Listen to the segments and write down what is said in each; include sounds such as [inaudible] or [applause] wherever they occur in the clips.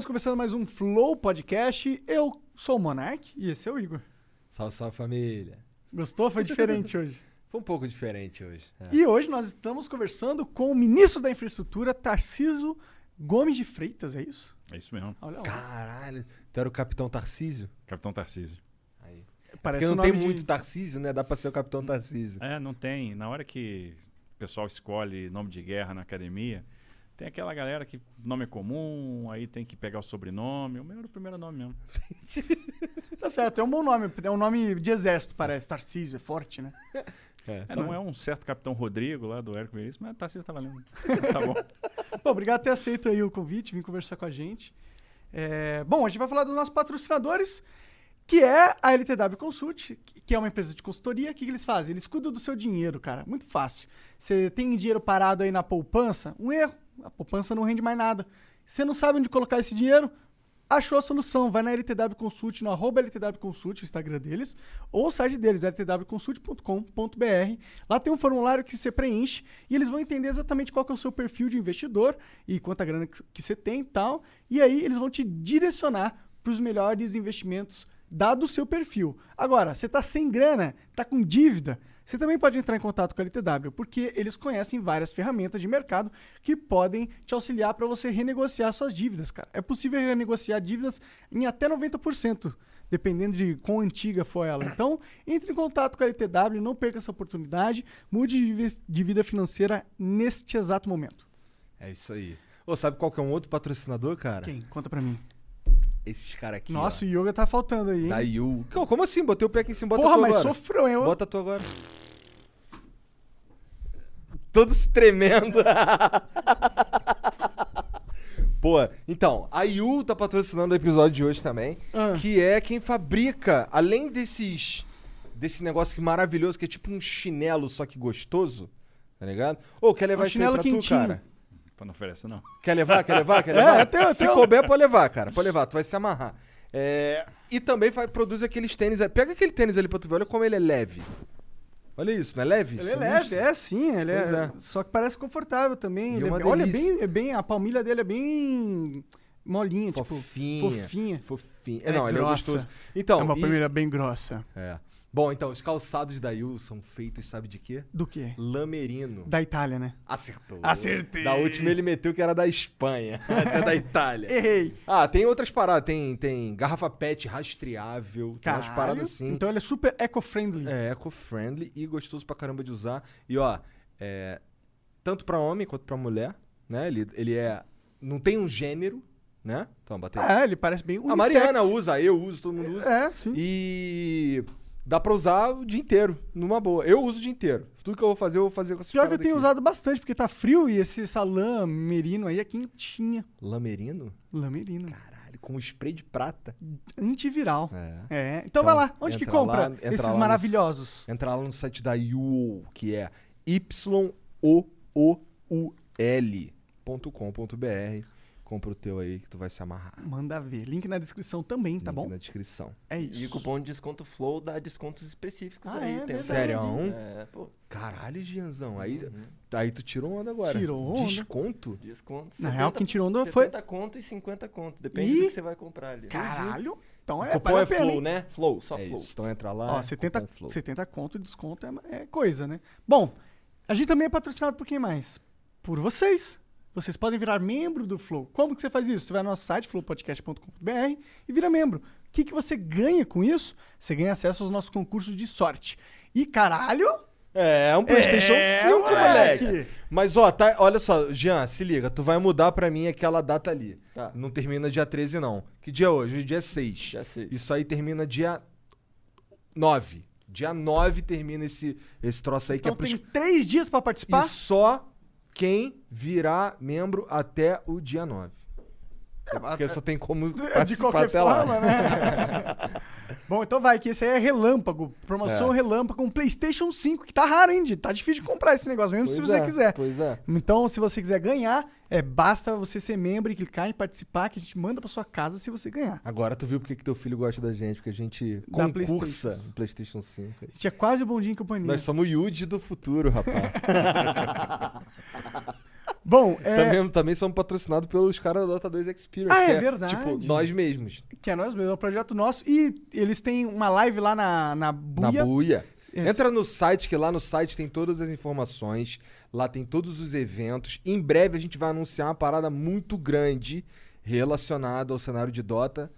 Estamos começando mais um Flow Podcast. Eu sou o Monark e esse é o Igor. Salve, salve família. Gostou? Foi diferente [laughs] hoje. Foi um pouco diferente hoje. É. E hoje nós estamos conversando com o ministro da Infraestrutura, Tarciso Gomes de Freitas, é isso? É isso mesmo. Olha lá. Caralho, tu era o Capitão Tarcísio? Capitão Tarcísio. Aí. Parece Porque não tem de- muito Tarcísio, né? Dá pra ser o Capitão Tarcísio. É, não tem. Na hora que o pessoal escolhe nome de guerra na academia, tem aquela galera que nome é comum, aí tem que pegar o sobrenome. O meu era o primeiro nome mesmo. [laughs] Tá certo, é um bom nome. É um nome de exército, parece. Tarcísio, é forte, né? É, não é um certo Capitão Rodrigo lá do Érico Veríssimo, mas Tarcísio tá valendo. [laughs] tá bom. Bom, obrigado por ter aceito aí o convite, vir conversar com a gente. É, bom, a gente vai falar dos nossos patrocinadores, que é a LTW Consult, que é uma empresa de consultoria. O que, que eles fazem? Eles cuidam do seu dinheiro, cara. Muito fácil. Você tem dinheiro parado aí na poupança, um erro. A poupança não rende mais nada. Você não sabe onde colocar esse dinheiro? Achou a solução, vai na LTW Consult, no arroba LTW Consult, o Instagram deles, ou o site deles, ltwconsult.com.br. Lá tem um formulário que você preenche e eles vão entender exatamente qual é o seu perfil de investidor e quanta grana que você tem e tal. E aí eles vão te direcionar para os melhores investimentos dado o seu perfil. Agora, você está sem grana, está com dívida, você também pode entrar em contato com a LTW, porque eles conhecem várias ferramentas de mercado que podem te auxiliar para você renegociar suas dívidas, cara. É possível renegociar dívidas em até 90%, dependendo de quão antiga for ela. Então, entre em contato com a LTW, não perca essa oportunidade, mude de vi- de vida financeira neste exato momento. É isso aí. Ô, sabe qual que é um outro patrocinador, cara? Quem? Conta pra mim. Esses caras aqui. Nossa, ó. o yoga tá faltando aí, hein? Da Yu. Como- assim? Botei o pé aqui em cima. Bota Porra, tu mas agora. sofreu, hein? Bota tu agora. Todo se tremendo. [laughs] Pô, então, a Yu tá patrocinando o episódio de hoje também, Ah. que é quem fabrica, além desses desse negócio maravilhoso que é tipo um chinelo só que gostoso, tá ligado? Ô, quer levar Um isso aí chinelo pra tu, quentinho. cara? Pô, não oferece, não. Quer levar? Quer levar? Quer [laughs] É, levar? tem- Se couber, pode levar, cara. Pode levar, tu vai se amarrar. É, E também faz, produz aqueles tênis. aí. Pega aquele tênis ali pra tu ver, olha como ele é leve. Olha isso, não é leve? Ele é leve, é sim, ele é, é. Só que parece confortável também. E é olha, é bem, é bem. A palmilha dele é bem molinha, Fofinha. tipo. Fofinha. Fofinha. É não, ele é grossa. gostoso. Então, é uma e- palmilha bem grossa. É. Bom, então, os calçados da Yu são feitos, sabe de quê? Do quê? Lamerino. Da Itália, né? Acertou. Acertei. Da última ele meteu que era da Espanha. [laughs] Essa é da Itália. Errei. Ah, tem outras paradas. Tem, tem garrafa pet rastreável. Tem umas Caralho. paradas assim. Então ele é super eco-friendly. É, eco-friendly e gostoso pra caramba de usar. E ó, é, tanto pra homem quanto pra mulher, né? Ele, ele é. Não tem um gênero, né? Então, bater. É, ele parece bem A unissex. Mariana usa, eu uso, todo mundo usa. É, sim. E dá pra usar o dia inteiro, numa boa. Eu uso o dia inteiro. Tudo que eu vou fazer, eu vou fazer com essa Pior que eu tenho usado bastante, porque tá frio e esse essa lã merino aí é quentinha. Lamerino? Lã merino. Caralho, com spray de prata. Antiviral. É. É. Então, Então, vai lá. Onde que compra lá, esses lá maravilhosos? Entra lá no site da Yuol, que é yool.com.br. Compra o teu aí que tu vai se amarrar. Manda ver. Link na descrição também, tá Link bom? na descrição. É isso. E o cupom de desconto Flow dá descontos específicos Ah, aí. é tem verdade. Sério? É, pô, Caralho, Gianzão. Aí, Uhum. aí tu tirou onda agora. Tirou onda. Desconto? desconto. Na real, quem tirou onda foi- 70 conto e 50 conto. Depende Ih! do que você vai comprar ali. Caralho. Então O é, cupom vale é a pena, Flow, hein? né? Flow, só é Flow. isso. Então entra lá. Ó, 70, cupom Flow. 70 conto de desconto é, é coisa, né? Bom, a gente também é patrocinado por quem mais? Por vocês. Vocês podem virar membro do Flow. Como que você faz isso? Você vai no nosso site, flowpodcast.com.br e vira membro. O que, que você ganha com isso? Você ganha acesso aos nossos concursos de sorte. E caralho, É, um PlayStation É, 5, moleque. moleque. Mas ó, tá, olha só, Jean, se liga, tu vai mudar pra mim aquela data ali. Tá. Não termina dia 13 não. Que dia é hoje? Hoje é dia 6. Dia seis. Isso aí termina dia 9. Dia 9 termina esse esse troço aí Então que é tem pros... três dias pra participar. E só quem virar membro até o dia 9. Porque só tem como É, De participar qualquer até lá. forma, né? [laughs] Bom, então vai, que esse aí é relâmpago. Promoção É. relâmpago com PlayStation 5, que tá raro, hein? Tá difícil de comprar esse negócio, mesmo se Pois você é, quiser. Pois é. Então, se você quiser ganhar, é basta você ser membro e clicar em participar, que a gente manda pra sua casa se você ganhar. Agora tu viu porque que teu filho gosta da gente, porque a gente Da concursa PlayStation. PlayStation 5. A gente é quase o bondinho que companhia. Nós somos o Yuji do futuro, rapaz. [laughs] Bom, é, também, também somos patrocinados pelos caras da Dota 2 Experience. Ah, que é verdade. Tipo, nós mesmos. que é nós mesmos, é um projeto nosso. E eles têm uma live lá na, na Buia. Na buia. Esse- Entra no site, que lá no site tem todas as informações. Lá tem todos os eventos. Em breve a gente vai anunciar uma parada muito grande relacionada ao cenário de Dota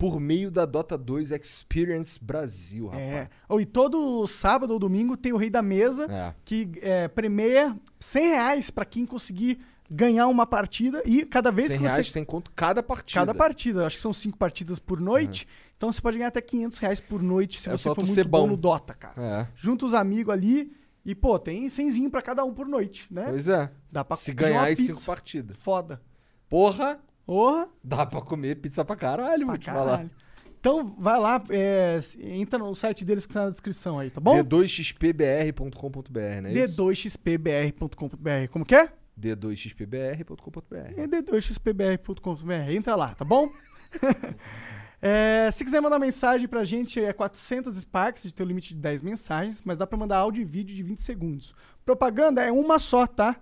por meio da Dota 2 Experience Brasil, rapaz. É. Oh, e todo sábado ou domingo tem o Rei da Mesa, É. que é, premia 100 reais pra quem conseguir ganhar uma partida. E cada vez 100 que você. reais sem conto cada partida. Cada partida, acho que são cinco partidas por noite. Então você pode ganhar até 500 reais por noite se É você for muito bom bom. no Dota, cara. É. Junta os amigos ali e, pô, tem 100 pra cada um por noite, né? Pois é. Dá pra Se ganhar em cinco partidas. Foda. Porra, Porra, dá pra comer pizza pra caralho, pra vou te falar. caralho. Então vai lá, é, entra no site deles que tá na descrição aí, tá bom? D2xpbr.com.br, né? isso? d2xpbr.com.br. Como que é? D2xpbr.com.br. É d2xpbr.com.br. Entra lá, tá bom? [laughs] É, se quiser mandar mensagem pra gente, é 400 Sparks, gente tem o limite de 10 mensagens, mas dá pra mandar áudio e vídeo de 20 segundos. Propaganda é uma só, tá?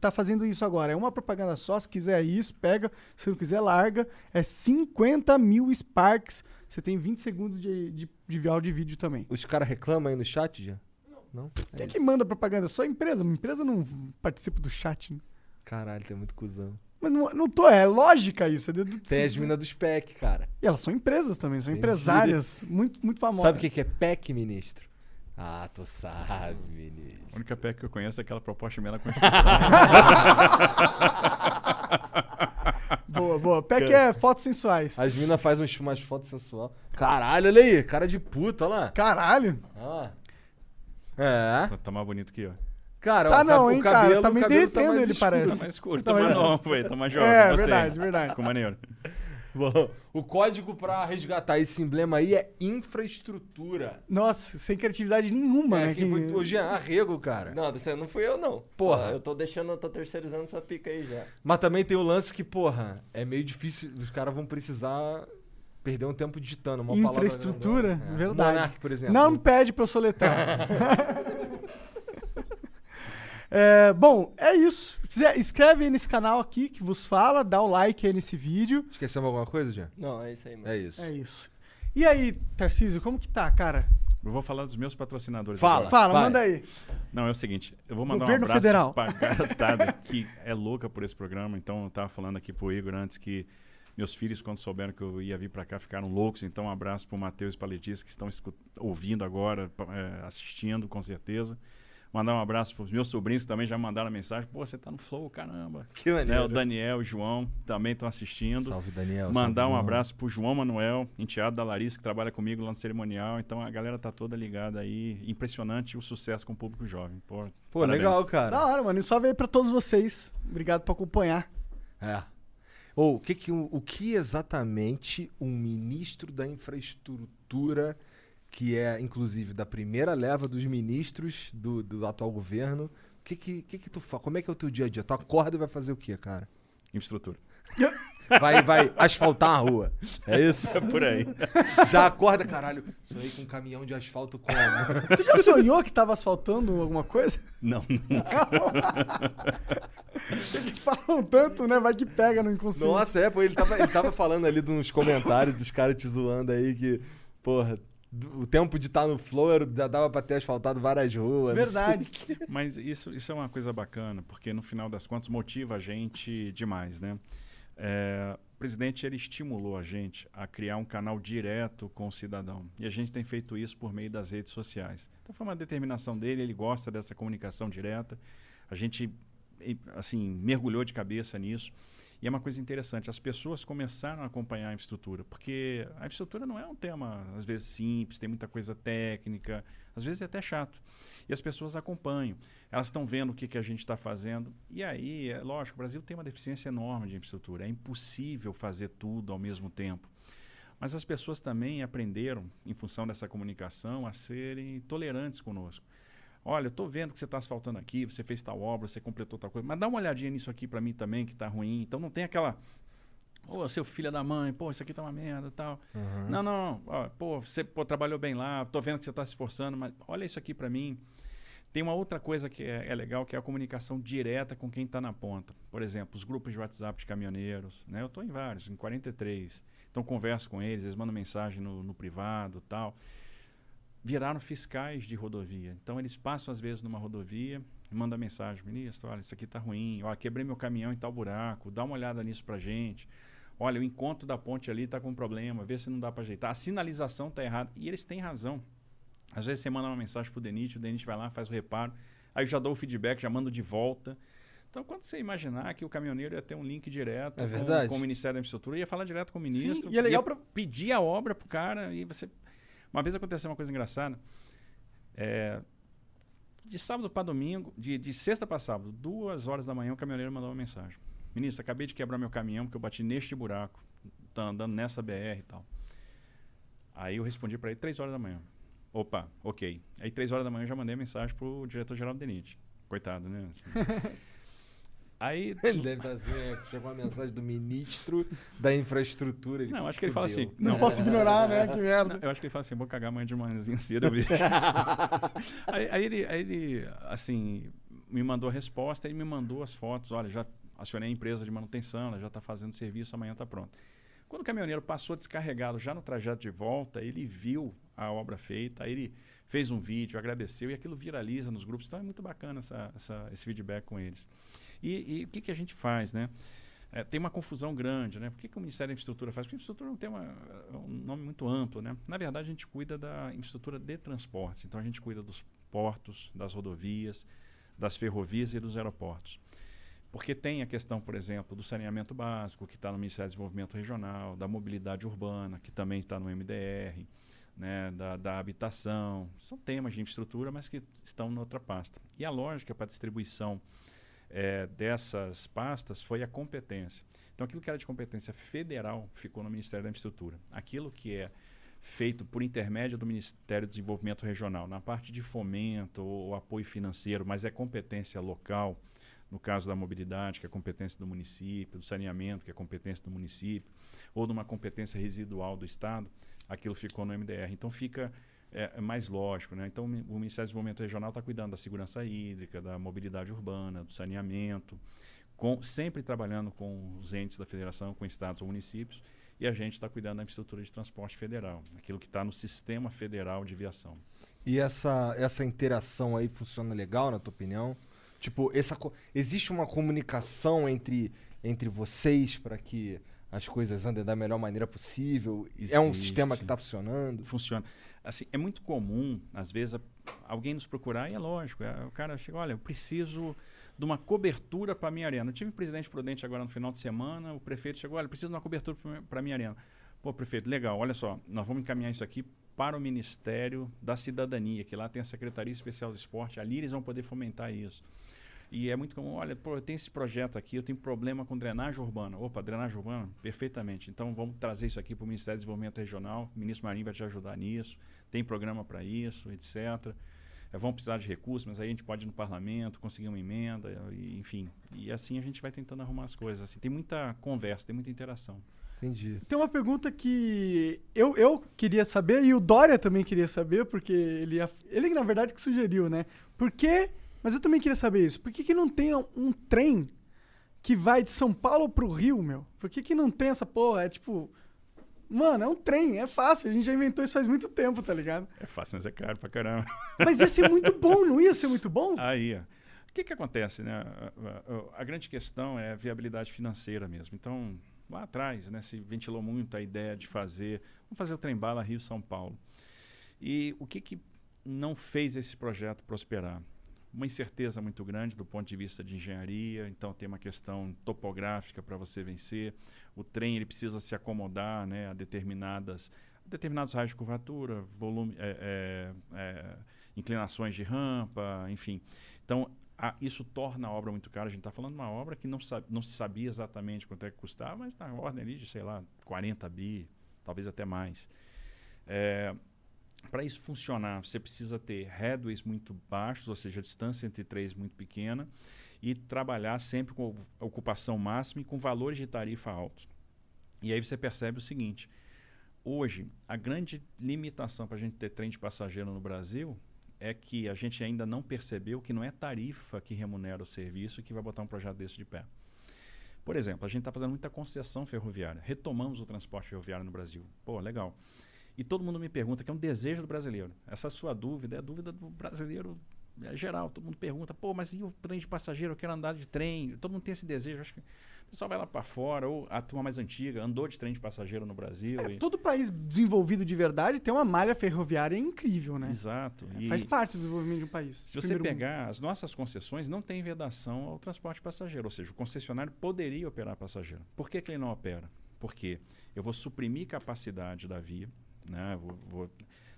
Tá fazendo isso agora. É uma propaganda só. Se quiser isso, pega. Se não quiser, larga. É 50 mil Sparks. Você tem 20 segundos de, de, de áudio e vídeo também. Os caras reclamam aí no chat já? Não? É Quem isso. que manda propaganda? Só a empresa. A empresa não participa do chat. né? Caralho, tem muito cuzão. Mas não, não tô, é lógica isso. É dedo- Tem as minas do SPEC, cara. E elas são empresas também, são empresárias muito, muito famosas. Sabe o que que é PEC, ministro? Ah, tu sabe, A ministro. única PEC que eu conheço é aquela proposta minha da Constituição. Boa, boa. PEC é fotos sensuais. As minas fazem uns- umas fotos sensual. Caralho, olha aí, cara de puta, olha lá. Caralho. Ah. É. tá mais bonito que eu. Cara, Tá o, não, cab- hein, o cabelo, cara? Tá o meio cabelo derretendo mais ele, escuro. parece. Tá mais escuro, Tá tá mais novo, aí, [laughs] tá mais jovem. É, gostei. verdade, verdade. Ficou maneiro. Bom, [laughs] o código pra resgatar esse emblema aí é infraestrutura. Nossa, sem criatividade nenhuma, É, né? quem foi Que- o Jean Arrego, cara. Não, desse não fui eu, não. Porra. Só eu tô deixando, eu tô terceirizando essa pica aí já. Mas também tem o lance que, porra, é meio difícil. Os caras vão precisar perder um tempo digitando. Uma palavra Infraestrutura, grandona. É. verdade. Monark, por exemplo. Não pede pra eu soletrar. [laughs] É, bom, é isso. Se quiser, escreve aí nesse canal aqui que vos fala, dá o like aí nesse vídeo. Esquecemos alguma coisa, Jean? Não, é isso aí, mano. É isso. É isso. E aí, Tarcísio, como que tá, cara? Eu vou falar dos meus patrocinadores Fala. agora. Fala, vai. manda aí. Não, é o seguinte, eu vou mandar Governo um abraço Federal. pra garotada que é louca por esse programa. Então, eu tava falando aqui pro Igor antes que meus filhos, quando souberam que eu ia vir pra cá, ficaram loucos. Então, um abraço pro Matheus e pra Letícia, que estão ouvindo agora, é, assistindo, com certeza. Mandar um abraço pros meus sobrinhos que também já mandaram mensagem. Pô, você tá no flow, caramba. Que maneiro. o Daniel e o João também estão assistindo. Salve, Daniel. Mandar salve, um abraço pro João Manuel, enteado da Larissa, que trabalha comigo lá no cerimonial. Então a galera tá toda ligada aí. Impressionante o sucesso com o público jovem. Pô, Pô, parabéns. legal, cara. Da hora, mano. E salve aí pra todos vocês. Obrigado por acompanhar. É. Ou o que, que, o, o que exatamente um ministro da infraestrutura, que é inclusive da primeira leva dos ministros do, do atual governo, o que que, que que tu faz? Como é que é o teu dia a dia? Tu acorda e vai fazer o quê, cara? Infraestrutura. Vai, vai asfaltar a rua. É isso? É por aí. Já acorda, caralho. Sonhei com um caminhão de asfalto como? [laughs] Tu já sonhou que tava asfaltando alguma coisa? Não, [laughs] Eles falam tanto, né? Vai que pega no inconsciente. Nossa, é, pô, ele tava, ele tava falando ali de uns comentários dos caras te zoando aí que, porra, o tempo de estar no flow já dava pra ter asfaltado várias ruas. Verdade. [laughs] mas isso, isso é uma coisa bacana, porque no final das contas motiva a gente demais, né? É, o presidente ele estimulou a gente a criar um canal direto com o cidadão. E a gente tem feito isso por meio das redes sociais. Então foi uma determinação dele, ele gosta dessa comunicação direta. A gente assim mergulhou de cabeça nisso. E é uma coisa interessante, as pessoas começaram a acompanhar a infraestrutura, porque a infraestrutura não é um tema, às vezes, simples, tem muita coisa técnica, às vezes é até chato. E as pessoas acompanham, elas estão vendo o que, que a gente está fazendo. E aí, é lógico, o Brasil tem uma deficiência enorme de infraestrutura, é impossível fazer tudo ao mesmo tempo. Mas as pessoas também aprenderam, em função dessa comunicação, a serem tolerantes conosco. Olha, eu estou vendo que você está asfaltando aqui, você fez tal obra, você completou tal coisa, mas dá uma olhadinha nisso aqui para mim também, que está ruim. Então não tem aquela. Ô, seu filho da mãe, pô, isso aqui tá uma merda tal. Uhum. Não, não, ó, pô, você pô, trabalhou bem lá, tô vendo que você está se esforçando, mas olha isso aqui para mim. Tem uma outra coisa que é, é, legal, que é a comunicação direta com quem está na ponta. Por exemplo, os grupos de WhatsApp de caminhoneiros. Né? Eu estou em vários, em 43. Então converso com eles, eles mandam mensagem no, no privado tal viraram fiscais de rodovia. Então eles passam às vezes numa rodovia mandam mensagem, ministro, olha, isso aqui está ruim, olha, quebrei meu caminhão em tal buraco, dá uma olhada nisso pra gente. Olha, o encontro da ponte ali está com problema, vê se não dá para ajeitar. A sinalização está errada. E eles têm razão. Às vezes você manda uma mensagem pro DENIT, o DENIT vai lá, faz o reparo, aí eu já dou o feedback, já mando de volta. Então, quando você imaginar que o caminhoneiro ia ter um link direto É com, com o Ministério da Infraestrutura, ia falar direto com o ministro, e é legal ia pra- pedir a obra pro cara e você uma vez aconteceu uma coisa engraçada. É, de sábado para domingo, de, de sexta para sábado, duas horas da manhã, o caminhoneiro mandou uma mensagem. Ministro, acabei de quebrar meu caminhão porque eu bati neste buraco. Tá andando nessa BR e tal. Aí eu respondi para ele três horas da manhã. Opa, ok. Aí três horas da manhã eu já mandei a mensagem pro diretor-geral do DENIT. Coitado, né? Assim. [laughs] Aí [laughs] Ele deve estar assim, é, chegou uma mensagem do ministro da infraestrutura. Ele, Não, acho que ele fala assim. Não, Não, posso ignorar, né? Que merda. Não, eu acho que ele fala assim, vou cagar amanhã de manhãzinha cedo, eu vejo. [laughs] aí, aí ele, aí ele, assim, me mandou a resposta e me mandou as fotos. Olha, já acionei a empresa de manutenção, ela já está fazendo serviço, amanhã está pronto. Quando o caminhoneiro passou descarregado já no trajeto de volta, ele viu a obra feita, aí ele fez um vídeo, agradeceu e aquilo viraliza nos grupos. Então é muito bacana essa, essa- esse feedback com eles. E, e o que, que a gente faz, né? É, tem uma confusão grande, né? Por que, que o Ministério da Infraestrutura faz? Porque a infraestrutura não tem uma, um nome muito amplo, né? Na verdade, a gente cuida da infraestrutura de transportes. Então, a gente cuida dos portos, das rodovias, das ferrovias e dos aeroportos. Porque tem a questão, por exemplo, do saneamento básico, que está no Ministério do Desenvolvimento Regional, da mobilidade urbana, que também está no MDR, né, da, da habitação. São temas de infraestrutura, mas que estão noutra pasta. E a lógica para a distribuição eh, dessas pastas foi a competência. Então, aquilo que era de competência federal ficou no Ministério da Infraestrutura. Aquilo que é feito por intermédio do Ministério do Desenvolvimento Regional, na parte de fomento ou, ou apoio financeiro, mas é competência local, no caso da mobilidade, que é competência do município, do saneamento, que é competência do município, ou de uma competência residual do Estado, aquilo ficou no MDR. Então fica é, é mais lógico. Né? Então o Mi- o Ministério do Desenvolvimento Regional está cuidando da segurança hídrica, da mobilidade urbana, do saneamento, com- sempre trabalhando com os entes da federação, com estados ou municípios, e a gente está cuidando da infraestrutura de transporte federal, aquilo que está no sistema federal de viação. E essa, essa interação aí funciona legal, na tua opinião? Tipo, essa, existe uma comunicação entre, entre vocês para que as coisas andem da melhor maneira possível? É um Existe. sistema que está funcionando? funciona. Assim, é muito comum, às vezes, a- alguém nos procurar, e é lógico, é, o cara chega, olha, eu preciso de uma cobertura para minha arena. Eu tive um presidente prudente agora no final de semana, o prefeito chegou, olha, eu preciso de uma cobertura para minha arena. Pô, prefeito, legal, olha só, nós vamos encaminhar isso aqui para o Ministério da Cidadania, que lá tem a Secretaria Especial do Esporte, ali eles vão poder fomentar isso. E é muito comum, olha, pô, eu tenho esse projeto aqui, eu tenho problema com drenagem urbana. Opa, drenagem urbana? Perfeitamente. Então vamos trazer isso aqui para o Ministério do Desenvolvimento Regional, o ministro Marinho vai te ajudar nisso, tem programa para isso, etc. É, vão precisar de recursos, mas aí a gente pode ir no parlamento, conseguir uma emenda, e, enfim. E assim a gente vai tentando arrumar as coisas. Assim, tem muita conversa, tem muita interação. Entendi. Tem uma pergunta que eu, eu queria saber e o Dória também queria saber, porque ele, ele na verdade que sugeriu, né? Por que, mas eu também queria saber isso, por que, que não tem um trem que vai de São Paulo pro Rio, meu? Por que, que não tem essa porra? É tipo, mano, é um trem, é fácil, a gente já inventou isso faz muito tempo, tá ligado? É fácil, mas é caro pra caramba. Mas ia ser muito [laughs] bom, não ia ser muito bom? Aí, ó. que, que acontece? Né? A, a- a grande questão é a viabilidade financeira mesmo. Então, lá atrás, né, se ventilou muito a ideia de fazer, vamos fazer o trem-bala Rio-São Paulo. E o que, que não fez esse projeto prosperar? Uma incerteza muito grande do ponto de vista de engenharia, então tem uma questão topográfica para você vencer. O trem ele precisa se acomodar né, a determinadas, determinados raios de curvatura, volume, é, é, é, inclinações de rampa, enfim. Então, a- isso torna a obra muito cara. A gente está falando de uma obra que não, sa- não se sabia exatamente quanto é que custava, mas na ordem ali de, sei lá, 40 bi, talvez até mais. É, para isso funcionar, você precisa ter headways muito baixos, ou seja, a distância entre três muito pequena, e trabalhar sempre com ocupação máxima e com valores de tarifa altos. E aí você percebe o seguinte: hoje, a grande limitação para a gente ter trem de passageiro no Brasil é que a gente ainda não percebeu que não é tarifa que remunera o serviço que vai botar um projeto desse de pé. Por exemplo, a gente está fazendo muita concessão ferroviária. Retomamos o transporte ferroviário no Brasil. Pô, legal. E todo mundo me pergunta, que é um desejo do brasileiro. Essa sua dúvida é a dúvida do brasileiro é, geral. Todo mundo pergunta, pô, mas e o trem de passageiro? Eu quero andar de trem. Todo mundo tem esse desejo. Acho que o pessoal vai lá para fora, ou a turma mais antiga andou de trem de passageiro no Brasil. É, e- todo país desenvolvido de verdade tem uma malha ferroviária incrível, né? Exato. É, E Faz parte do desenvolvimento de um país. se você Primeiro mundo. pegar as nossas concessões, não tem vedação ao transporte passageiro. Ou seja, o concessionário poderia operar passageiro. Por que, que ele não opera? Porque eu vou suprimir capacidade da via, né? vou, vou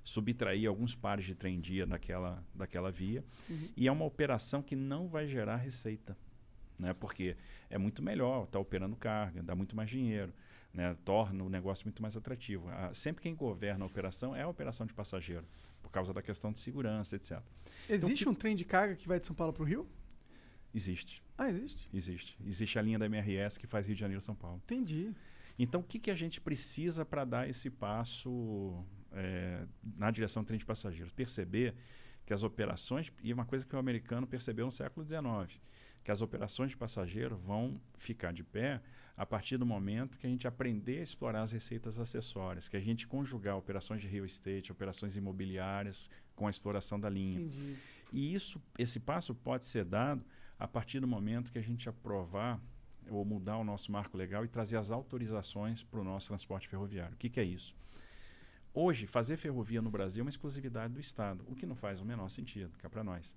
subtrair alguns pares de trem-dia daquela, daquela via, e é uma operação que não vai gerar receita. Né? Porque é muito melhor estar operando carga, dá muito mais dinheiro, né? torna o negócio muito mais atrativo. Ah, sempre quem governa a operação é a operação de passageiro, por causa da questão de segurança, etc. Existe Então, um trem de carga que vai de São Paulo para o Rio? Existe, Ah, existe. existe. Existe a linha da MRS que faz Rio de Janeiro São Paulo. Entendi. Então, o que, que a gente precisa para dar esse passo eh, na direção do trem de passageiros? Perceber que as operações, e uma coisa que o americano percebeu no século XIX, que as operações de passageiro vão ficar de pé a partir do momento que a gente aprender a explorar as receitas acessórias, que a gente conjugar operações de real estate, operações imobiliárias com a exploração da linha. Entendi. E isso, esse passo pode ser dado a partir do momento que a gente aprovar ou mudar o nosso marco legal e trazer as autorizações para o nosso transporte ferroviário. O que, que é isso? Hoje, fazer ferrovia no Brasil é uma exclusividade do Estado, o que não faz o menor sentido, cá para nós.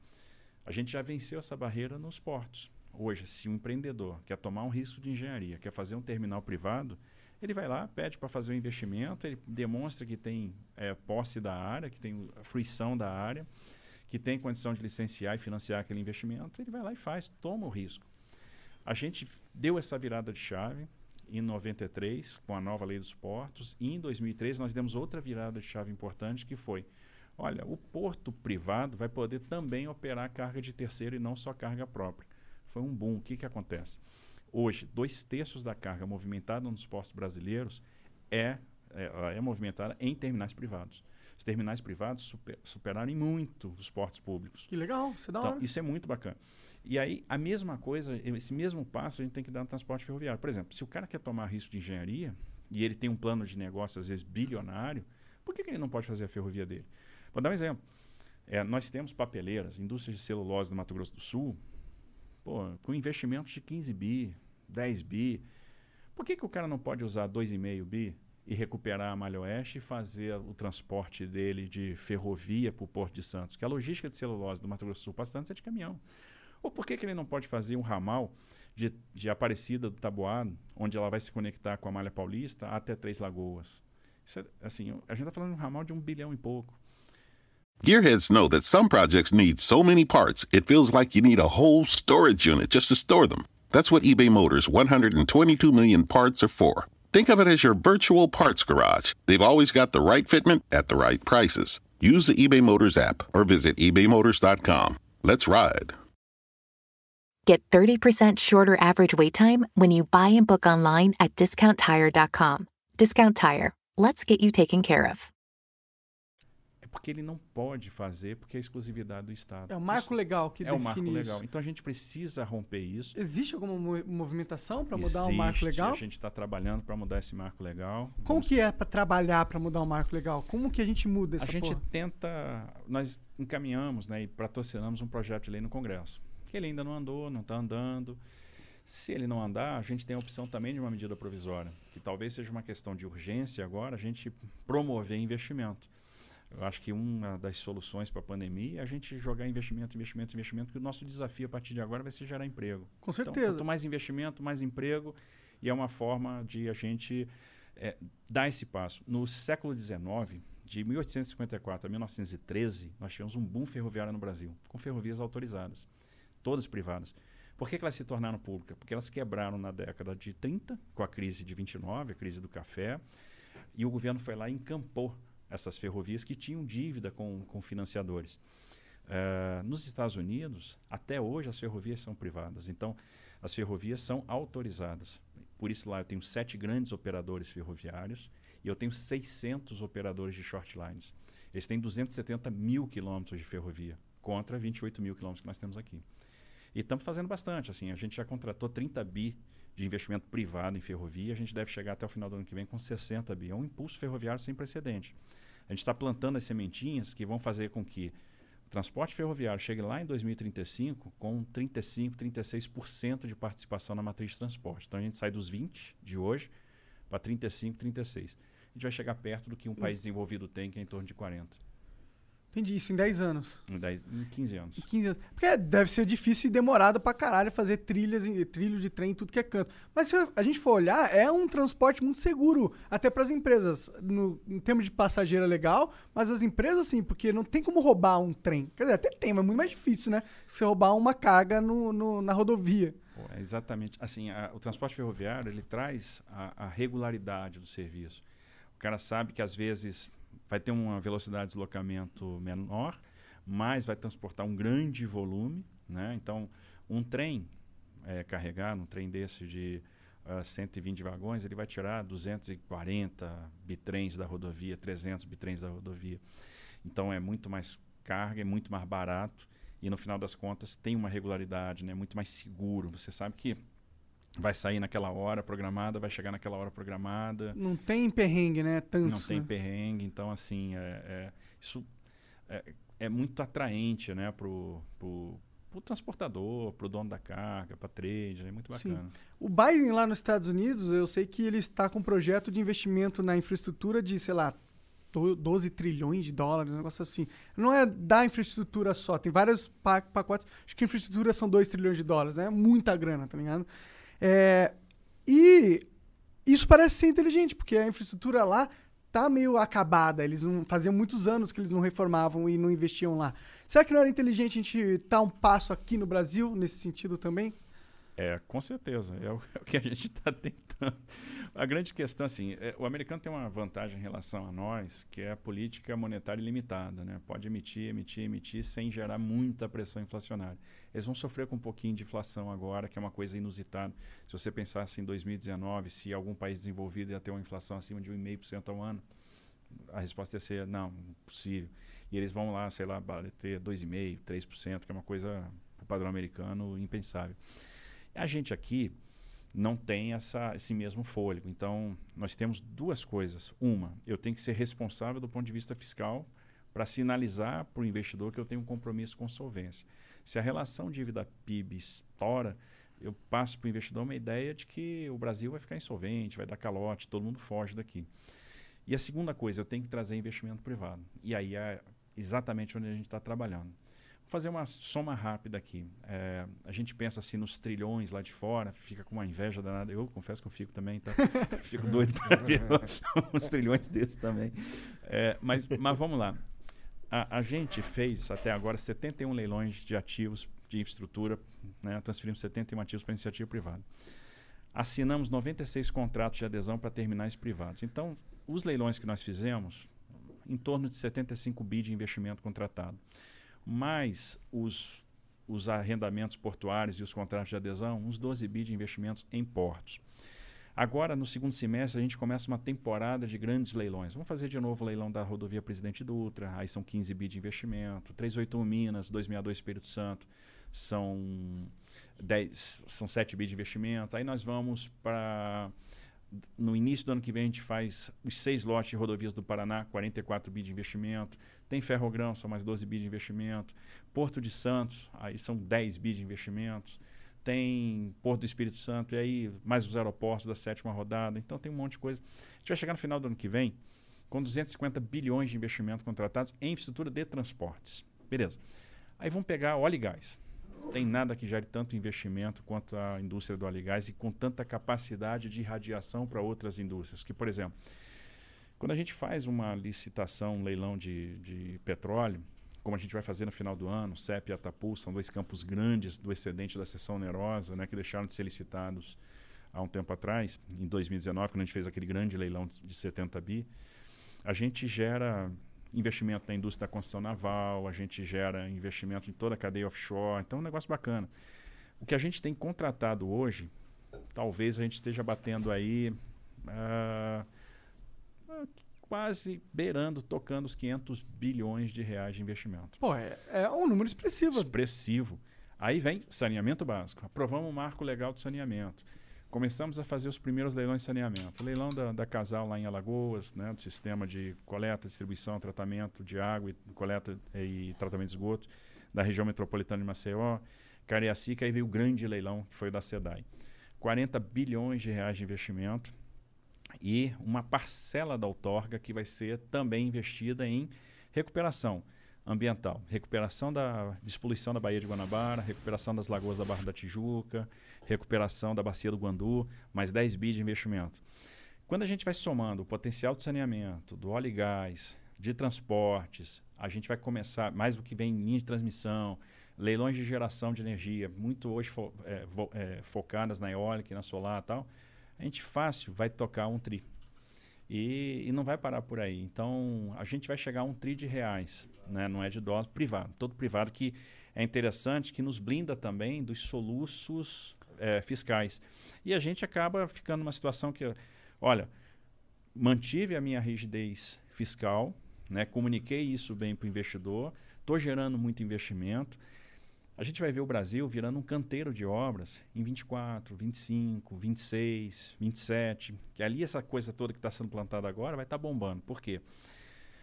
A gente já venceu essa barreira nos portos. Hoje, se um empreendedor quer tomar um risco de engenharia, quer fazer um terminal privado, ele vai lá, pede para fazer o investimento, ele demonstra que tem eh, posse da área, que tem a fruição da área, que tem condição de licenciar e financiar aquele investimento, ele vai lá e faz, toma o risco. A gente deu essa virada de chave em 93, com a nova lei dos portos, e em 2003 nós demos outra virada de chave importante, que foi, olha, o porto privado vai poder também operar carga de terceiro e não só carga própria. Foi um boom. O que, que acontece? Hoje, dois terços da carga movimentada nos portos brasileiros é, é, é movimentada em terminais privados. Os terminais privados super, superaram muito os portos públicos. Que legal, é da Então, hora. isso é muito bacana. E aí, a mesma coisa, esse mesmo passo a gente tem que dar no transporte ferroviário. Por exemplo, se o cara quer tomar risco de engenharia e ele tem um plano de negócio, às vezes, bilionário, por que, que ele não pode fazer a ferrovia dele? Vou dar um exemplo. É, nós temos papeleiras, indústrias de celulose do Mato Grosso do Sul, pô, com investimentos de 15 bi, 10 bi. Por que, que o cara não pode usar 2,5 bi e recuperar a Malha Oeste e fazer o transporte dele de ferrovia para o Porto de Santos? Que a logística de celulose do Mato Grosso do Sul para Santos é de caminhão. Ou por que, que ele não pode fazer um ramal de, de Aparecida do Taboado, onde ela vai se conectar com a Malha Paulista até Três Lagoas? É, assim, a gente está falando de um ramal de um bilhão e pouco. Gearheads know that some projects need so many parts, it feels like you need a whole storage unit just to store them. That's what eBay Motors' 122 million parts are for. Think of it as your virtual parts garage. They've always got the right fitment at the right prices. Use the eBay Motors app or visit ebaymotors.com. Let's ride. Get 30% shorter average wait time when you buy and book online at discounttire.com. Discount Tire. Let's get you taken care of. É porque ele não pode fazer, porque é exclusividade do Estado. É o marco Isso legal que é o define marco isso. legal. Então a gente precisa romper isso. Existe alguma mo- movimentação para mudar o marco legal? A gente está trabalhando para mudar esse marco legal. Como Vamos- que é para trabalhar para mudar o marco legal? Como que a gente muda essa a gente porra? tenta, nós encaminhamos né, e patrocinamos um projeto de lei no Congresso, que ele ainda não andou, não está andando. Se ele não andar, a gente tem a opção também de uma medida provisória, que talvez seja uma questão de urgência agora, a gente promover investimento. Eu acho que uma das soluções para a pandemia é a gente jogar investimento, investimento, investimento, que o nosso desafio a partir de agora vai ser gerar emprego. Com Então, certeza. quanto mais investimento, mais emprego, e é uma forma de a gente eh, dar esse passo. No século XIX, de 1854 a 1913, nós tivemos um boom ferroviário no Brasil, com ferrovias autorizadas, todas privadas. Por que, que elas se tornaram públicas? Porque elas quebraram na década de 30, com a crise de 29, a crise do café, e o governo foi lá e encampou essas ferrovias que tinham dívida com, com financiadores. Eh, nos Estados Unidos, até hoje, as ferrovias são privadas. Então, as ferrovias são autorizadas. Por isso, lá eu tenho sete grandes operadores ferroviários e eu tenho 600 operadores de short lines. Eles têm 270 mil quilômetros de ferrovia, contra 28 mil quilômetros que nós temos aqui. E estamos fazendo bastante. Assim, a gente já contratou 30 bi de investimento privado em ferrovia. A gente deve chegar até o final do ano que vem com 60 bi. É um impulso ferroviário sem precedente. A gente está plantando as sementinhas que vão fazer com que o transporte ferroviário chegue lá em 2035 com 35, 36% de participação na matriz de transporte. Então a gente sai dos 20 de hoje para 35, 36. A gente vai chegar perto do que um país desenvolvido tem, que é em torno de 40. Entendi isso em 10 anos. Em, 10, em 15 anos. Em 15 anos. Porque deve ser difícil e demorado pra caralho fazer trilhas, e- trilho de trem em tudo que é canto. Mas se a gente for olhar, é um transporte muito seguro, até pras empresas. No, em termos de passageiro é legal, mas as empresas sim, porque não tem como roubar um trem. Quer dizer, até tem, mas é muito mais difícil, né? Você roubar uma carga no, no- na rodovia. Pô, é exatamente. Assim, a- o transporte ferroviário ele traz a, a regularidade do serviço. O cara sabe que às vezes vai ter uma velocidade de deslocamento menor, mas vai transportar um grande volume, né? Então, um trem é, carregado, um trem desse de ah, 120 vagões, ele vai tirar 240 bitrens da rodovia, 300 bitrens da rodovia. Então, é muito mais carga, é muito mais barato e no final das contas tem uma regularidade, né? Muito mais seguro. Você sabe que vai sair naquela hora programada, vai chegar naquela hora programada, Não tem perrengue, né? Tantos, não tem né? perrengue. Então, assim, é, é- isso é, é muito atraente, né? Pro, pro, pro transportador, pro dono da carga, para trade, é muito Sim. bacana. O Biden lá nos Estados Unidos, eu sei que ele está com um projeto de investimento na infraestrutura de, sei lá, do- 12 trilhões de dólares, um negócio assim. Não é da infraestrutura só, tem vários pa- pacotes. Acho que infraestrutura são 2 trilhões de dólares, né? Muita grana, tá ligado? É, e isso parece ser inteligente, porque a infraestrutura lá tá meio acabada. Eles não faziam muitos anos que eles não reformavam e não investiam lá. Será que não era inteligente a gente estar um passo aqui no Brasil nesse sentido também? É, com certeza. É o, é o que a gente está tentando. A grande questão, assim, é, o americano tem uma vantagem em relação a nós, que é a política monetária ilimitada, né? Pode emitir, emitir, emitir, sem gerar muita pressão inflacionária. Eles vão sofrer com um pouquinho de inflação agora, que é uma coisa inusitada. Se você pensasse em 2019, se algum país desenvolvido ia ter uma inflação acima de 1,5% ao ano, a resposta ia ser, não, impossível. E eles vão lá, sei lá, ter 2,5%, 3%, que é uma coisa, para o padrão americano, impensável. A gente aqui não tem essa, esse mesmo fôlego. Então, nós temos duas coisas. Uma, eu tenho que ser responsável do ponto de vista fiscal para sinalizar para o investidor que eu tenho um compromisso com solvência. Se a relação dívida-PIB estoura, eu passo para o investidor uma ideia de que o Brasil vai ficar insolvente, vai dar calote, todo mundo foge daqui. E a segunda coisa, eu tenho que trazer investimento privado. E aí é exatamente onde a gente está trabalhando. Fazer uma soma rápida aqui. É, a gente pensa assim nos trilhões lá de fora, fica com uma inveja danada. Eu confesso que eu fico também, tá? [laughs] fico doido para ver [laughs] uns trilhões desses também. É, mas, mas vamos lá. A, a gente fez até agora 71 leilões de ativos de infraestrutura, né? transferimos 71 ativos para iniciativa privada. Assinamos 96 contratos de adesão para terminais privados. Então, os leilões que nós fizemos, em torno de 75 bi de investimento contratado. Mais os, os arrendamentos portuários e os contratos de adesão, uns 12 bi de investimentos em portos. Agora, no segundo semestre, a gente começa uma temporada de grandes leilões. Vamos fazer de novo o leilão da rodovia Presidente Dutra, aí são 15 bi de investimento, 381 Minas, 262 Espírito Santo, são, 10, são 7 bi de investimento. Aí nós vamos para No início do ano que vem a gente faz os seis lotes de rodovias do Paraná, 44 bi de investimento. Tem Ferrogrão, são mais 12 bi de investimento. Porto de Santos, aí são 10 bi de investimentos. Tem Porto do Espírito Santo, e aí mais os aeroportos da sétima rodada. Então tem um monte de coisa. A gente vai chegar no final do ano que vem com 250 bilhões de investimento contratados em infraestrutura de transportes. Beleza. Aí vamos pegar óleo e gás. Tem nada que gere tanto investimento quanto a indústria do óleo e gás e com tanta capacidade de irradiação para outras indústrias. Que, por exemplo, quando a gente faz uma licitação, um leilão de, de petróleo, como a gente vai fazer no final do ano, CEP e Atapu são dois campos grandes do excedente da seção onerosa, né, que deixaram de ser licitados há um tempo atrás, em 2019, quando a gente fez aquele grande leilão de 70 bi, a gente gera investimento na indústria da construção naval, a gente gera investimento em toda a cadeia offshore, então é um negócio bacana. O que a gente tem contratado hoje, talvez a gente esteja batendo aí uh, quase beirando, tocando os 500 bilhões de reais de investimento. Pô, é, é um número expressivo. Expressivo. Aí vem saneamento básico. Aprovamos o marco legal do saneamento começamos a fazer os primeiros leilões de saneamento. O leilão da, da Casal lá em Alagoas, né, do sistema de coleta, distribuição, tratamento de água, e, coleta e tratamento de esgoto da região metropolitana de Maceió. Cariacica, aí veio o grande leilão, que foi o da SEDAI. 40 bilhões de reais de investimento e uma parcela da outorga que vai ser também investida em recuperação ambiental, recuperação da despoluição da Baía de Guanabara, recuperação das lagoas da Barra da Tijuca, recuperação da bacia do Guandu, mais 10 bi de investimento. Quando a gente vai somando o potencial de saneamento, do óleo e gás, de transportes, a gente vai começar, mais do que vem em linha de transmissão, leilões de geração de energia, muito hoje fo, é, vo, é, focadas na eólica e na solar e tal, a gente fácil vai tocar um tri. E, e, não vai parar por aí. Então, a gente vai chegar a um tri de reais, né? não é de dólar, privado, todo privado, que é interessante, que nos blinda também dos soluços é, fiscais. E a gente acaba ficando numa situação que, olha, mantive a minha rigidez fiscal, né, comuniquei isso bem para o investidor, estou gerando muito investimento. A gente vai ver o Brasil virando um canteiro de obras em 24, 25, 26, 27, que ali essa coisa toda que está sendo plantada agora vai estar tá bombando. Por quê?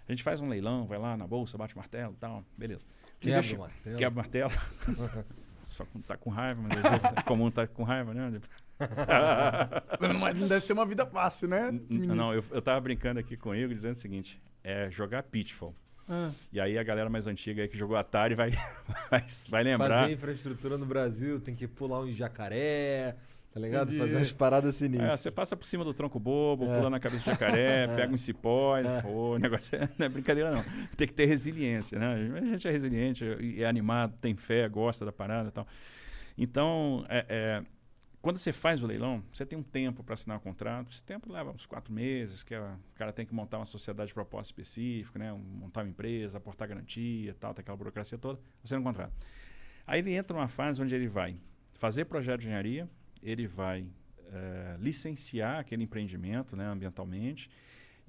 A gente faz um leilão, vai lá na bolsa, bate martelo e tal, beleza. Quebra o martelo. Quebra o martelo. [laughs] Só quando tá com raiva, mas às vezes é comum tá com raiva, né? [laughs] não deve ser uma vida fácil, né? Não, eu, eu tava brincando aqui com ele dizendo o seguinte: é jogar Pitfall. Ah. E aí a galera mais antiga que jogou Atari vai, [laughs] vai, vai lembrar. Fazer infraestrutura no Brasil, tem que pular um jacaré, Tá ligado? Entendi. Fazer umas paradas sinistras. É, você passa por cima do tronco bobo, é. pula na cabeça do jacaré, [laughs] pega uns cipós. É. Pô, o negócio é, não é brincadeira, não. Tem que ter resiliência, né? A gente é resiliente, é animado, tem fé, gosta da parada e tal. Então, é, é, quando você faz o leilão, você tem um tempo para assinar o contrato. Esse tempo leva uns quatro meses, que o cara tem que montar uma sociedade de propósito específico, né? montar uma empresa, aportar garantia, tal, tem aquela burocracia toda, assina um contrato. Aí ele entra numa fase onde ele vai fazer projeto de engenharia, ele vai é, licenciar aquele empreendimento né, ambientalmente.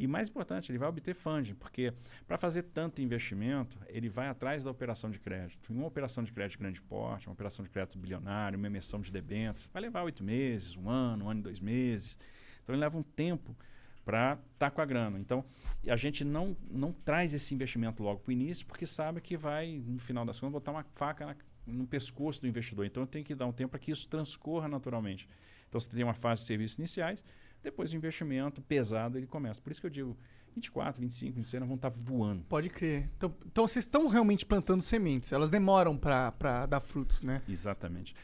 E mais importante, ele vai obter funding, porque para fazer tanto investimento, ele vai atrás da operação de crédito. Em uma operação de crédito de grande porte, uma operação de crédito bilionário, uma emissão de debêntures, vai levar oito meses, um ano, um ano e dois meses. Então ele leva um tempo para estar tá com a grana. Então, a gente não, não traz esse investimento logo para o início, porque sabe que vai, no final das contas, botar uma faca na, no pescoço do investidor. Então, tem que dar um tempo para que isso transcorra naturalmente. Então, você tem uma fase de serviços iniciais, depois o investimento pesado ele começa. Por isso que eu digo, 24, 25, 26 vão estar tá voando. Pode crer. Então, então vocês estão realmente plantando sementes. Elas demoram para dar frutos, né? Exatamente.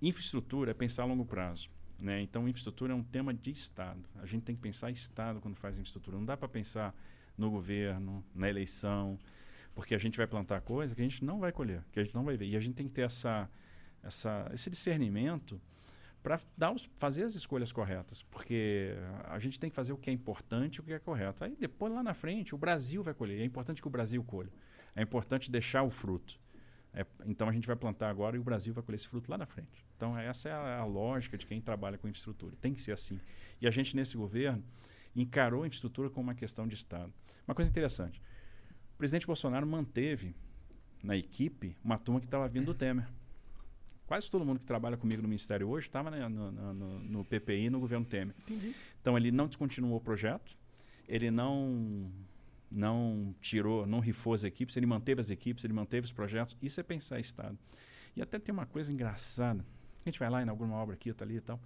Infraestrutura é pensar a longo prazo. Né? Então, infraestrutura é um tema de Estado. A gente tem que pensar Estado quando faz infraestrutura. Não dá para pensar no governo, na eleição, porque a gente vai plantar coisa que a gente não vai colher, que a gente não vai ver. E a gente tem que ter essa, essa, esse discernimento para fazer as escolhas corretas, porque a gente tem que fazer o que é importante e o que é correto. Aí depois lá na frente o Brasil vai colher. É importante que o Brasil colhe. É importante deixar o fruto. É, então a gente vai plantar agora e o Brasil vai colher esse fruto lá na frente. Então essa é a, a lógica de quem trabalha com infraestrutura. Tem que ser assim. E a gente nesse governo encarou a infraestrutura como uma questão de Estado. Uma coisa interessante. O presidente Bolsonaro manteve na equipe uma turma que estava vindo do Temer. Quase todo mundo que trabalha comigo no Ministério hoje estava no, no, no, no PPI no governo Temer. Entendi. Então ele não descontinuou o projeto, ele não não tirou, não rifou as equipes, ele manteve as equipes, ele manteve os projetos. Isso é pensar Estado. E até tem uma coisa engraçada. A gente vai lá, inaugura uma obra aqui, tá ali e tal.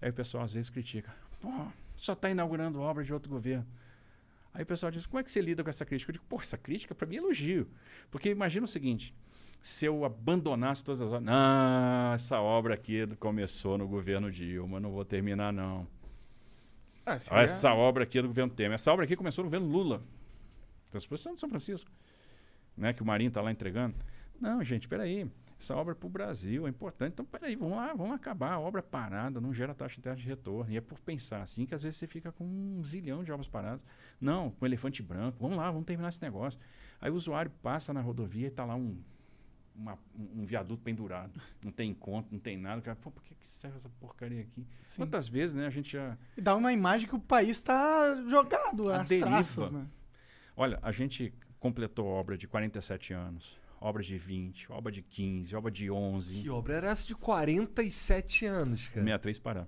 Aí o pessoal às vezes critica. Pô, só está inaugurando obra de outro governo. Aí o pessoal diz, como é que você lida com essa crítica? Eu digo, pô, essa crítica para mim é elogio. Porque imagina o seguinte, se eu abandonasse todas as obras... Não, essa obra aqui começou no governo Dilma, não vou terminar não. Ah, é- essa obra aqui é do governo Temer. Essa obra aqui começou no governo Lula. Transposição de São Francisco. Né, que o Marinho está lá entregando. Não, gente, peraí. Essa obra é para o Brasil, é importante. Então, peraí, vamos lá, vamos acabar. A obra parada não gera taxa interna de retorno. E é por pensar assim que às vezes você fica com um zilhão de obras paradas. Não, com elefante branco. Vamos lá, vamos terminar esse negócio. Aí o usuário passa na rodovia e está lá um, uma- um viaduto pendurado. Não tem conta, não tem nada. O cara, pô, por que, que serve essa porcaria aqui? Sim. Quantas vezes, né, a gente já. E dá uma imagem que o país está jogado A às deriva. traças, né? Olha, a gente completou obra de 47 anos, obra de 20, obra de 15, obra de 11, Que obra era essa de 47 anos, cara? 63 Pará.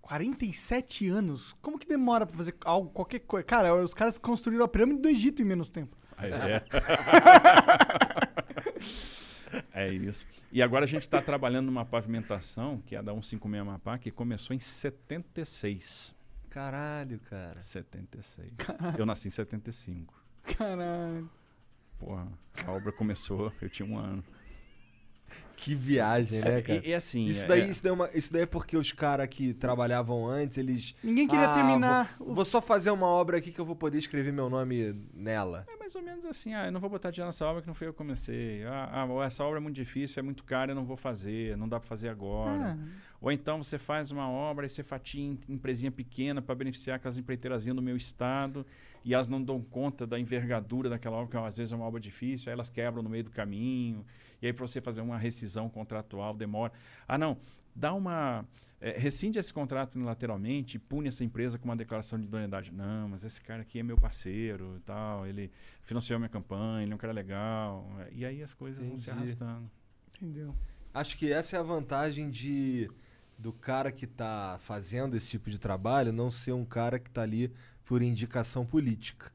47 anos? Como que demora pra fazer algo, qualquer coisa? Cara, os caras construíram a pirâmide do Egito em menos tempo. É. [laughs] é isso. E agora a gente está trabalhando numa pavimentação, que é a da 156 Mapá, que começou em 76. Caralho, cara. 76. Eu nasci em 75. Caralho. Porra, a obra começou, eu tinha um ano. Que viagem, né, cara? E, e assim. Isso é- daí, é- isso, daí é uma- isso daí é porque os caras que trabalhavam antes, eles. Ninguém queria "Ah, terminar. Vou, o- vou só fazer uma obra aqui que eu vou poder escrever meu nome nela. É mais ou menos assim, ah, eu não vou botar dinheiro nessa obra que não foi eu que comecei. Ah, ah, essa obra é muito difícil, é muito cara, eu não vou fazer, não dá para fazer agora. Ah, Ou então você faz uma obra e você fatia em empresinha pequena para beneficiar aquelas empreiteiras do meu estado e elas não dão conta da envergadura daquela obra, que às vezes é uma obra difícil, aí elas quebram no meio do caminho. E aí para você fazer uma rescisão contratual demora. Ah, não, dá uma é, rescinde esse contrato unilateralmente e pune essa empresa com uma declaração de idoneidade. Não, mas esse cara aqui é meu parceiro e tal, ele financiou minha campanha, ele é um cara legal. E aí as coisas vão se Entendi. arrastando. entendeu? Acho que essa é a vantagem de do cara que tá fazendo esse tipo de trabalho não ser um cara que tá ali por indicação política.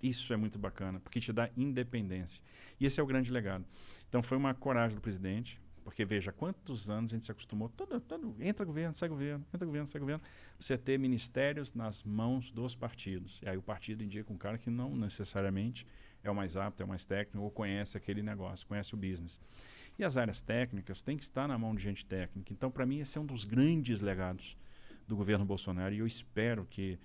Isso é muito bacana, porque te dá independência. E esse é o grande legado. Então foi uma coragem do presidente, porque veja quantos anos a gente se acostumou, todo, todo, entra governo, sai governo, entra governo, sai governo, você ter ministérios nas mãos dos partidos. E aí o partido indica um cara que não necessariamente é o mais apto, é o mais técnico, ou conhece aquele negócio, conhece o business. E as áreas técnicas têm que estar na mão de gente técnica. Então, para mim, esse é um dos grandes legados do governo Bolsonaro. E eu espero que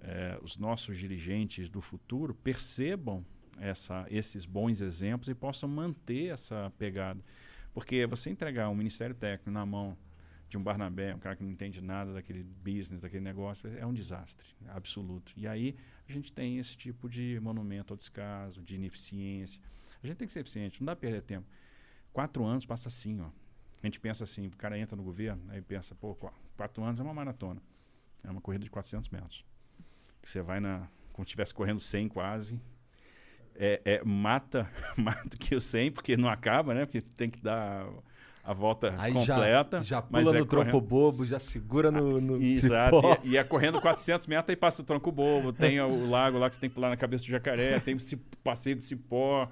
eh, os nossos dirigentes do futuro percebam essa, esses bons exemplos e possam manter essa pegada. Porque você entregar um ministério técnico na mão de um Barnabé, um cara que não entende nada daquele business, daquele negócio, é um desastre absoluto. E aí a gente tem esse tipo de monumento ao descaso, de ineficiência. A gente tem que ser eficiente, não dá pra perder tempo. Quatro anos passa assim, ó. A gente pensa assim, o cara entra no governo, aí pensa, pô, qu- quatro anos é uma maratona. É uma corrida de 400 metros. Que você vai na... Como se estivesse correndo 100 quase. É, é, mata, [laughs] mata que o 100, porque não acaba, né? Porque tem que dar a volta Aí completa. já, já mas pula é no tronco correndo- bobo, já segura no, no [laughs] Exato. E, e é correndo 400 metros, aí passa o tronco bobo, tem o lago lá que você tem que pular na cabeça do jacaré, tem o passeio do cipó,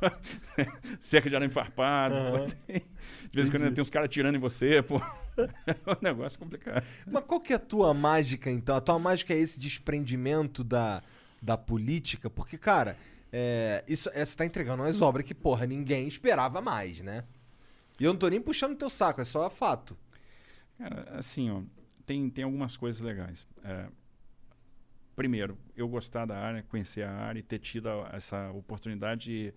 [laughs] cerca de arame farpado. pô, [laughs] tem- de vez em quando tem uns caras atirando em você, pô. [laughs] É um negócio complicado. Mas qual que é a tua mágica, então? A tua mágica é esse desprendimento da, da política? Porque, cara, é, isso, é, você tá entregando umas obras que, porra, ninguém esperava mais, né? E eu não tô nem puxando teu saco, é só fato. Cara, assim, ó, tem, tem algumas coisas legais. É, primeiro, eu gostar da área, conhecer a área e ter tido essa oportunidade de,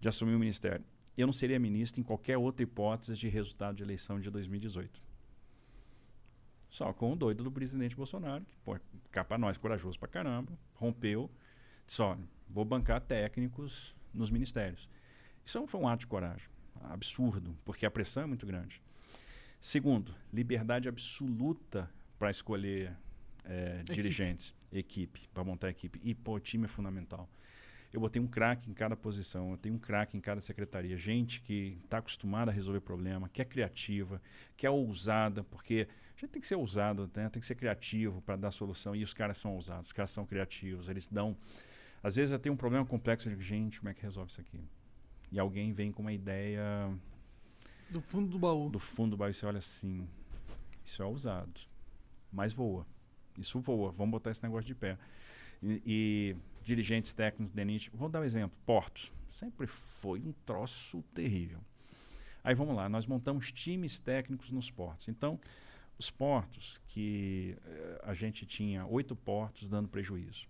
de assumir o ministério. Eu não seria ministro em qualquer outra hipótese de resultado de eleição de 2018. Só com o doido do presidente Bolsonaro, que, pô, capa nós, corajoso pra caramba, rompeu, olha, vou bancar técnicos nos ministérios. Isso foi um ato de coragem, absurdo, porque a pressão é muito grande. Segundo, liberdade absoluta para escolher eh, dirigentes, equipe, para montar equipe. E, pô, o time é fundamental. Eu botei um craque em cada posição, eu tenho um craque em cada secretaria. Gente que está acostumada a resolver problema, que é criativa, que é ousada, porque a gente tem que ser ousado, né? tem que ser criativo para dar solução. E os caras são ousados, os caras são criativos, eles dão. Às vezes eu tenho um problema complexo, eu digo, gente, como é que resolve isso aqui? E alguém vem com uma ideia Do fundo do baú. do fundo do bairro e você olha assim, isso é ousado, mas voa. Isso voa, vamos botar esse negócio de pé. E, e dirigentes técnicos do DENIT, vou dar um exemplo, portos, sempre foi um troço terrível. Aí vamos lá, nós montamos times técnicos nos portos. Então, os portos que eh, a gente tinha oito portos dando prejuízo.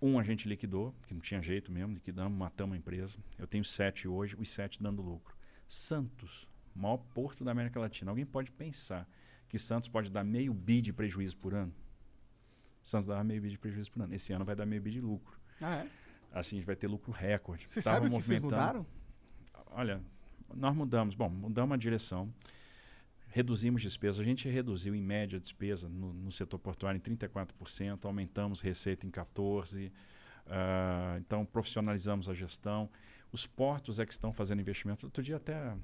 Um a gente liquidou, que não tinha jeito mesmo, liquidamos, matamos a empresa. Eu tenho sete hoje, os sete dando lucro. Santos, maior porto da América Latina. Alguém pode pensar que Santos pode dar meio bi de prejuízo por ano? Santos dava meio bi de prejuízo por ano. Esse ano vai dar meio bi de lucro. Ah, é? Assim, a gente vai ter lucro recorde. Você Tava sabe o que vocês mudaram? Olha, nós mudamos. Bom, mudamos a direção, reduzimos despesas. A gente reduziu, em média, a despesa no, no setor portuário em 34%, aumentamos receita em 14%. ah, então, profissionalizamos a gestão. Os portos é que estão fazendo investimento. Outro dia até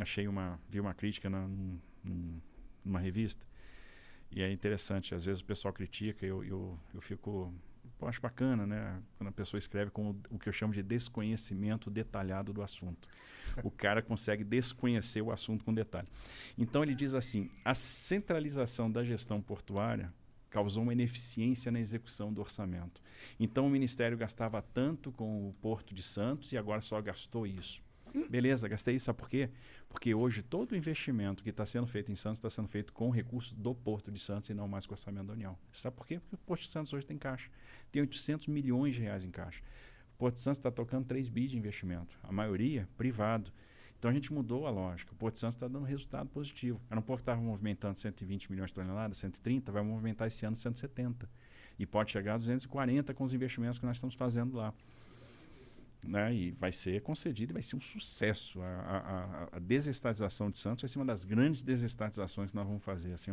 achei uma, vi uma crítica na, num- numa revista. E é interessante, às vezes o pessoal critica, eu, eu, eu fico. Acho bacana, né? Quando a pessoa escreve com o que eu chamo de desconhecimento detalhado do assunto. O cara consegue desconhecer o assunto com detalhe. Então ele diz assim: a centralização da gestão portuária causou uma ineficiência na execução do orçamento. Então o Ministério gastava tanto com o Porto de Santos e agora só gastou isso. Beleza, gastei isso. Sabe por quê? Porque hoje todo o investimento que está sendo feito em Santos está sendo feito com recursos do Porto de Santos e não mais com o orçamento da União. Sabe por quê? Porque o Porto de Santos hoje tem caixa. Tem 800 milhões de reais em caixa. O Porto de Santos está tocando 3 bi de investimento. A maioria privado. Então a gente mudou a lógica. O Porto de Santos está dando resultado positivo. Era um porto que estava movimentando 120 milhões de toneladas, 130, vai movimentar esse ano 170. E pode chegar a 240 com os investimentos que nós estamos fazendo lá né? E vai ser concedido e vai ser um sucesso. A, a, a- desestatização de Santos vai ser uma das grandes desestatizações que nós vamos fazer. Assim,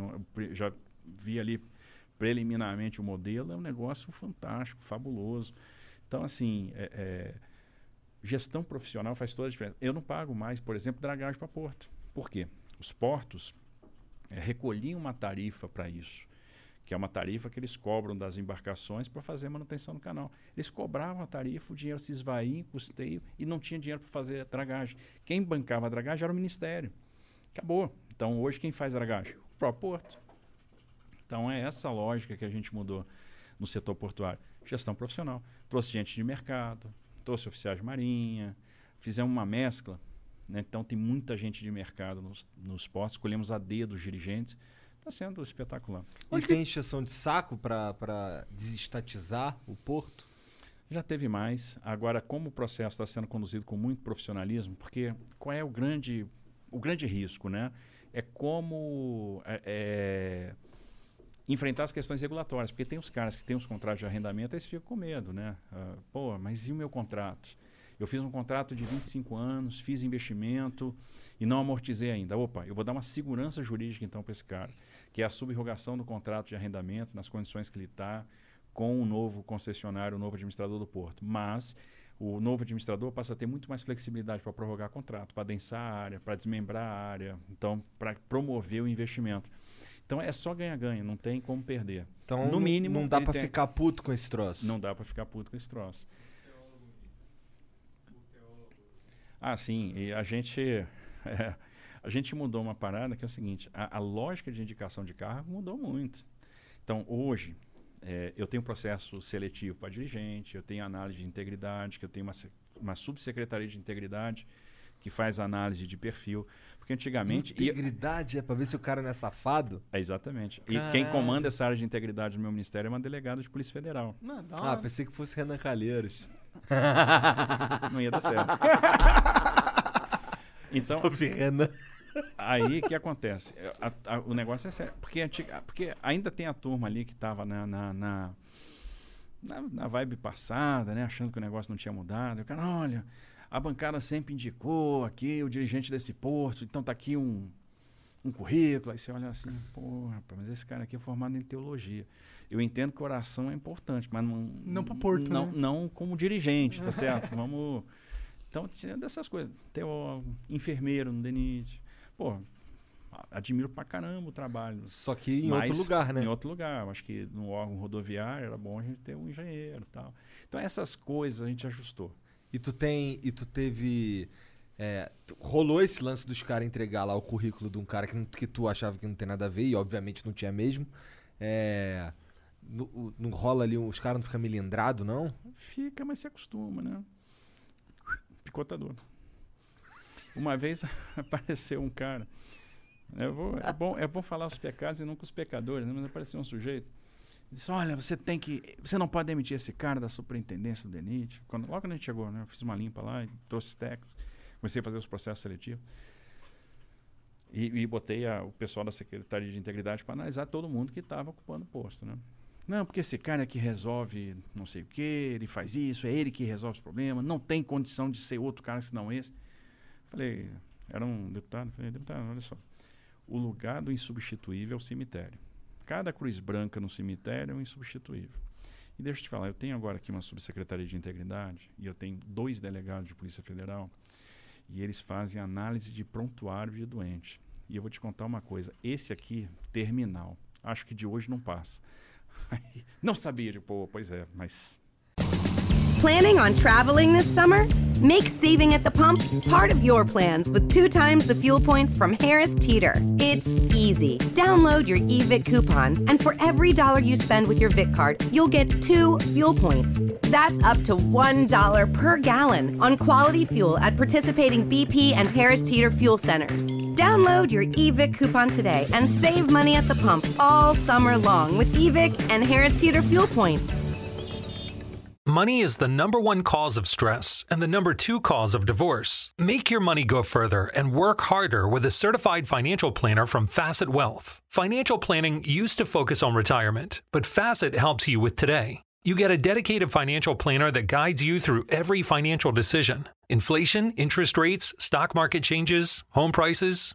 já vi ali preliminarmente o modelo, é um negócio fantástico, fabuloso. Então, assim, é- é, gestão profissional faz toda a diferença. Eu não pago mais, por exemplo, dragagem para porto. Por quê? Os portos é, recolhiam uma tarifa para isso que é uma tarifa que eles cobram das embarcações para fazer manutenção no canal. Eles cobravam a tarifa, o dinheiro se esvaía em custeio e não tinha dinheiro para fazer a dragagem. Quem bancava a dragagem era o Ministério. Acabou. Então, hoje, quem faz dragagem? O próprio Porto. Então, é essa lógica que a gente mudou no setor portuário. Gestão profissional. Trouxe gente de mercado, trouxe oficiais de marinha, fizemos uma mescla. né? Então, tem muita gente de mercado nos, nos postos. Escolhemos a dedo os dirigentes. Está sendo espetacular. E tem encheção de saco pra desestatizar o porto? Já teve mais. Agora, como o processo está sendo conduzido com muito profissionalismo, porque qual é o grande, o grande risco, né? É como é, é, enfrentar as questões regulatórias, porque tem os caras que têm os contratos de arrendamento, eles ficam com medo, né? Ah, Pô, mas e o meu contrato? Eu fiz um contrato de 25 anos, fiz investimento e não amortizei ainda. Opa, eu vou dar uma segurança jurídica então para esse cara, que é a subrogação do contrato de arrendamento nas condições que ele está, com o novo concessionário, o novo administrador do porto. Mas o novo administrador passa a ter muito mais flexibilidade para prorrogar contrato, para adensar a área, para desmembrar a área, então para promover o investimento. Então é só ganha-ganha, não tem como perder. Então, no não- mínimo, não dá pra tem- ficar puto com esse troço. Não dá para ficar puto com esse troço. Ah, sim. E a gente, [laughs] é, a gente mudou uma parada que é o seguinte: a, a lógica de indicação de cargo mudou muito. Então, hoje, é, eu tenho um processo seletivo para dirigente, eu tenho análise de integridade, que eu tenho uma, uma subsecretaria de integridade que faz análise de perfil. Porque antigamente. e- Integridade é pra ver se o cara não é safado? é, exatamente. E Caralho. quem comanda essa área de integridade no meu ministério é uma delegada de Polícia Federal. Não, Ah, pensei que fosse Renan Calheiros. Não ia dar certo. [laughs] Então, Ouvi Renan. aí o que acontece? É, a- a- o negócio é sério. Porque, antiga- porque ainda tem a turma ali que estava na, na, na, na- na vibe passada, né? Achando que o negócio não tinha mudado. E o cara, olha, a bancada sempre indicou aqui o dirigente desse porto, então tá aqui um, um currículo, aí você olha assim, pô, rapaz, mas esse cara aqui é formado em teologia. Eu entendo que oração é importante, mas não. Não pro Porto, não, né? não como dirigente, tá certo? [laughs] Vamos. Então, tinha dessas coisas. Teólogo, enfermeiro no DENIT. Pô, admiro pra caramba o trabalho. Só que em outro lugar, né? Em outro lugar. Acho que no órgão rodoviário era bom a gente ter um engenheiro e tal. Então, essas coisas a gente ajustou. E tu tem. E tu teve. é, rolou esse lance dos caras entregar lá o currículo de um cara que, não- que tu achava que não tem nada a ver, e obviamente não tinha mesmo. É, no- o- não rola ali, os caras não ficam melindrados, não? Fica, mas se acostuma, né? Picotador. Uma vez [laughs] apareceu um cara. Eu vou, é, bom, é bom falar os pecados e com os pecadores, né? mas apareceu um sujeito. Disse: Olha, você tem que. Você não pode demitir esse cara da superintendência do DENIT. Quando, logo quando a gente chegou, né? Eu fiz uma limpa lá, trouxe técnicos, comecei a fazer os processos seletivos. E, e botei a- o pessoal da Secretaria de Integridade para analisar todo mundo que estava ocupando o posto, né? Não, porque esse cara é que resolve não sei o quê, ele faz isso, é ele que resolve os problemas, não tem condição de ser outro cara senão esse. Falei, era um deputado, falei, deputado, olha só, o lugar do insubstituível é o cemitério. Cada cruz branca no cemitério é um insubstituível. E deixa eu te falar, eu tenho agora aqui uma subsecretaria de integridade e eu tenho dois delegados de Polícia Federal e eles fazem análise de prontuário de doente. E eu vou te contar uma coisa, esse aqui, terminal, acho que de hoje não passa. [laughs] Não sabia, pois é, mas Planning on traveling this summer? Make saving at the pump part of your plans with two times the fuel points from Harris Teeter. It's easy. Download your eVIC coupon, and for every dollar you spend with your VIC card, you'll get two fuel points. That's up to $1 per gallon on quality fuel at participating BP and Harris Teeter fuel centers. Download your eVIC coupon today and save money at the pump all summer long with eVIC and Harris Teeter fuel points. Money is the number one cause of stress and the number two cause of divorce. Make your money go further and work harder with a certified financial planner from Facet Wealth. Financial planning used to focus on retirement, but Facet helps you with today. You get a dedicated financial planner that guides you through every financial decision inflation, interest rates, stock market changes, home prices.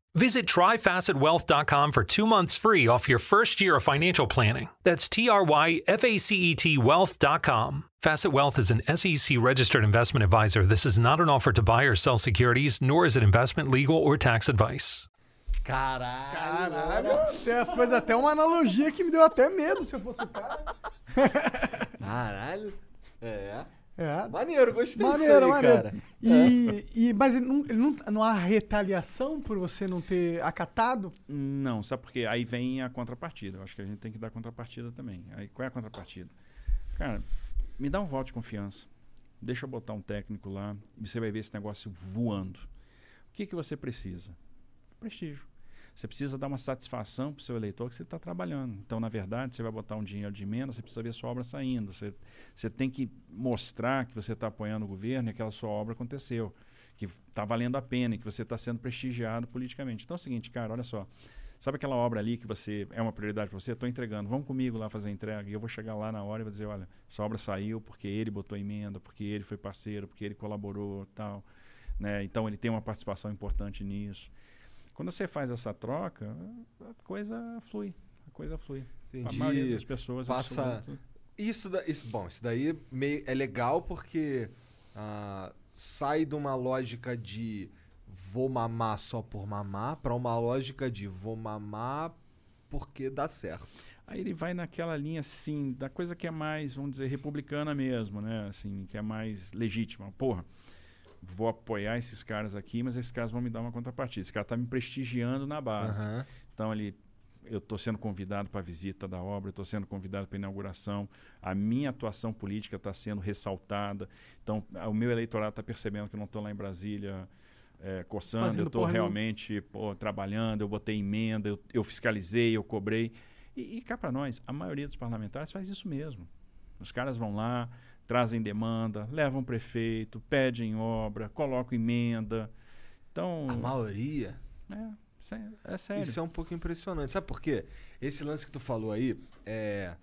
Visit tryfacetwealth.com for two months free off your first year of financial planning. That's T R Y F A C E T wealth.com. Facet Wealth is an SEC registered investment advisor. This is not an offer to buy or sell securities, nor is it investment, legal, or tax advice. Caralho! Caralho, até, fez até uma analogia que me deu até medo se eu fosse o cara. [laughs] Caralho! É. É. Maneiro, gostei Maneiro, disso aí, maneiro. cara. E, e, mas ele não, ele não, não há retaliação por você não ter acatado? Não, sabe por quê? Aí vem a contrapartida. Eu acho que a gente tem que dar contrapartida também. Aí qual é a contrapartida? Cara, me dá um voto de confiança. Deixa eu botar um técnico lá e você vai ver esse negócio voando. O que, que você precisa? Prestígio. Você precisa dar uma satisfação para o seu eleitor que você está trabalhando. Então, na verdade, você vai botar um dinheiro de emenda, você precisa ver sua obra saindo. Você, você tem que mostrar que você está apoiando o governo e que aquela sua obra aconteceu. Que está valendo a pena e que você está sendo prestigiado politicamente. Então é o seguinte, cara, olha só. Sabe aquela obra ali que você é uma prioridade para você? Estou entregando. Vamos comigo lá fazer a entrega. E eu vou chegar lá na hora e vou dizer, olha, essa obra saiu porque ele botou emenda, porque ele foi parceiro, porque ele colaborou, tal. Né? Então ele tem uma participação importante nisso. Quando você faz essa troca, a coisa flui. A coisa flui. Entendi. A maioria das pessoas Passa- Isso, da- isso, bom, isso daí meio, é legal porque ah, sai de uma lógica de vou mamar só por mamar pra uma lógica de vou mamar porque dá certo. Aí ele vai naquela linha, assim, da coisa que é mais, vamos dizer, republicana mesmo, né? Assim, que é mais legítima. Porra, vou apoiar esses caras aqui, mas esses caras vão me dar uma contrapartida. Esse cara tá me prestigiando na base. Aham. Então, ele, eu estou sendo convidado para a visita da obra, estou sendo convidado para a inauguração, a minha atuação política está sendo ressaltada. Então, o meu eleitorado está percebendo que eu não estou lá em Brasília é, coçando, Fazendo eu estou realmente pô, trabalhando, eu botei emenda, eu, eu fiscalizei, eu cobrei. E, e cá para nós, a maioria dos parlamentares faz isso mesmo. Os caras vão lá, trazem demanda, levam prefeito, pedem obra, colocam emenda. Então, A maioria. é, é, é sério. Isso é um pouco impressionante. Sabe por quê? Esse lance que tu falou aí, é.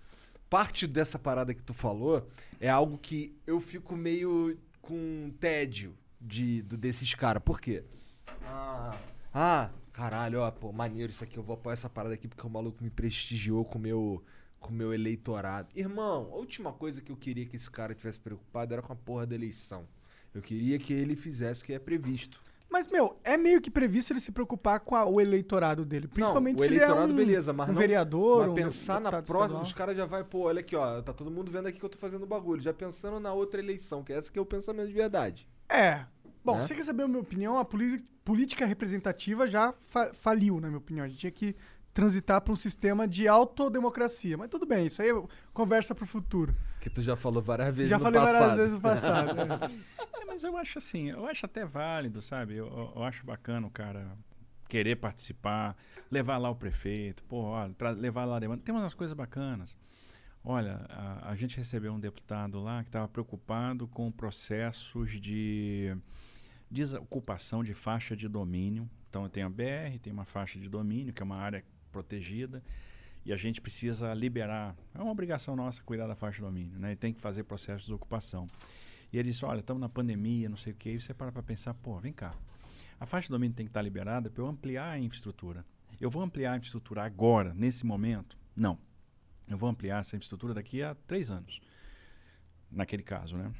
Parte dessa parada que tu falou é algo que eu fico meio com tédio de, do- desses caras. Por quê? Ah, ah, caralho, ó, pô, maneiro isso aqui. Eu vou apoiar essa parada aqui porque o maluco me prestigiou com o meu, com o meu eleitorado. Irmão, a última coisa que eu queria que esse cara tivesse preocupado era com a porra da eleição. Eu queria que ele fizesse o que é previsto. Mas, meu, é meio que previsto ele se preocupar com a- o eleitorado dele. Principalmente não, o se ele é eleitorado, um, beleza, mas um não, vereador, Mas um pensar na próxima, os caras já vai, pô, olha aqui, ó, tá todo mundo vendo aqui que eu tô fazendo bagulho, já pensando na outra eleição, que essa que é o pensamento de verdade. É. Bom, Né? você quer saber a minha opinião? A política representativa já fa- faliu, na minha opinião. A gente tinha que transitar para um sistema de autodemocracia. Mas tudo bem, isso aí é conversa pro futuro. Que tu já falou várias vezes já no falei passado. várias vezes no passado. é. [laughs] É, mas eu acho assim, eu acho até válido, sabe? Eu, eu- eu acho bacana o cara querer participar, levar lá o prefeito, pô, olha, levar lá a demanda. Tem umas coisas bacanas. Olha, a, a gente recebeu um deputado lá que estava preocupado com processos de desocupação de faixa de domínio. Então tem a BR, tem uma faixa de domínio, que é uma área protegida, e a gente precisa liberar. É uma obrigação nossa cuidar da faixa de domínio, né? E tem que fazer processo de desocupação. E ele disse: Olha, estamos na pandemia, não sei o quê. E você para para pensar: pô, vem cá. A faixa de domínio tem que estar liberada para eu ampliar a infraestrutura. Eu vou ampliar a infraestrutura agora, nesse momento? Não. Eu vou ampliar essa infraestrutura daqui a três anos. Naquele caso, né?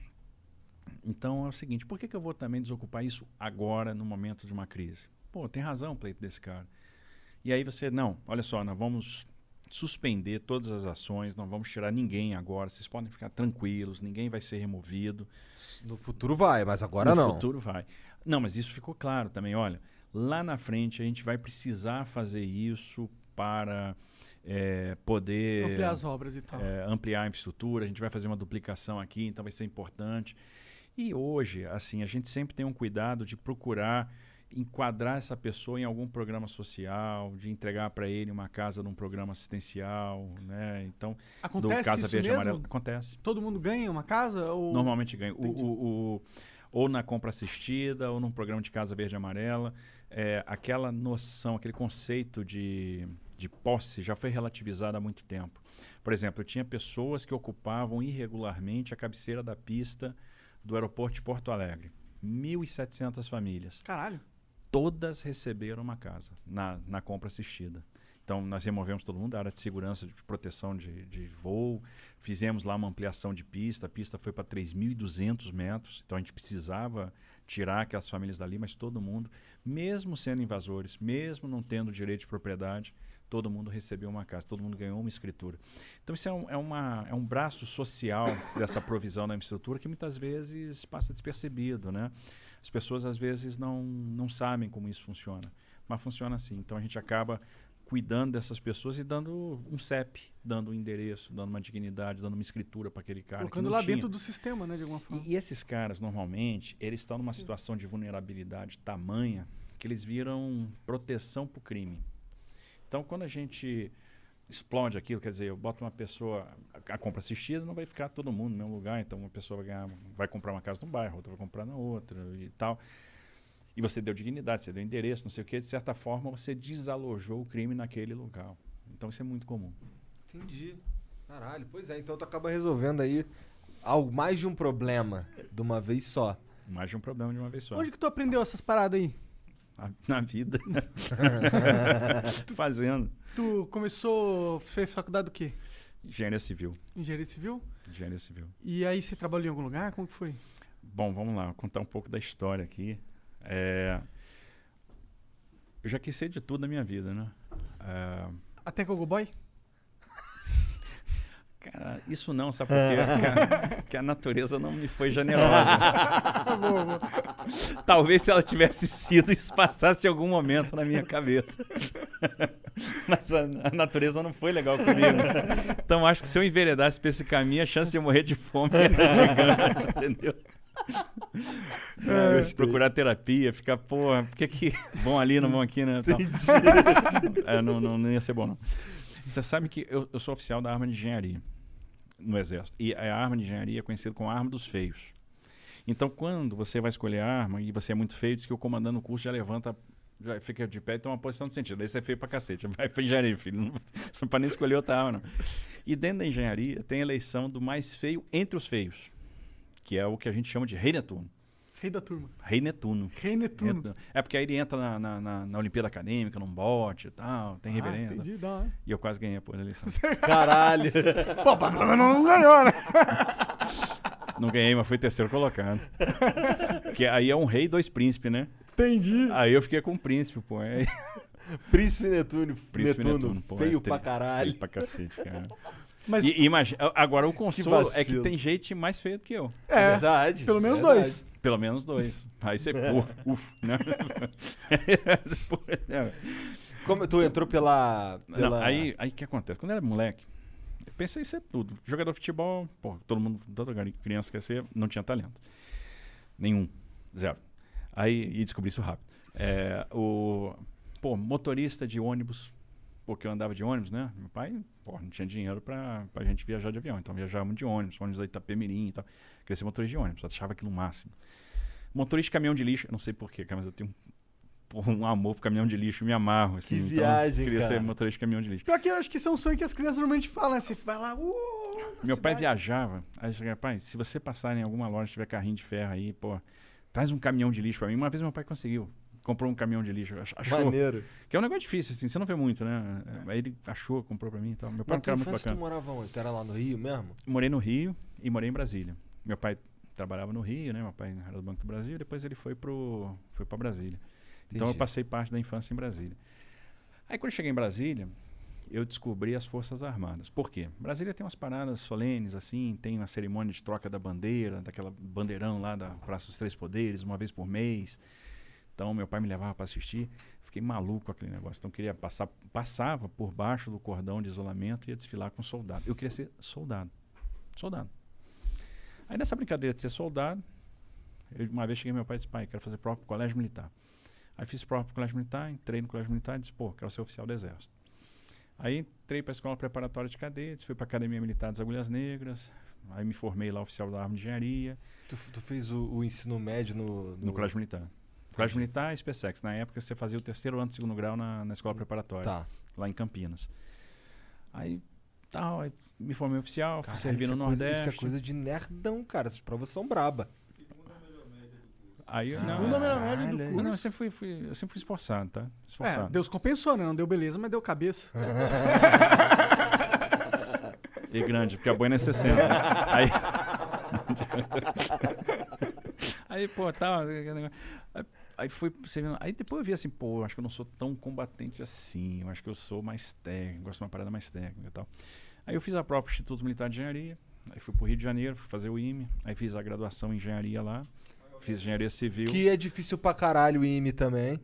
Então é o seguinte: por que, que eu vou também desocupar isso agora, no momento de uma crise? Pô, tem razão o pleito desse cara. E aí você, não, olha só, nós vamos suspender todas as ações, não vamos tirar ninguém agora, vocês podem ficar tranquilos, ninguém vai ser removido. No futuro vai, mas agora no não. futuro vai. Não, mas isso ficou claro também. Olha, lá na frente a gente vai precisar fazer isso para eh, poder Ampliar as obras e tal. eh, ampliar a infraestrutura. A gente vai fazer uma duplicação aqui, então vai ser importante. E hoje, assim, a gente sempre tem um cuidado de procurar enquadrar essa pessoa em algum programa social, de entregar para ele uma casa num programa assistencial, né? Então, Acontece do Casa isso Verde mesmo? Amarela acontece. Todo mundo ganha uma casa? Ou... Normalmente ganha. O, o- o- ou na compra assistida, ou num programa de Casa Verde Amarela. É, aquela noção, aquele conceito de, de posse já foi relativizado há muito tempo. Por exemplo, eu tinha pessoas que ocupavam irregularmente a cabeceira da pista do aeroporto de Porto Alegre. 1.700 famílias Caralho. Todas receberam uma casa na, na compra assistida. Então, nós removemos todo mundo da área de segurança, de proteção de, de voo, fizemos lá uma ampliação de pista, a pista foi para 3.200 metros, então a gente precisava tirar aquelas famílias dali, mas todo mundo, mesmo sendo invasores, mesmo não tendo direito de propriedade, todo mundo recebeu uma casa, todo mundo ganhou uma escritura. Então, isso é um, é uma, é um braço social dessa provisão da infraestrutura que muitas vezes passa despercebido, né? As pessoas às vezes não, não sabem como isso funciona, mas funciona assim. Então a gente acaba cuidando dessas pessoas e dando um CEP, dando um endereço, dando uma dignidade, dando uma escritura para aquele cara. Colocando lá tinha. dentro do sistema, né, de alguma forma. E, e esses caras, normalmente, eles estão numa situação de vulnerabilidade tamanha que eles viram proteção para o crime. Então, quando a gente explode aquilo, quer dizer, eu boto uma pessoa, a, a compra assistida não vai ficar todo mundo no mesmo lugar, então uma pessoa vai, ganhar, vai comprar uma casa num bairro, outra vai comprar na outra e tal. E você deu dignidade, você deu endereço, não sei o quê, de certa forma você desalojou o crime naquele lugar. Então isso é muito comum. Entendi. Caralho, pois é, então tu acaba resolvendo aí algo, mais de um problema de uma vez só. Mais de um problema de uma vez só. Onde que tu aprendeu essas paradas aí? Na, na vida. [laughs] [laughs] Fazendo. Tu começou, fez faculdade do quê? Engenharia civil. Engenharia civil? Engenharia civil. E aí você trabalhou em algum lugar? Como que foi? Bom, vamos lá, contar um pouco da história aqui. É, Eu já quis ser de tudo na minha vida, né? É, Até com o Boy? Cara, isso não, sabe por quê? Porque a, que a natureza não me foi generosa. [laughs] Talvez se ela tivesse sido, isso passasse em algum momento na minha cabeça. [laughs] Mas a, a natureza não foi legal comigo. Então acho que se eu enveredasse pra esse caminho, a chance de eu morrer de fome era gigante, [laughs] entendeu? É, procurar terapia, ficar, porra, por que que vão ali, não vão aqui, né? É, não, não, não ia ser bom, não. Você sabe que eu, eu sou oficial da arma de engenharia. no exército. E a arma de engenharia é conhecida como arma dos feios. Então, quando você vai escolher a arma e você é muito feio, diz que o comandante do curso já levanta, já fica de pé e toma uma posição de sentido. Daí você é feio pra cacete. Vai pra engenharia, filho. Não, você não nem escolher outra arma, não. E dentro da engenharia tem a eleição do mais feio entre os feios, que é o que a gente chama de rei Netuno. Rei da turma. Rei Netuno. Rei Netuno. Netuno. É porque aí ele entra na, na, na, na Olimpíada Acadêmica, num bote e tal, tem Ah, reverência. entendi, da hora. e eu quase ganhei por eleição. [laughs] Caralho. Pô, mas pelo menos não ganhou, né? [laughs] Não ganhei, mas fui terceiro colocado. que aí é um rei e dois príncipes, né? Entendi. Aí eu fiquei com o príncipe, pô. Aí, [laughs] Príncipe Netuno, príncipe Netuno, Netuno, pô. feio é pra caralho. Feio pra cacete, cara. Mas, E, imagina, agora o consolo é que tem gente mais feia do que eu. é, verdade. pelo menos verdade. dois. Pelo menos dois. Aí você, pô, ufa, né? É. [laughs] Como tu entrou pela. Não, pela... aí o que acontece? Quando eu era moleque, eu pensei em ser tudo. Jogador de futebol, pô, todo mundo, toda criança quer ser, não tinha talento. Nenhum. Zero. Aí, e descobri isso rápido. É, o, pô, motorista de ônibus, porque eu andava de ônibus, né? Meu pai, pô, não tinha dinheiro pra, pra gente viajar de avião, então viajávamos de ônibus, ônibus da Itapemirim e tal. Queria ser motorista de ônibus, achava aquilo máximo. Motorista de caminhão de lixo, não sei porquê, mas eu tenho um [laughs] amor pro caminhão de lixo, me amarro. Assim, Que então, viagem, Queria ser cara. motorista de caminhão de lixo. Pior que eu acho que isso é um sonho que as crianças normalmente falam? Você vai lá, uh, Meu pai cidade. viajava, aí eu chegava, pai, se você passar em alguma loja, tiver carrinho de ferro aí, pô, traz um caminhão de lixo pra mim. Uma vez meu pai conseguiu. Comprou um caminhão de lixo, ach- achou. Maneiro. Que é um negócio difícil, assim, você não vê muito, né? Aí ele achou, comprou pra mim e tal. Meu pai é Mas um cara muito infância tu bacana. morava onde? Tu era lá no Rio mesmo? Morei no Rio e morei em Brasília. Meu pai trabalhava no Rio, né? Meu pai era do Banco do Brasil, depois ele foi pro foi para Brasília. Então eu Entendi. passei parte da infância em Brasília. Aí quando eu cheguei em Brasília, eu descobri as Forças Armadas. Por quê? Brasília tem umas paradas solenes assim, tem uma cerimônia de troca da bandeira, daquela bandeirão lá da Praça dos Três Poderes, uma vez por mês. Então meu pai me levava para assistir. Fiquei maluco com aquele negócio. Então queria passar, passava por baixo do cordão de isolamento e ia desfilar com soldado. Eu queria ser soldado. Soldado. Aí nessa brincadeira de ser soldado, eu, uma vez cheguei meu pai e disse, pai, quero fazer prova pro colégio militar. Aí fiz prova pro colégio militar, entrei no colégio militar e disse, pô, quero ser oficial do exército. Aí entrei para a escola preparatória de cadetes, fui para a Academia Militar das Agulhas Negras, aí me formei lá oficial da arma de engenharia, Tu, tu fez o, o ensino médio no, no colégio militar. Colégio Militar e SpaceX. Na época você fazia o terceiro ano do segundo grau na, na escola preparatória, Tá. lá em Campinas. Aí, tal, aí me formei oficial, fui Caralho, servir isso no é coisa- Nordeste. Isso é coisa de nerdão, cara. Essas provas são braba. Aí, eu- não, Segunda melhor média do curso. Não, não, eu sempre fui, fui- eu sempre fui esforçado, tá? É, Esforçado. Deus compensou, né? Não deu beleza, mas deu cabeça. [laughs] E grande, porque a boina é 60. aí. [laughs] aí, pô, tá. negócio. Aí, aí servindo. Aí depois eu vi assim, pô, acho que eu não sou tão combatente assim. Eu acho que eu sou mais técnico, gosto de uma parada mais técnica e tal. Aí eu fiz a própria Instituto Militar de Engenharia. Aí fui pro Rio de Janeiro, fui fazer o IME. Aí fiz a graduação em engenharia lá. Fiz engenharia civil. Que é difícil pra caralho o IME também.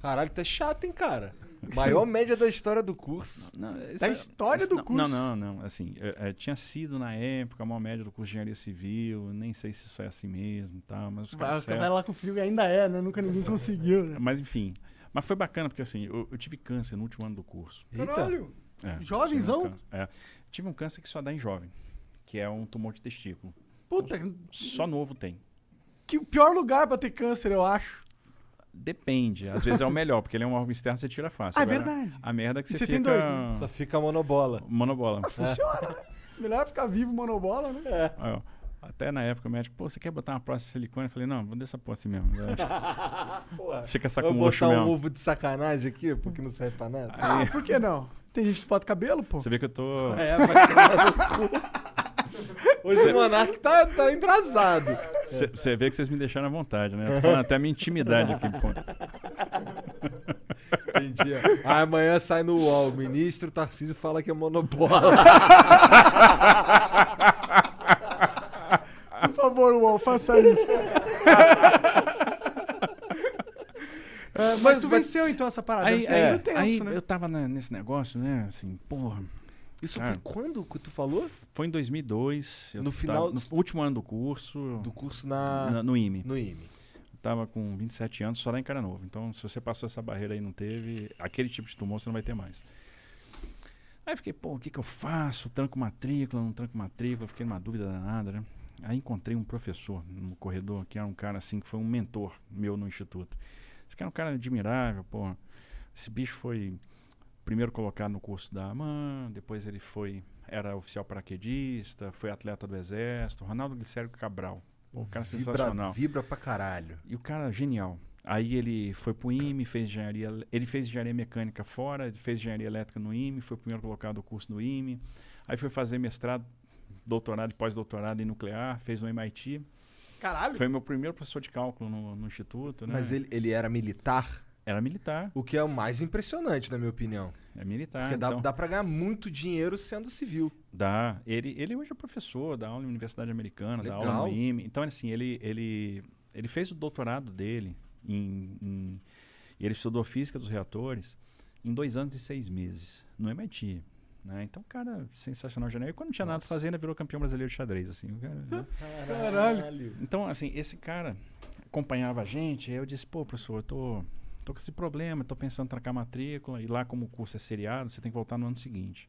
Caralho, tu é chato, hein, cara? [laughs] Maior média da história do curso. Não, isso Da é- história isso do não, curso. Não, não, não. Assim, é, é, tinha sido na época a maior média do curso de engenharia civil. Nem sei se isso é assim mesmo e tal, mas os Vai, caras disseram- vai lá com o frio e ainda é, né? Nunca ninguém conseguiu, né? Mas enfim. Mas foi bacana porque assim, eu, eu tive câncer no último ano do curso. Eita. Caralho! É, Jovenzão? tive um câncer. É. Tive um câncer que só dá em jovem, que é um tumor de testículo. Puta, Só novo tem. que o pior lugar pra ter câncer, eu acho. Depende. Às vezes é o melhor, porque ele é um órgão externo, você tira fácil. Ah, é verdade. A merda é que E você, você fica... tem dois, né? Só fica a monobola. Monobola. Funciona, né? Melhor ficar vivo monobola, né? Aí, ó, Até na época o médico, pô, você quer botar uma próstata de silicone? Eu falei, não, vou deixar pôr assim mesmo. [laughs] Porra. Fica Vou saco murcho botar um mesmo. ovo de sacanagem aqui, porque não serve pra nada. Ah, por que não? Tem gente que bota cabelo, pô. Você vê que eu tô... É, vai [laughs] Hoje o Monark tá, tá embrasado. Você vê que vocês me deixaram à vontade, né? Eu tô falando até a minha intimidade aqui. Entendi. Ah, amanhã sai no UOL. O ministro Tarcísio fala que é monobola. Por favor, UOL, faça isso. É, mas tu venceu então essa parada. Aí, é, tenso, aí né? eu tava na- nesse negócio, né? Assim, porra. Isso Cara. foi quando que tu falou? Foi em 2002. eu No tava- final- no último ano do curso. Do curso na, na- no IME. no IME. Eu tava com 27 anos, só lá em Cara Novo. Então, se você passou essa barreira aí e não teve, aquele tipo de tumor você não vai ter mais. Aí eu fiquei, pô, o que que eu faço? Tranco matrícula, não tranco matrícula? Fiquei numa dúvida danada, né? Aí encontrei um professor no corredor, que era um cara assim, que foi um mentor meu no instituto. Esse cara é um cara admirável, pô. Esse bicho foi primeiro colocado no curso da AMAN, depois ele foi, era oficial paraquedista, foi atleta do Exército, Ronaldo Glicério Cabral. Pô, o cara Vibra, sensacional. vibra pra caralho. E o cara genial. Aí ele foi pro IME, fez engenharia, ele fez engenharia mecânica fora, ele fez engenharia elétrica no IME, foi o primeiro colocado do curso no IME. Aí foi fazer mestrado, doutorado e pós-doutorado em nuclear, fez no MIT. Caralho. Foi meu primeiro professor de cálculo no, no instituto, né? Mas ele, ele era militar, Era militar, o que é o mais impressionante, na minha opinião. é militar. Porque dá, então, dá pra ganhar muito dinheiro sendo civil. Dá. Ele, ele hoje é professor, dá aula na Universidade Americana, dá aula Legal. no IME. Então, assim, ele, ele, ele fez o doutorado dele em, em- e ele estudou física dos reatores em dois anos e seis meses, no MIT. Né? Então, cara, sensacional. genial. E quando não tinha nada pra fazer, ainda virou campeão brasileiro de xadrez. Assim, cara, né? [laughs] Caralho. Então, assim, esse cara acompanhava a gente, aí eu disse, pô, professor, eu tô, com esse problema, tô pensando em trancar matrícula, e lá como o curso é seriado, você tem que voltar no ano seguinte.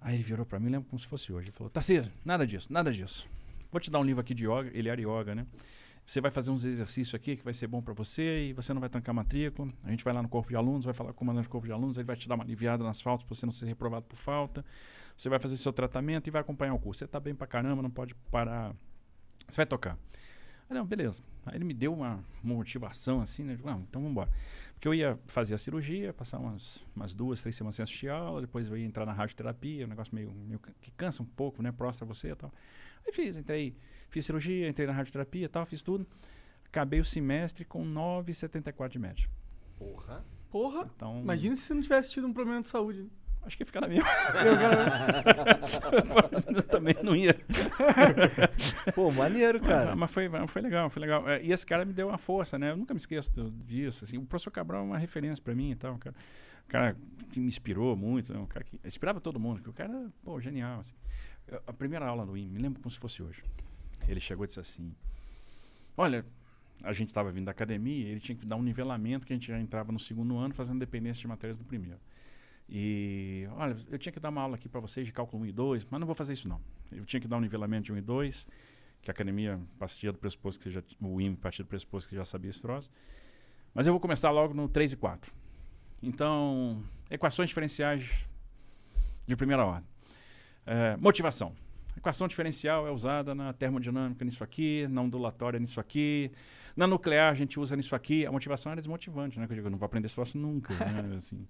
Aí ele virou pra mim, lembro como se fosse hoje, ele falou, Tarcísio, nada disso, nada disso. Vou te dar um livro aqui de yoga, ele era yoga, né? Você vai fazer uns exercícios aqui que vai ser bom pra você e você não vai trancar matrícula. A gente vai lá no corpo de alunos, vai falar com o comandante do corpo de alunos, ele vai te dar uma aliviada nas faltas pra você não ser reprovado por falta. Você vai fazer seu tratamento e vai acompanhar o curso. Você tá bem pra caramba, não pode parar. Você vai tocar. Aí, não, beleza. Aí ele me deu uma, uma motivação assim, né? Eu digo, Não, então vamos embora. Porque eu ia fazer a cirurgia, passar umas, umas duas, três semanas sem assistir aula, depois eu ia entrar na radioterapia, um negócio meio, meio que cansa um pouco, né? Prostra você e tal. Aí fiz, entrei, fiz cirurgia, entrei na radioterapia e tal, fiz tudo. Acabei o semestre com 9,74 de média. Porra. Porra. Então, Imagina se você não tivesse tido um problema de saúde. Né? acho que ia ficar na minha. [laughs] Eu, também não ia. [laughs] Pô, maneiro, cara. Mas, foi, mas foi legal, foi legal. É, E esse cara me deu uma força, né? Eu nunca me esqueço disso. Assim. O professor Cabral é uma referência pra mim e tal. Um cara, um cara que me inspirou muito, né? um cara que inspirava todo mundo. Que o cara, pô, genial. assim. A primeira aula do IME, me lembro como se fosse hoje. Ele chegou e disse assim: Olha, a gente estava vindo da academia, ele tinha que dar um nivelamento que a gente já entrava no segundo ano fazendo dependência de matérias do primeiro. E, olha, eu tinha que dar uma aula aqui para vocês de cálculo 1 e 2, mas não vou fazer isso não. Eu tinha que dar um nivelamento de 1 e 2, que a academia partia do pressuposto que você já, o IME partia do pressuposto que já sabia esse troço. Mas eu vou começar logo no 3 e 4. Então, equações diferenciais de primeira ordem. É, motivação. Equação diferencial é usada na termodinâmica nisso aqui, na ondulatória nisso aqui, na nuclear a gente usa nisso aqui. A motivação era desmotivante, né? Que eu digo, eu não vou aprender esse troço nunca. né? [laughs] assim.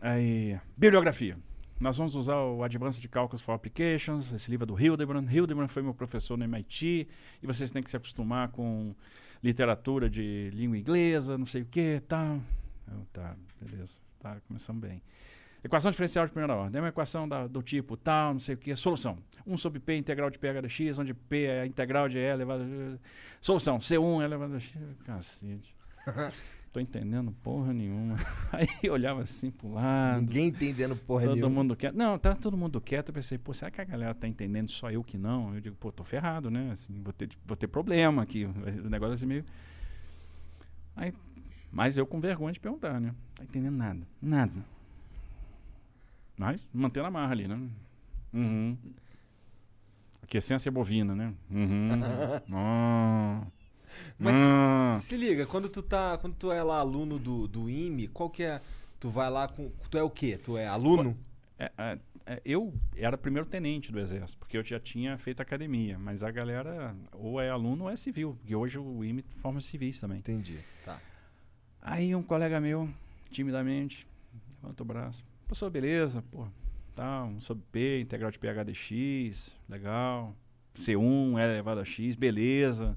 Aí, bibliografia. Nós vamos usar o Advanced Calculus for Applications, esse livro é do Hildebrand. Hildebrand foi meu professor no MIT, e vocês têm que se acostumar com literatura de língua inglesa, não sei o que, tal. Eu, tá, beleza, tá, começamos bem. Equação diferencial de primeira ordem. É uma equação da- do tipo tal, não sei o que. Solução. 1 sobre P integral de pH x, onde P é a integral de E elevado. Solução. C1 elevado a x. Cacete. [laughs] Tô entendendo porra nenhuma. [laughs] Aí eu olhava assim pro lado. Ninguém entendendo porra Todo nenhuma. mundo quieto. Não, tá todo mundo quieto. Eu pensei, pô, será que a galera tá entendendo só eu que não? Eu digo, pô, tô ferrado, né? Assim, vou ter, vou ter problema aqui. O negócio assim meio. Aí, mas eu com vergonha de perguntar, né? Tá entendendo nada. Nada. Mas mantendo a marra ali, né? Uhum. Aquecência bovina, né? Uhum. [laughs] Ah. Mas Ah. se liga, quando tu tá. Quando tu é lá aluno do, do IME, qual que é. Tu vai lá com. Tu é o quê? Tu é aluno? É, é, é, eu era primeiro tenente do exército, porque eu já tinha feito academia, mas a galera ou é aluno ou é civil, porque hoje o IME forma civis também. Entendi. Tá. Aí um colega meu, timidamente, levanta o braço. Professor, beleza, pô, tá, um sobre P, integral de pH de x, legal. C1 é elevado a x, beleza.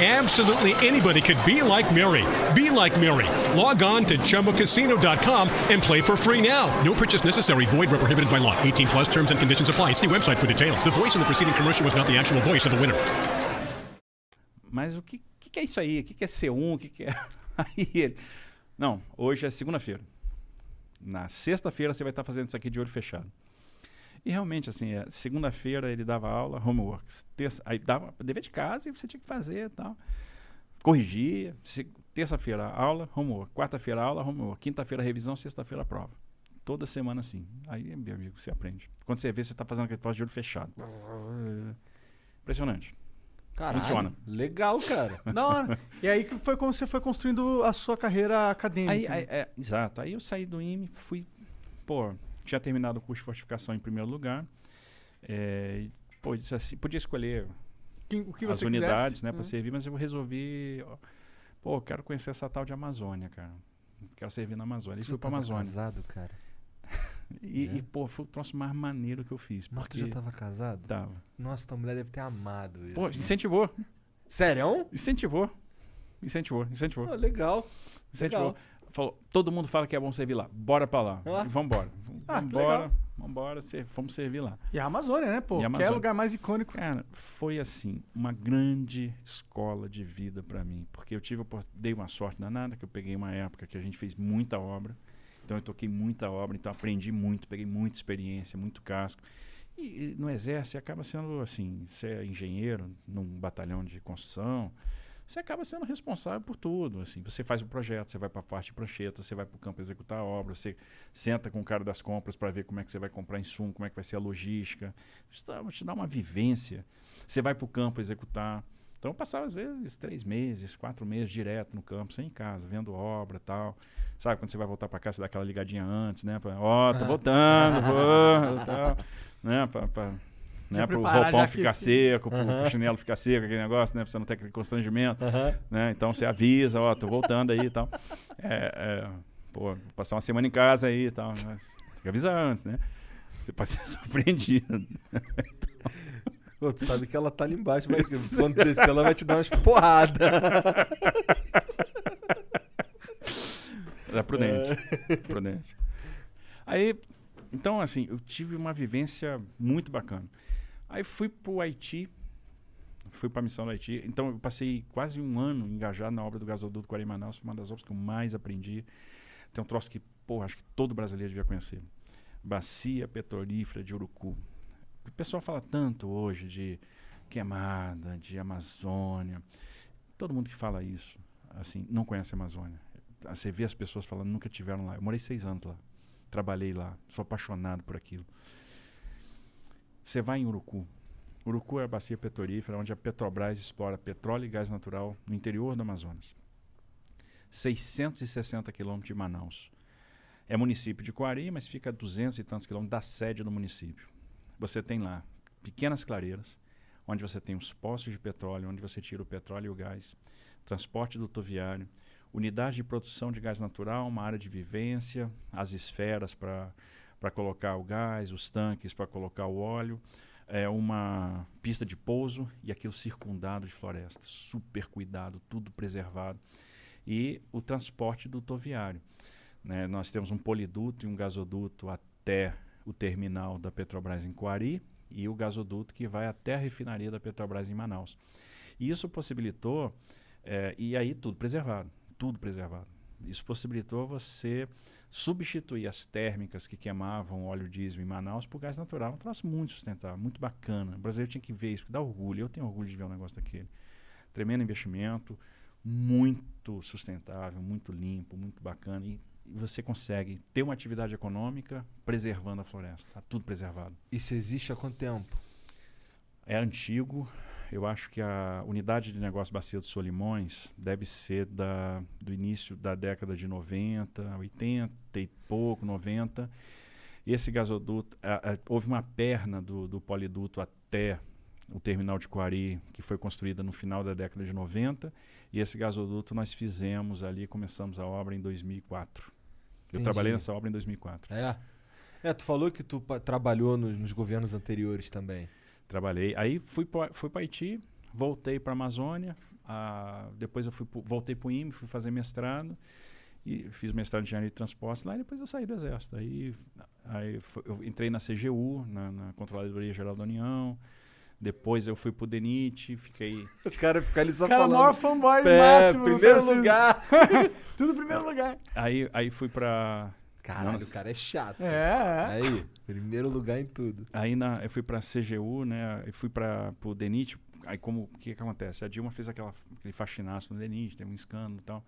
Absolutely anybody could be like Mary. Be like Mary. Log on to ChumboCasino.com and play for free now. No purchase necessary. Void where prohibited by law. 18 plus terms and conditions apply. See website for details. The voice in the preceding commercial was not the actual voice of the winner. Mas o que, que, que é isso aí? O que, que é C1? O que, que é. [laughs] Aí ele. Não, hoje é segunda-feira. Na sexta-feira você vai estar fazendo isso aqui de olho fechado. E realmente, assim, é, segunda-feira ele dava aula, homeworks. Terça, aí dava dever de casa e você tinha que fazer e tal. Corrigia. Terça-feira, aula, homework. Quarta-feira, aula, homework. Quinta-feira, revisão. Sexta-feira, prova. Toda semana assim. Aí, meu amigo, você aprende. Quando você vê, você está fazendo aquele troço de olho fechado. Impressionante. Caralho, Funciona. Legal, cara. [laughs] Da hora. E aí que foi como você foi construindo a sua carreira acadêmica. Aí, aí- é, exato. Aí eu saí do IME, fui. Pô, tinha terminado o curso de fortificação em primeiro lugar. É, pô, disse assim, podia escolher Quem- o que as você unidades, quisesse, né, para servir, mas eu resolvi. ó, Pô, quero conhecer essa tal de Amazônia, cara. Quero servir na Amazônia. E fui pra tava Amazônia. casado, cara? [laughs] E, É? e, pô, foi o troço mais maneiro que eu fiz. Mas tu já tava casado? tava. Nossa, tua mulher deve ter amado isso. Pô, né? incentivou. Sério? Incentivou. Incentivou, incentivou. Ah, legal. Incentivou. legal. Falou, todo mundo fala que é bom servir lá. Bora pra lá. Ah. Vambora. Ah, vambora. Vambora, ser- fomos servir lá. E a Amazônia, né, pô? Que é o lugar mais icônico. Cara, foi assim, uma grande escola de vida pra mim. Porque eu tive, dei uma sorte danada, que eu peguei uma época que a gente fez muita obra. Então eu toquei muita obra, então aprendi muito, peguei muita experiência, muito casco. E, e no exército acaba sendo assim, você é engenheiro num batalhão de construção, você acaba sendo responsável por tudo. Assim, você faz o projeto, você vai para a parte de prancheta, você vai para o campo executar a obra, você senta com o cara das compras para ver como é que você vai comprar insumo, como é que vai ser a logística. Isso te dá uma vivência. Você vai para o campo executar. Então eu passava às vezes três meses, quatro meses direto no campo, sem em casa, vendo obra e tal. Sabe, quando você vai voltar para casa, você dá aquela ligadinha antes, né? Ó, tô voltando, vou, tal. Né? Pra, pra, né? Pro preparar, roupão ficar aquecer. seco, pro, pro chinelo ficar seco, aquele negócio, né? Pra você não ter aquele constrangimento. Aham. Né? Então você avisa, ó, tô voltando aí e tal. É, é, pô, vou passar uma semana em casa aí e tal. Né? Tem que avisar antes, né? Você pode ser [laughs] surpreendido. Pô, tu sabe que ela tá ali embaixo, mas quando descer ela vai te dar umas porradas. É prudente. prudente. Aí, então, assim, eu tive uma vivência muito bacana. Aí fui pro Haiti, fui pra missão do Haiti. Então, eu passei quase um ano engajado na obra do gasoduto Guarani Manaus. Foi uma das obras que eu mais aprendi. Tem um troço que, pô, acho que todo brasileiro devia conhecer. Bacia Petrolífera de Urucu. O pessoal fala tanto hoje de queimada, de Amazônia. Todo mundo que fala isso, assim, não conhece a Amazônia. Você vê as pessoas falando, nunca tiveram lá. Eu morei seis anos lá. Trabalhei lá. Sou apaixonado por aquilo. Você vai em Urucu. Urucu é a bacia petrolífera onde a Petrobras explora petróleo e gás natural no interior do Amazonas. 660 quilômetros de Manaus. É município de Coari, mas fica a 200 e tantos quilômetros da sede do município. Você tem lá pequenas clareiras, onde você tem os postos de petróleo, onde você tira o petróleo e o gás, transporte rodoviário, unidade de produção de gás natural, uma área de vivência, as esferas para colocar o gás, os tanques para colocar o óleo, é uma pista de pouso e aquilo circundado de floresta, super cuidado, tudo preservado. E o transporte dutoviário. Né? Nós temos um poliduto e um gasoduto até o terminal da Petrobras em Coari e o gasoduto que vai até a refinaria da Petrobras em Manaus. E isso possibilitou, eh, e aí tudo preservado, tudo preservado. Isso possibilitou você substituir as térmicas que queimavam óleo diesel em Manaus por gás natural. Um troço muito sustentável, muito bacana. O brasileiro tinha que ver isso, dá orgulho. Eu tenho orgulho de ver um negócio daquele. Tremendo investimento, muito sustentável, muito limpo, muito bacana. E você consegue ter uma atividade econômica preservando a floresta. Está tudo preservado. Isso existe há quanto tempo? É antigo. Eu acho que a unidade de negócio Bacia dos Solimões deve ser da, do início da década de 90, 80 e pouco, 90. E esse gasoduto, a- a- houve uma perna do, do poliduto até o terminal de Coari, que foi construída no final da década de 90. E esse gasoduto nós fizemos ali, começamos a obra em 2004. Eu Entendi. trabalhei nessa obra em 2004. É. É, tu falou que tu trabalhou nos, nos governos anteriores também. Trabalhei. Aí fui para fui para Haiti, voltei para Amazônia. ah, depois eu fui pro- voltei para o IME, fui fazer mestrado. E fiz mestrado em engenharia de transportes lá e depois eu saí do exército. Aí, aí foi- eu entrei na CGU, na, na Controladoria Geral da União. Depois eu fui pro DENIT, fiquei. [laughs] O cara fica ali só Cara, falando. maior fanboy É, máximo. primeiro lugar. [laughs] Tudo primeiro lugar. Aí, aí fui pra. Caralho, Nossa. o cara é chato. É, é. Aí, primeiro lugar em tudo. Aí na, eu fui pra CGU, né? Eu fui para pro DENIT. Aí como o que, que acontece? A Dilma fez aquela, aquele faxinaço no DENIT, teve um escândalo e tal.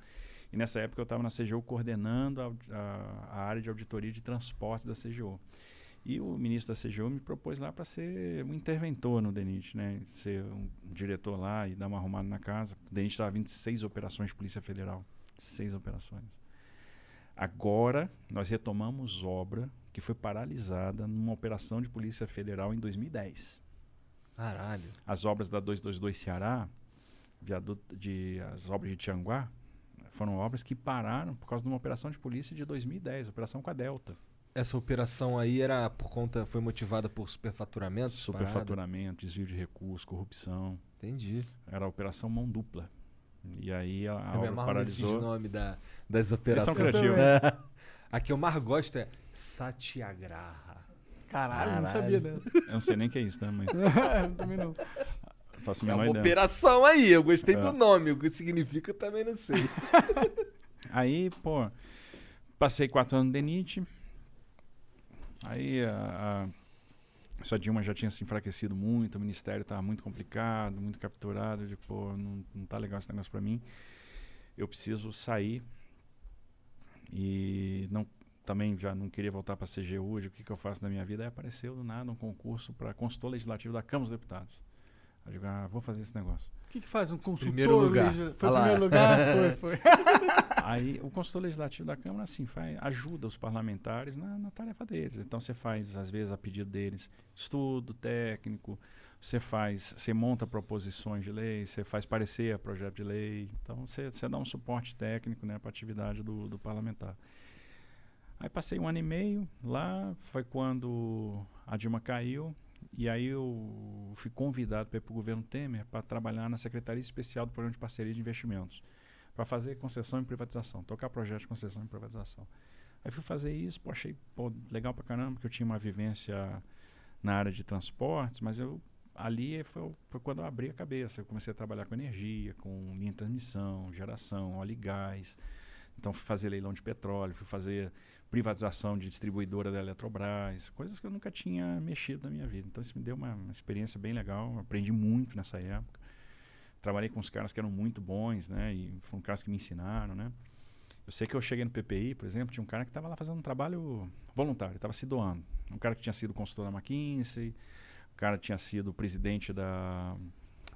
E nessa época eu estava na CGU coordenando a, a, a área de auditoria de transporte da CGU. E o ministro da CGU me propôs lá para ser um interventor no DENIT, né? Ser um diretor lá e dar uma arrumada na casa. O DENIT estava vindo seis operações de Polícia Federal. Seis operações. Agora, nós retomamos obra que foi paralisada numa operação de Polícia Federal em 2010. Caralho. As obras da 222 Ceará, viaduto de, as obras de Tianguá, foram obras que pararam por causa de uma operação de polícia de 2010, operação com a Delta. Essa operação aí era por conta, foi motivada por superfaturamento? Superfaturamento, desvio de recursos, corrupção. Entendi. Era a operação mão dupla. E aí a, a Eu obra paralisou. nomes da, das Eles operações. são criativos. É. A que eu mais gosto é Satyagraha. Caralho, não sabia dessa. Eu não sei nem o que é isso, né? Mas [laughs] Eu Também não. não faço a É menor uma ideia. operação aí, eu gostei É. do nome. O que significa eu também não sei. [laughs] Aí, pô, passei quatro anos no DENIT. Aí a, a essa Dilma já tinha se enfraquecido muito, o ministério estava muito complicado, muito capturado. Eu digo, pô, não, não tá legal esse negócio para mim. Eu preciso sair. E não, também já não queria voltar para a CGU. O que, que eu faço na minha vida? Aí apareceu do nada um concurso para consultor legislativo da Câmara dos Deputados. Eu digo, ah, vou fazer esse negócio. O que, que faz um consultor? Primeiro lugar. legis- Foi Ah o lá. primeiro lugar? Foi, foi. [laughs] Aí o consultor legislativo da Câmara assim faz, ajuda os parlamentares na, na tarefa deles. Então você faz às vezes a pedido deles estudo técnico, você faz, você monta proposições de lei, você faz parecer a projeto de lei. Então você, você dá um suporte técnico né, para a atividade do, do parlamentar. Aí passei um ano e meio lá, foi quando a Dilma caiu. E aí eu fui convidado para ir para o governo Temer para trabalhar na Secretaria Especial do Programa de Parceria de Investimentos para fazer concessão e privatização, tocar projetos de concessão e privatização. Aí fui fazer isso, pô, achei pô, legal pra caramba, porque eu tinha uma vivência na área de transportes, mas eu ali foi, foi quando eu abri a cabeça. Eu comecei a trabalhar com energia, com linha de transmissão, geração, óleo e gás. Então fui fazer leilão de petróleo, fui fazer privatização de distribuidora da Eletrobras, coisas que eu nunca tinha mexido na minha vida. Então isso me deu uma, uma experiência bem legal, aprendi muito nessa época trabalhei com uns caras que eram muito bons, né? E foram caras que me ensinaram, né? Eu sei que eu cheguei no PPI, por exemplo, tinha um cara que estava lá fazendo um trabalho voluntário, estava se doando. Um cara que tinha sido consultor da McKinsey, um cara que tinha sido presidente da,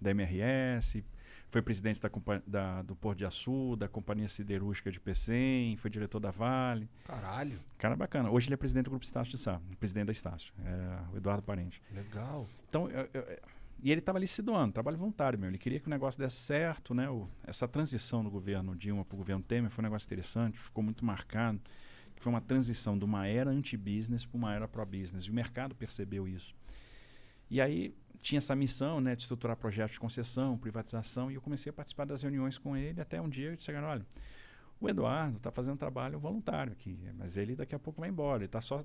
da MRS, foi presidente da, da- do Porto de Açu, da Companhia Siderúrgica de Pecém, foi diretor da Vale. Caralho. Cara bacana. Hoje ele é presidente do Grupo Estácio de Sá, presidente da Estácio, é, o Eduardo Parente. Legal. Então, eu- eu- e ele estava ali se doando, trabalho voluntário mesmo. Ele queria que o negócio desse certo, né? O- essa transição do governo Dilma para o governo Temer foi um negócio interessante, ficou muito marcado. Que foi uma transição de uma era anti-business para uma era pró-business. E o mercado percebeu isso. E aí tinha essa missão né, de estruturar projetos de concessão, privatização, e eu comecei a participar das reuniões com ele até um dia eles chegaram, olha, o Eduardo está fazendo trabalho voluntário aqui, mas ele daqui a pouco vai embora, ele está só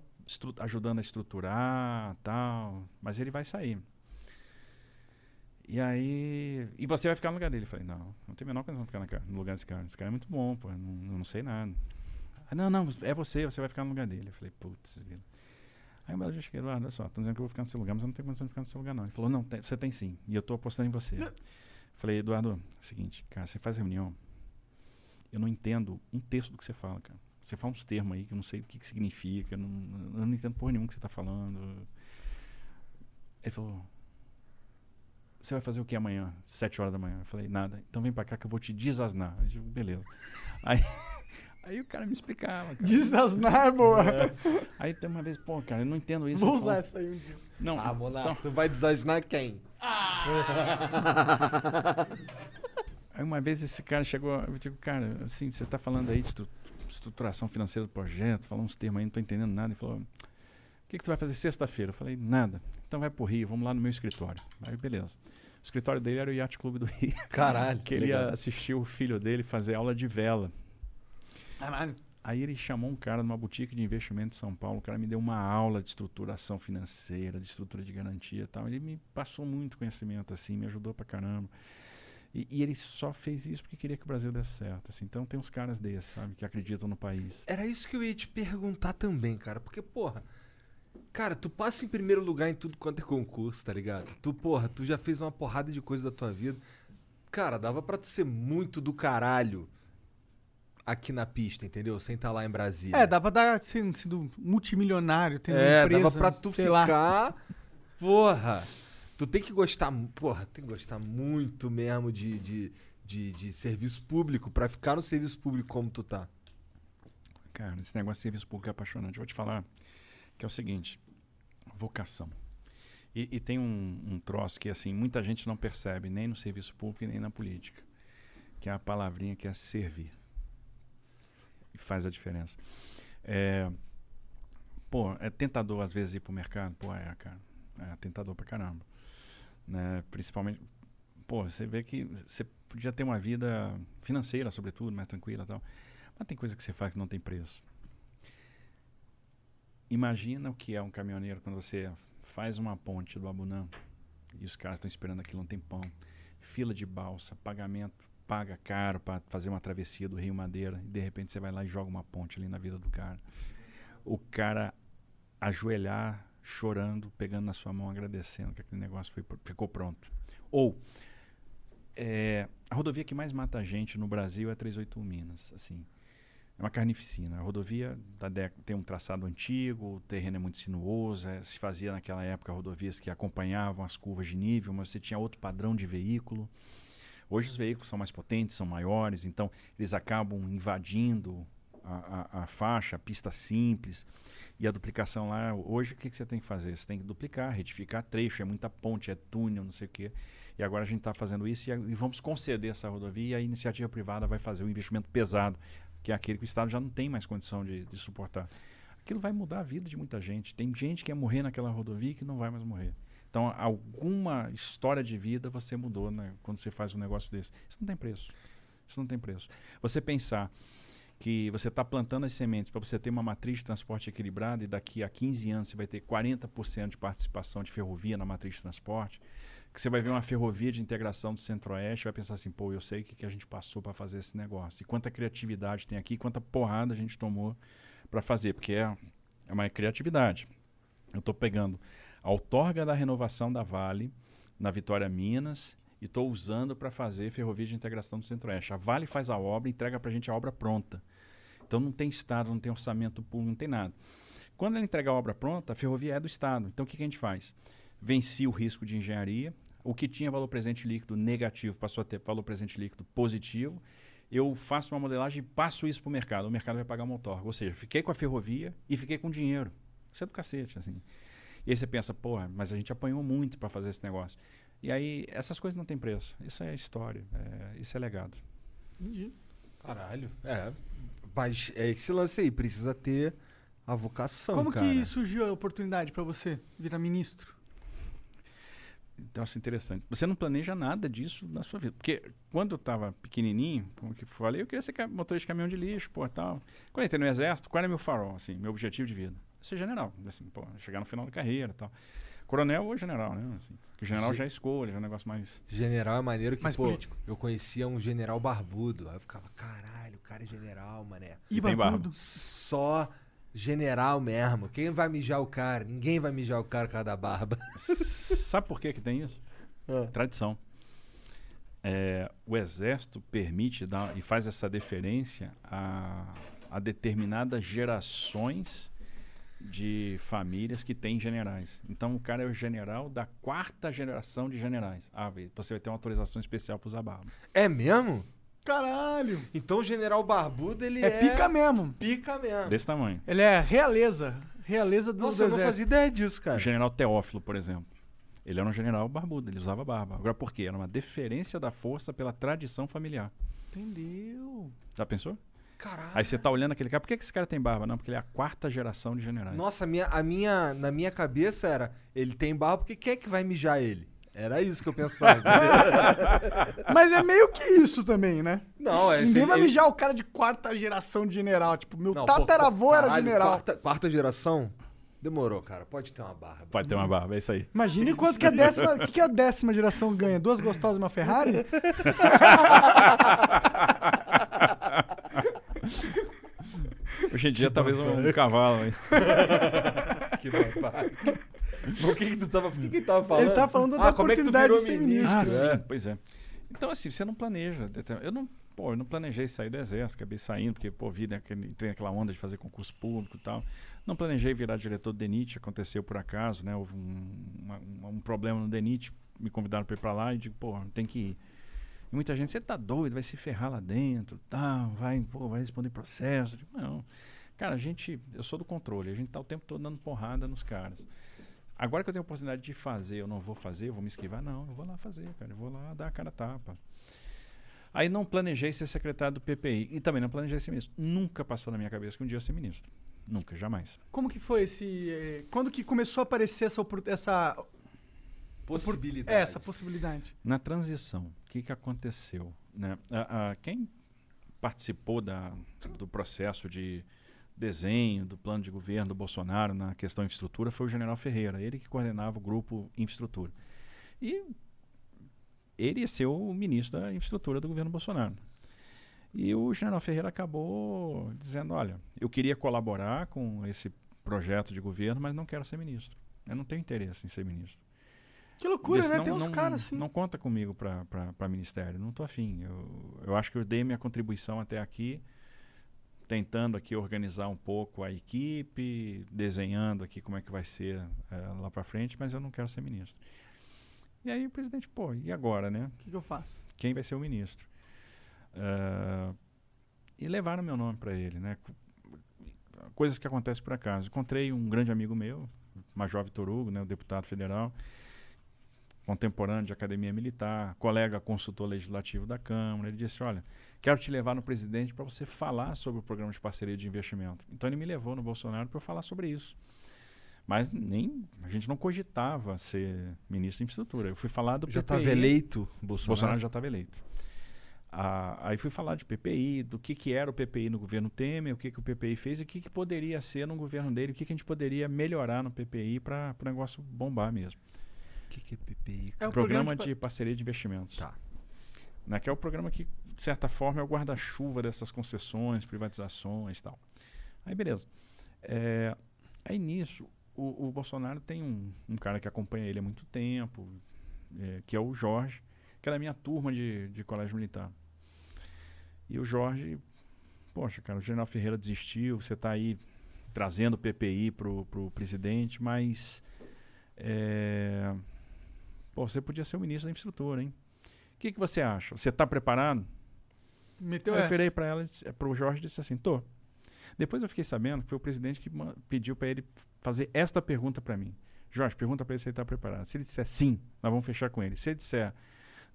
ajudando a estruturar tal, mas ele vai sair. E aí. E você vai ficar no lugar dele? Eu falei, não, não tem a menor condição de ficar no lugar desse cara. Esse cara é muito bom, pô, não, não sei nada. Ah, não, não, é você, você vai ficar no lugar dele. Eu falei, putz. Aí um belo dia eu cheguei, Eduardo, olha só, tô dizendo que eu vou ficar no seu lugar, mas eu não tenho condição de ficar no seu lugar, não. Ele falou, não, tem- você tem sim, e eu tô apostando em você. Eu falei, Eduardo, é o seguinte, cara, você faz reunião, eu não entendo um terço do que você fala, cara. Você fala uns termos aí que eu não sei o que, que significa, eu não, eu não entendo porra nenhuma que você tá falando. Ele falou, você vai fazer o que amanhã? Sete horas da manhã. Eu falei, nada. Então vem pra cá que eu vou te desasnar. Eu digo, beleza. Aí, [laughs] aí o cara me explicava. Cara. Desasnar, boa. Aí tem uma vez, pô, cara, eu não entendo isso. Vou falou, usar essa aí um dia. Não, Ah, Monarca, então- tu vai desasnar quem? [laughs] Aí uma vez esse cara chegou, eu digo, cara, assim, você está falando aí de estru- estruturação financeira do projeto, falando uns termos aí, não estou entendendo nada. Ele falou, o que, que tu vai fazer sexta-feira? Eu falei, nada. Então vai pro Rio, vamos lá no meu escritório. Aí, beleza. O escritório dele era o Yacht Clube do Rio. Caralho, [laughs] que ele ia legal. assistir o filho dele fazer aula de vela. Caralho. Aí ele chamou um cara numa boutique de investimento de São Paulo. O cara me deu uma aula de estruturação financeira, de estrutura de garantia e tal. Ele me passou muito conhecimento, assim, me ajudou pra caramba. E, e ele só fez isso porque queria que o Brasil desse certo. Assim. Então tem uns caras desses, sabe, que acreditam no país. Era isso que eu ia te perguntar também, cara. Porque, porra. Cara, tu passa em primeiro lugar em tudo quanto é concurso, tá ligado? Tu, porra, tu já fez uma porrada de coisa da tua vida. Cara, dava pra tu ser muito do caralho aqui na pista, entendeu? Sem estar lá em Brasília. É, dá pra dar sendo, sendo multimilionário, tendo É, empresa. dava pra tu sei lá. ficar. Porra! Tu tem que gostar. Porra, tem que gostar muito mesmo de, de, de, de serviço público pra ficar no serviço público como tu tá. Cara, esse negócio de serviço público é apaixonante. Eu vou te falar que é o seguinte: vocação. E, e tem um, um troço que, assim, muita gente não percebe, nem no serviço público e nem na política, que é a palavrinha que é servir. E faz a diferença. É, pô, é tentador às vezes ir pro mercado? Pô, é, cara. É tentador pra caramba. Né? Principalmente, pô, você vê que você podia ter uma vida financeira, sobretudo, mais tranquila e tal. Mas tem coisa que você faz que não tem preço. Imagina o que é um caminhoneiro quando você faz uma ponte do Abunã e os caras estão esperando aquilo um tempão. Fila de balsa, pagamento, paga caro para fazer uma travessia do Rio Madeira e de repente você vai lá e joga uma ponte ali na vida do cara. O cara ajoelhar, chorando, pegando na sua mão, agradecendo que aquele negócio foi, ficou pronto. Ou é, a rodovia que mais mata gente no Brasil é a 381 Minas, assim. É uma carnificina. A rodovia tem um traçado antigo, o terreno é muito sinuoso, é, se fazia naquela época rodovias que acompanhavam as curvas de nível, mas você tinha outro padrão de veículo. Hoje os veículos são mais potentes, são maiores, então eles acabam invadindo a, a- a faixa, a pista simples. E a duplicação lá, hoje o que, que você tem que fazer? Você tem que duplicar, retificar trecho, é muita ponte, é túnel, não sei o quê. E agora a gente está fazendo isso e, e vamos conceder essa rodovia e a iniciativa privada vai fazer o investimento pesado, que é aquele que o Estado já não tem mais condição de, de suportar. Aquilo vai mudar a vida de muita gente. Tem gente que ia morrer naquela rodovia que não vai mais morrer. Então, alguma história de vida você mudou né, quando você faz um negócio desse. Isso não tem preço. Isso não tem preço. Você pensar que você está plantando as sementes para você ter uma matriz de transporte equilibrada e daqui a 15 anos você vai ter 40% de participação de ferrovia na matriz de transporte, que você vai ver uma ferrovia de integração do Centro-Oeste vai pensar assim, pô, eu sei o que, que a gente passou para fazer esse negócio. E quanta criatividade tem aqui, quanta porrada a gente tomou para fazer, porque é, é uma criatividade. Eu estou pegando outorga da renovação da Vale na Vitória Minas e estou usando para fazer ferrovia de integração do Centro-Oeste. A Vale faz a obra, entrega para a gente a obra pronta. Então não tem Estado, não tem orçamento público, não tem nada. Quando ela entregar a obra pronta, a ferrovia é do Estado. Então o que, que a gente faz? Venci o risco de engenharia. O que tinha valor presente líquido negativo passou a ter valor presente líquido positivo. Eu faço uma modelagem e passo isso para o mercado. O mercado vai pagar uma outorga. Ou seja, fiquei com a ferrovia e fiquei com dinheiro. Isso é do cacete, assim. E aí você pensa, porra, mas a gente apanhou muito para fazer esse negócio. E aí, essas coisas não têm preço. Isso é história. é- isso é legado. Entendi. Caralho. É. Mas é esse lance aí, precisa ter a vocação, Como cara. que surgiu a oportunidade pra você virar ministro? Troço interessante. Você não planeja nada disso na sua vida. Porque quando eu estava pequenininho, como que eu falei, eu queria ser motorista de caminhão de lixo, pô, tal. Quando eu entrei no exército, qual era meu farol, assim, meu objetivo de vida? Ser general, assim, pô, chegar no final da carreira, tal. Coronel ou general, né? Assim, porque o general Ge- já é escolha, já é um negócio mais General é maneiro que, Mais pô, político. eu conhecia um general barbudo. Aí eu ficava, caralho, o cara é general, mané. E tem barbudo. Só general mesmo. Quem vai mijar o cara? Ninguém vai mijar o cara por causa da barba. [laughs] Sabe por que que tem isso? Ah. Tradição. é, o exército permite dar, e faz essa deferência a, a determinadas gerações de famílias que têm generais. Então o cara é o general da quarta geração de generais. Ah, você vai ter uma autorização especial para usar barba. É mesmo? Caralho. Então o general Barbudo, ele é... É pica mesmo. Pica mesmo. Desse tamanho. Ele é realeza. Realeza do Nossa, eu não fazia ideia disso, O cara. general Teófilo, por exemplo. Ele era um general barbudo, ele usava barba. Agora por quê? Era uma deferência da força pela tradição familiar. Entendeu? Já pensou? Caralho. Aí você tá olhando aquele cara, por que que esse cara tem barba? Não, porque ele é a quarta geração de generais. Nossa, a minha, a minha, na minha cabeça era, ele tem barba porque quem é que vai mijar ele? Era isso que eu pensava. [laughs] Mas é meio que isso também, né? não, é... Ninguém vai ele- mijar o cara de quarta geração de general. Tipo, meu Não, tataravô era caralho, general. Quarta, quarta geração? Demorou, cara. Pode ter uma barba. Pode ter uma barba, é isso aí. Imagine quanto que a décima. O que, que a décima geração ganha? Duas gostosas e uma Ferrari? [laughs] Hoje em dia, talvez um, um cavalo. hein? [laughs] Que o que que tu tava, o que que ele tava falando? Ele tá falando da ah, como é que tu oportunidade virou de ser ministro? ministro. Ah, é. sim, pois é. Então, assim, você não planeja. Eu não, pô, eu não planejei sair do exército, acabei saindo, porque, pô, vi, né, entrei naquela onda de fazer concurso público e tal. Não planejei virar diretor do DENIT, aconteceu por acaso, né? Houve um, uma- um problema no DENIT, me convidaram para ir para lá e digo, pô, tem que ir. E muita gente, você tá doido, vai se ferrar lá dentro, tá, vai, pô, vai responder processo. Digo, não. Cara, a gente, eu sou do controle, a gente tá o tempo todo dando porrada nos caras. Agora que eu tenho a oportunidade de fazer, eu não vou fazer, eu vou me esquivar? Não, eu vou lá fazer, cara. Eu vou lá dar a cara a tapa. Aí não planejei ser secretário do PPI. E também não planejei ser ministro. Nunca passou na minha cabeça que um dia ia ser ministro. Nunca, jamais. Como que foi esse. eh, Quando que começou a aparecer essa, essa, Possibilidade. essa possibilidade? Na transição, o que, que aconteceu? Né? A- a- quem participou da, do processo de desenho do plano de governo do Bolsonaro na questão infraestrutura foi o general Ferreira, ele que coordenava o grupo infraestrutura. E ele ia ser o ministro da infraestrutura do governo Bolsonaro. E o general Ferreira acabou dizendo: olha, eu queria colaborar com esse projeto de governo, mas não quero ser ministro. Eu não tenho interesse em ser ministro. Que loucura, Disse, né? não- Tem uns caras assim. Não conta comigo para ministério, não tô afim. Eu, eu acho que eu dei minha contribuição até aqui, tentando aqui organizar um pouco a equipe, desenhando aqui como é que vai ser eh, lá para frente, mas eu não quero ser ministro. E aí o presidente, pô, e agora, né? O que, que eu faço? Quem vai ser o ministro? Ah, e levaram meu nome para ele, né? Co- Coisas que acontecem por acaso. Encontrei um grande amigo meu, Major Vitor Hugo, né, o deputado federal, contemporâneo de academia militar, colega consultor legislativo da Câmara. Ele disse: Olha, quero te levar no presidente para você falar sobre o programa de parceria de investimento. Então ele me levou no Bolsonaro para eu falar sobre isso. Mas nem a gente não cogitava ser ministro de infraestrutura. Eu fui falar do Já PPI. estava eleito, Bolsonaro. Bolsonaro já estava eleito. Ah, aí fui falar de PPI, do que, que era o PPI no governo Temer, o que, que o PPI fez e o que, que poderia ser no governo dele, o que, que a gente poderia melhorar no PPI para o negócio bombar mesmo. O que, que é PPI? É o programa, programa de de, parceria de investimentos. Tá. Né, que é o programa que, de certa forma, é o guarda-chuva dessas concessões, privatizações e tal. Aí, beleza. É, aí, nisso, o, o Bolsonaro tem um, um cara que acompanha ele há muito tempo, é, que é o Jorge, que era a minha turma de, de colégio militar. E o Jorge, poxa, cara, o General Ferreira desistiu, você está aí trazendo o PPI pro, pro presidente, mas é, pô, você podia ser o ministro da infraestrutura, hein? O que, que você acha? Você está preparado? Meteu Aí eu essa. virei para ela, disse- pro Jorge e disse assim, tô. Depois eu fiquei sabendo que foi o presidente que pediu para ele fazer esta pergunta para mim. Jorge, pergunta para ele se ele está preparado. Se ele disser sim, nós vamos fechar com ele. Se ele disser,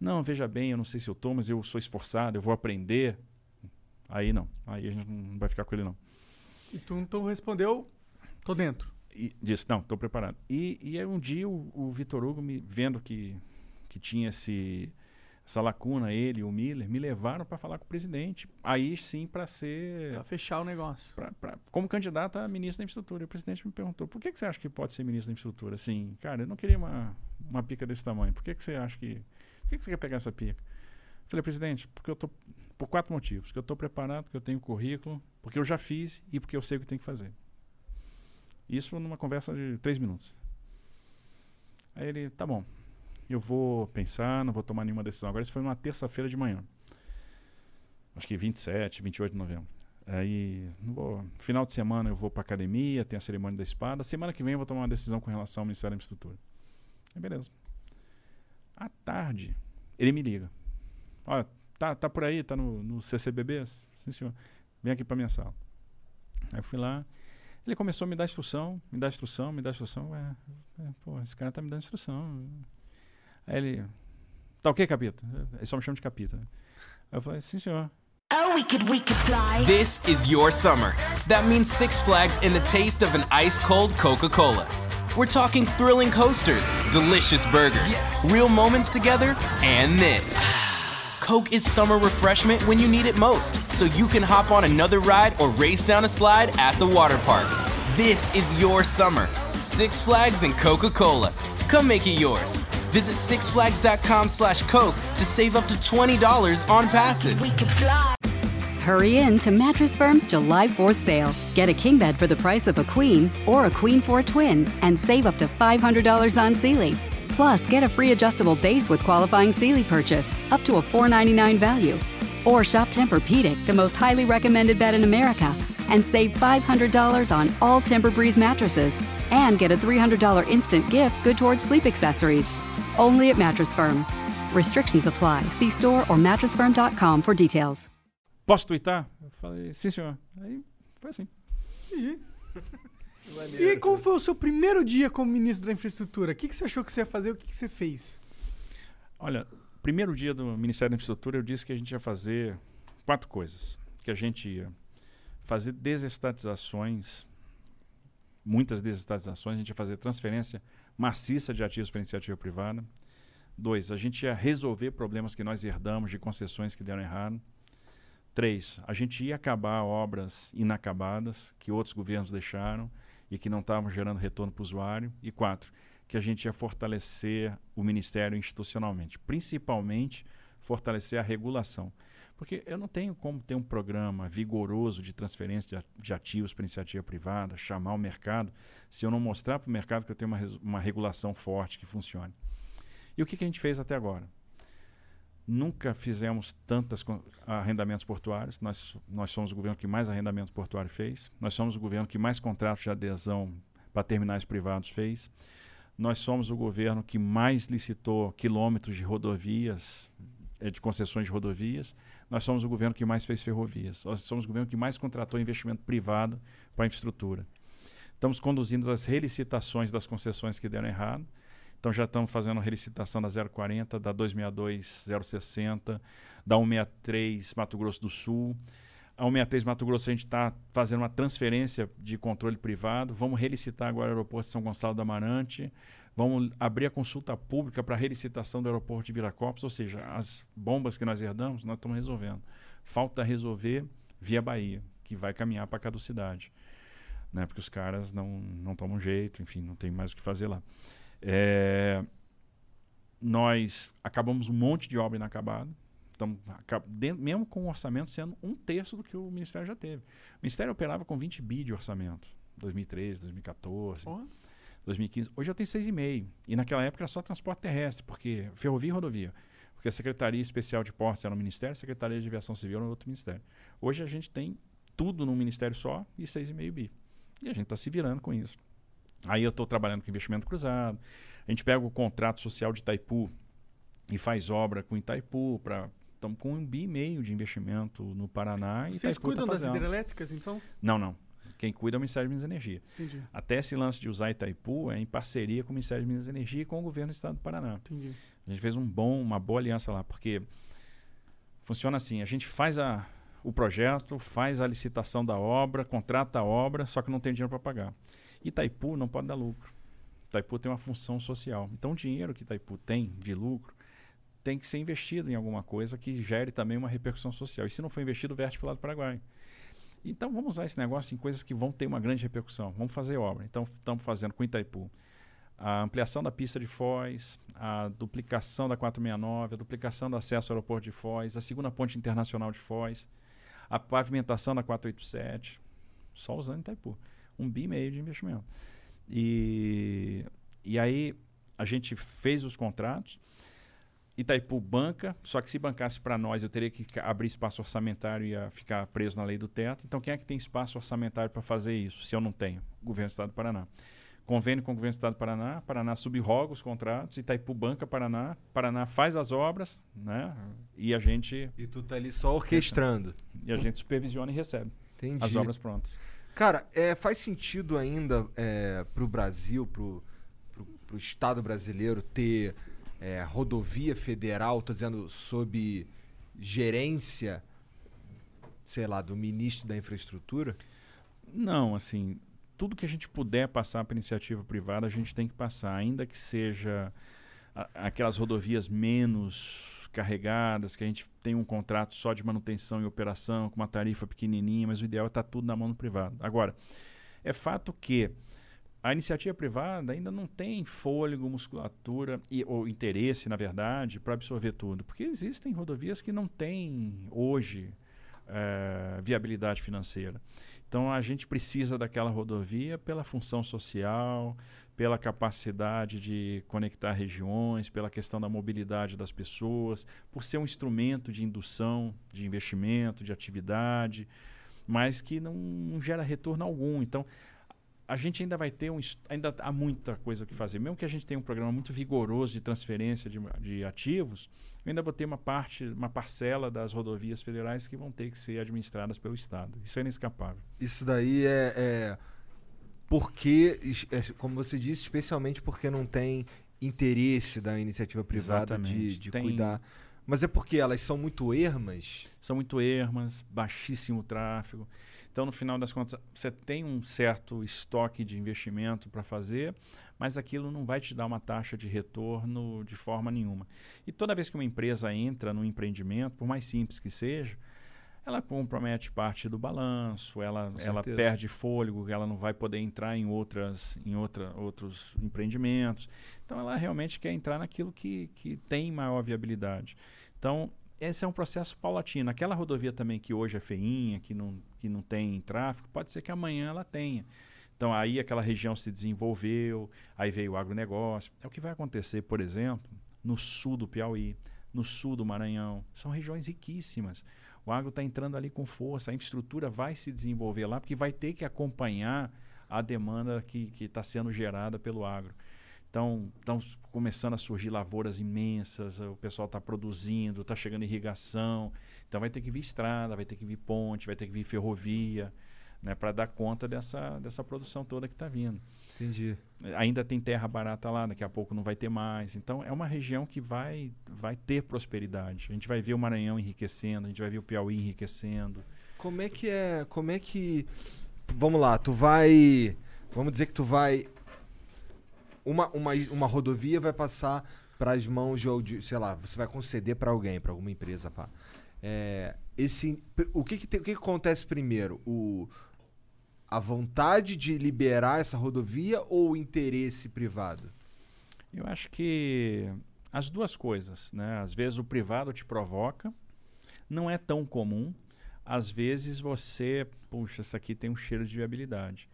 não, veja bem, eu não sei se eu tô, mas eu sou esforçado, eu vou aprender. Aí não. Aí a gente não vai ficar com ele, não. E tu então respondeu, tô dentro. E disse, não, estou preparado. E, e aí um dia o, o Vitor Hugo, me, vendo que, que tinha esse, essa lacuna, ele e o Miller, me levaram para falar com o presidente. Aí sim para ser Pra fechar o negócio. pra- pra- como candidato a ministro da infraestrutura. E o presidente me perguntou: por que, que você acha que pode ser ministro da infraestrutura? Assim, cara, eu não queria uma, uma pica desse tamanho. Por que, que você acha que. Por que, que você quer pegar essa pica? Falei, presidente, porque eu tô. Por quatro motivos. Porque eu estou preparado, porque eu tenho currículo, porque eu já fiz e porque eu sei o que tem que fazer. Isso numa conversa de três minutos. Aí ele, tá bom. eu vou pensar, não vou tomar nenhuma decisão. Agora, isso foi uma terça-feira de manhã. Acho que 27, 28 de novembro. Aí, vou, final de semana eu vou para academia, tem a cerimônia da espada. Semana que vem eu vou tomar uma decisão com relação ao Ministério da Infraestrutura. Aí, beleza. À tarde, ele me liga. Olha, tá, tá por aí, tá no, no CCBB? Sim, senhor. Vem aqui para minha sala. Aí eu fui lá. Ele começou a me dar instrução, me dar instrução, me dar instrução. Ué, é, pô, esse cara tá me dando instrução. Aí ele. Tá o que, capita? Ele só me chama de capita. né? Aí eu falei, sim, senhor. Oh, we could, we could fly. This is your summer. That means Six Flags and the taste of an ice cold Coca Cola. We're talking thrilling coasters, delicious burgers, real moments together, and this. Coke is summer refreshment when you need it most, so you can hop on another ride or race down a slide at the water park. This is your summer. Six Flags and Coca-Cola. Come make it yours. Visit sixflags.com slash Coke to save up to $20 on passes. Hurry in to Mattress Firm's July 4th sale. Get a king bed for the price of a queen or a queen for a twin and save up to $500 on Sealy. Plus, get a free adjustable base with qualifying Sealy purchase, up to a 499 value. Or shop Tempur-Pedic, the most highly recommended bed in America, and save $500 on all Tempur-Breeze mattresses and get a $300 instant gift good towards sleep accessories. Only at Mattress Firm. Restrictions apply. See store or mattressfirm.com for details. Posso twittar? Eu falei, sim, senhor. Aí foi assim. E como foi o seu primeiro dia como ministro da infraestrutura? O que, que você achou que você ia fazer? O que, que você fez? Olha, primeiro dia do Ministério da Infraestrutura, eu disse que a gente ia fazer quatro coisas. Que a gente ia fazer desestatizações, muitas desestatizações, a gente ia fazer transferência maciça de ativos para iniciativa privada. Dois, a gente ia resolver problemas que nós herdamos de concessões que deram errado. Três, a gente ia acabar obras inacabadas que outros governos deixaram e que não estavam gerando retorno para o usuário. E quatro, que a gente ia fortalecer o Ministério institucionalmente, principalmente fortalecer a regulação. Porque eu não tenho como ter um programa vigoroso de transferência de ativos para iniciativa privada, chamar o mercado, se eu não mostrar para o mercado que eu tenho uma, uma regulação forte que funcione. E o que, que a gente fez até agora? Nunca fizemos tantos arrendamentos portuários. Nós, nós somos o governo que mais arrendamentos portuários fez. Nós somos o governo que mais contratos de adesão para terminais privados fez. Nós somos o governo que mais licitou quilômetros de rodovias, eh, de concessões de rodovias. Nós somos o governo que mais fez ferrovias. Nós somos o governo que mais contratou investimento privado para infraestrutura. Estamos conduzindo as relicitações das concessões que deram errado. Então já estamos fazendo a relicitação da 040, da 262, 060, da 163 Mato Grosso do Sul. A 163 Mato Grosso a gente está fazendo uma transferência de controle privado. Vamos relicitar agora o aeroporto de São Gonçalo do Amarante. Vamos abrir a consulta pública para a relicitação do aeroporto de Viracopos, ou seja, as bombas que nós herdamos, nós estamos resolvendo. Falta resolver via Bahia, que vai caminhar para a caducidade. Né? Porque os caras não, não tomam jeito, enfim, não tem mais o que fazer lá. É, nós acabamos um monte de obra inacabada. Estamos, dentro- mesmo com o orçamento sendo um terço do que o Ministério já teve. O Ministério operava com 20 bi de orçamento. 2013, 2014, 2015. Hoje eu tenho 6,5. E naquela época era só transporte terrestre, porque ferrovia e rodovia. Porque a Secretaria Especial de Portos era no Ministério, a Secretaria de Aviação Civil era outro Ministério. Hoje a gente tem tudo num Ministério só e 6,5 bi. E a gente está se virando com isso. Aí eu estou trabalhando com investimento cruzado. A gente pega o contrato social de Itaipu e faz obra com Itaipu para estamos com um bi e meio de investimento no Paraná. e Vocês Itaipu cuidam tá das hidrelétricas, então? Não, não. Quem cuida é o Ministério de Minas e Energia. Entendi. Até esse lance de usar Itaipu é em parceria com o Ministério de Minas e Energia e com o governo do Estado do Paraná. Entendi. A gente fez um bom, uma boa aliança lá, porque funciona assim, a gente faz a, o projeto, faz a licitação da obra, contrata a obra, só que não tem dinheiro para pagar. Itaipu não pode dar lucro. Itaipu tem uma função social. Então o dinheiro que Itaipu tem de lucro tem que ser investido em alguma coisa que gere também uma repercussão social. E se não for investido, verte para o lado do Paraguai. Então vamos usar esse negócio em coisas que vão ter uma grande repercussão. Vamos fazer obra. Então estamos fazendo com Itaipu a ampliação da pista de Foz, a duplicação da 469, a duplicação do acesso ao aeroporto de Foz, a segunda ponte internacional de Foz, a pavimentação da 487, só usando Itaipu. Um bi e meio de investimento. E, e aí a gente fez os contratos. Itaipu banca, só que se bancasse para nós, eu teria que abrir espaço orçamentário e ia ficar preso na lei do teto. Então, quem é que tem espaço orçamentário para fazer isso, se eu não tenho? O governo do Estado do Paraná. Convênio com o governo do Estado do Paraná, Paraná subroga os contratos, Itaipu banca Paraná, Paraná faz as obras, né? E a gente. E tu tá ali só orquestrando. E a gente supervisiona e recebe Entendi. as obras prontas. Cara, é, faz sentido ainda é, pro Brasil, pro, pro, pro Estado brasileiro ter é, rodovia federal, tô dizendo, sob gerência, sei lá, do ministro da infraestrutura? Não, assim, tudo que a gente puder passar para iniciativa privada, a gente tem que passar, ainda que seja aquelas rodovias menos carregadas, que a gente tem um contrato só de manutenção e operação, com uma tarifa pequenininha, mas o ideal é estar tudo na mão do privado. Agora, é fato que a iniciativa privada ainda não tem fôlego, musculatura e, ou interesse, na verdade, para absorver tudo, porque existem rodovias que não têm hoje eh, viabilidade financeira. Então a gente precisa daquela rodovia pela função social, pela capacidade de conectar regiões, pela questão da mobilidade das pessoas, por ser um instrumento de indução de investimento, de atividade, mas que não, gera retorno algum. Então a gente ainda vai ter um ainda há muita coisa que fazer. Mesmo que a gente tenha um programa muito vigoroso de transferência de, de ativos, ainda vou ter uma parte, uma parcela das rodovias federais que vão ter que ser administradas pelo Estado. Isso é inescapável. Isso daí é, é porque, é, como você disse, especialmente porque não tem interesse da iniciativa privada de, Exatamente. de Tem- cuidar. Mas é porque elas são muito ermas. São muito ermas, baixíssimo tráfego. Então, no final das contas, você tem um certo estoque de investimento para fazer, mas aquilo não vai te dar uma taxa de retorno de forma nenhuma. E toda vez que uma empresa entra num empreendimento, por mais simples que seja, ela compromete parte do balanço, ela, ela perde fôlego, ela não vai poder entrar em, outras, em outra, outros empreendimentos. Então, ela realmente quer entrar naquilo que, que tem maior viabilidade. Então, esse é um processo paulatino. Aquela rodovia também que hoje é feinha, que não, que não tem tráfego, pode ser que amanhã ela tenha. Então, aí aquela região se desenvolveu, aí veio o agronegócio. É o que vai acontecer, por exemplo, no sul do Piauí, no sul do Maranhão. São regiões riquíssimas. O agro está entrando ali com força, a infraestrutura vai se desenvolver lá, porque vai ter que acompanhar a demanda que está sendo gerada pelo agro. Então, estão começando a surgir lavouras imensas, o pessoal está produzindo, está chegando irrigação. Então, vai ter que vir estrada, vai ter que vir ponte, vai ter que vir ferrovia, né, para dar conta dessa, dessa produção toda que está vindo. Entendi. Ainda tem terra barata lá, daqui a pouco não vai ter mais. Então, é uma região que vai, vai ter prosperidade. A gente vai ver o Maranhão enriquecendo, a gente vai ver o Piauí enriquecendo. Como é que é. Como é que. Vamos lá, tu vai. Vamos dizer que tu vai. Uma, uma, uma rodovia vai passar para as mãos de. Sei lá, você vai conceder para alguém, para alguma empresa, pá. É, esse, o que que, tem- o que que acontece primeiro? O, a vontade de liberar essa rodovia ou o interesse privado? Eu acho que as duas coisas, né? Às vezes o privado te provoca, não é tão comum. Às vezes você, puxa, isso aqui tem um cheiro de viabilidade.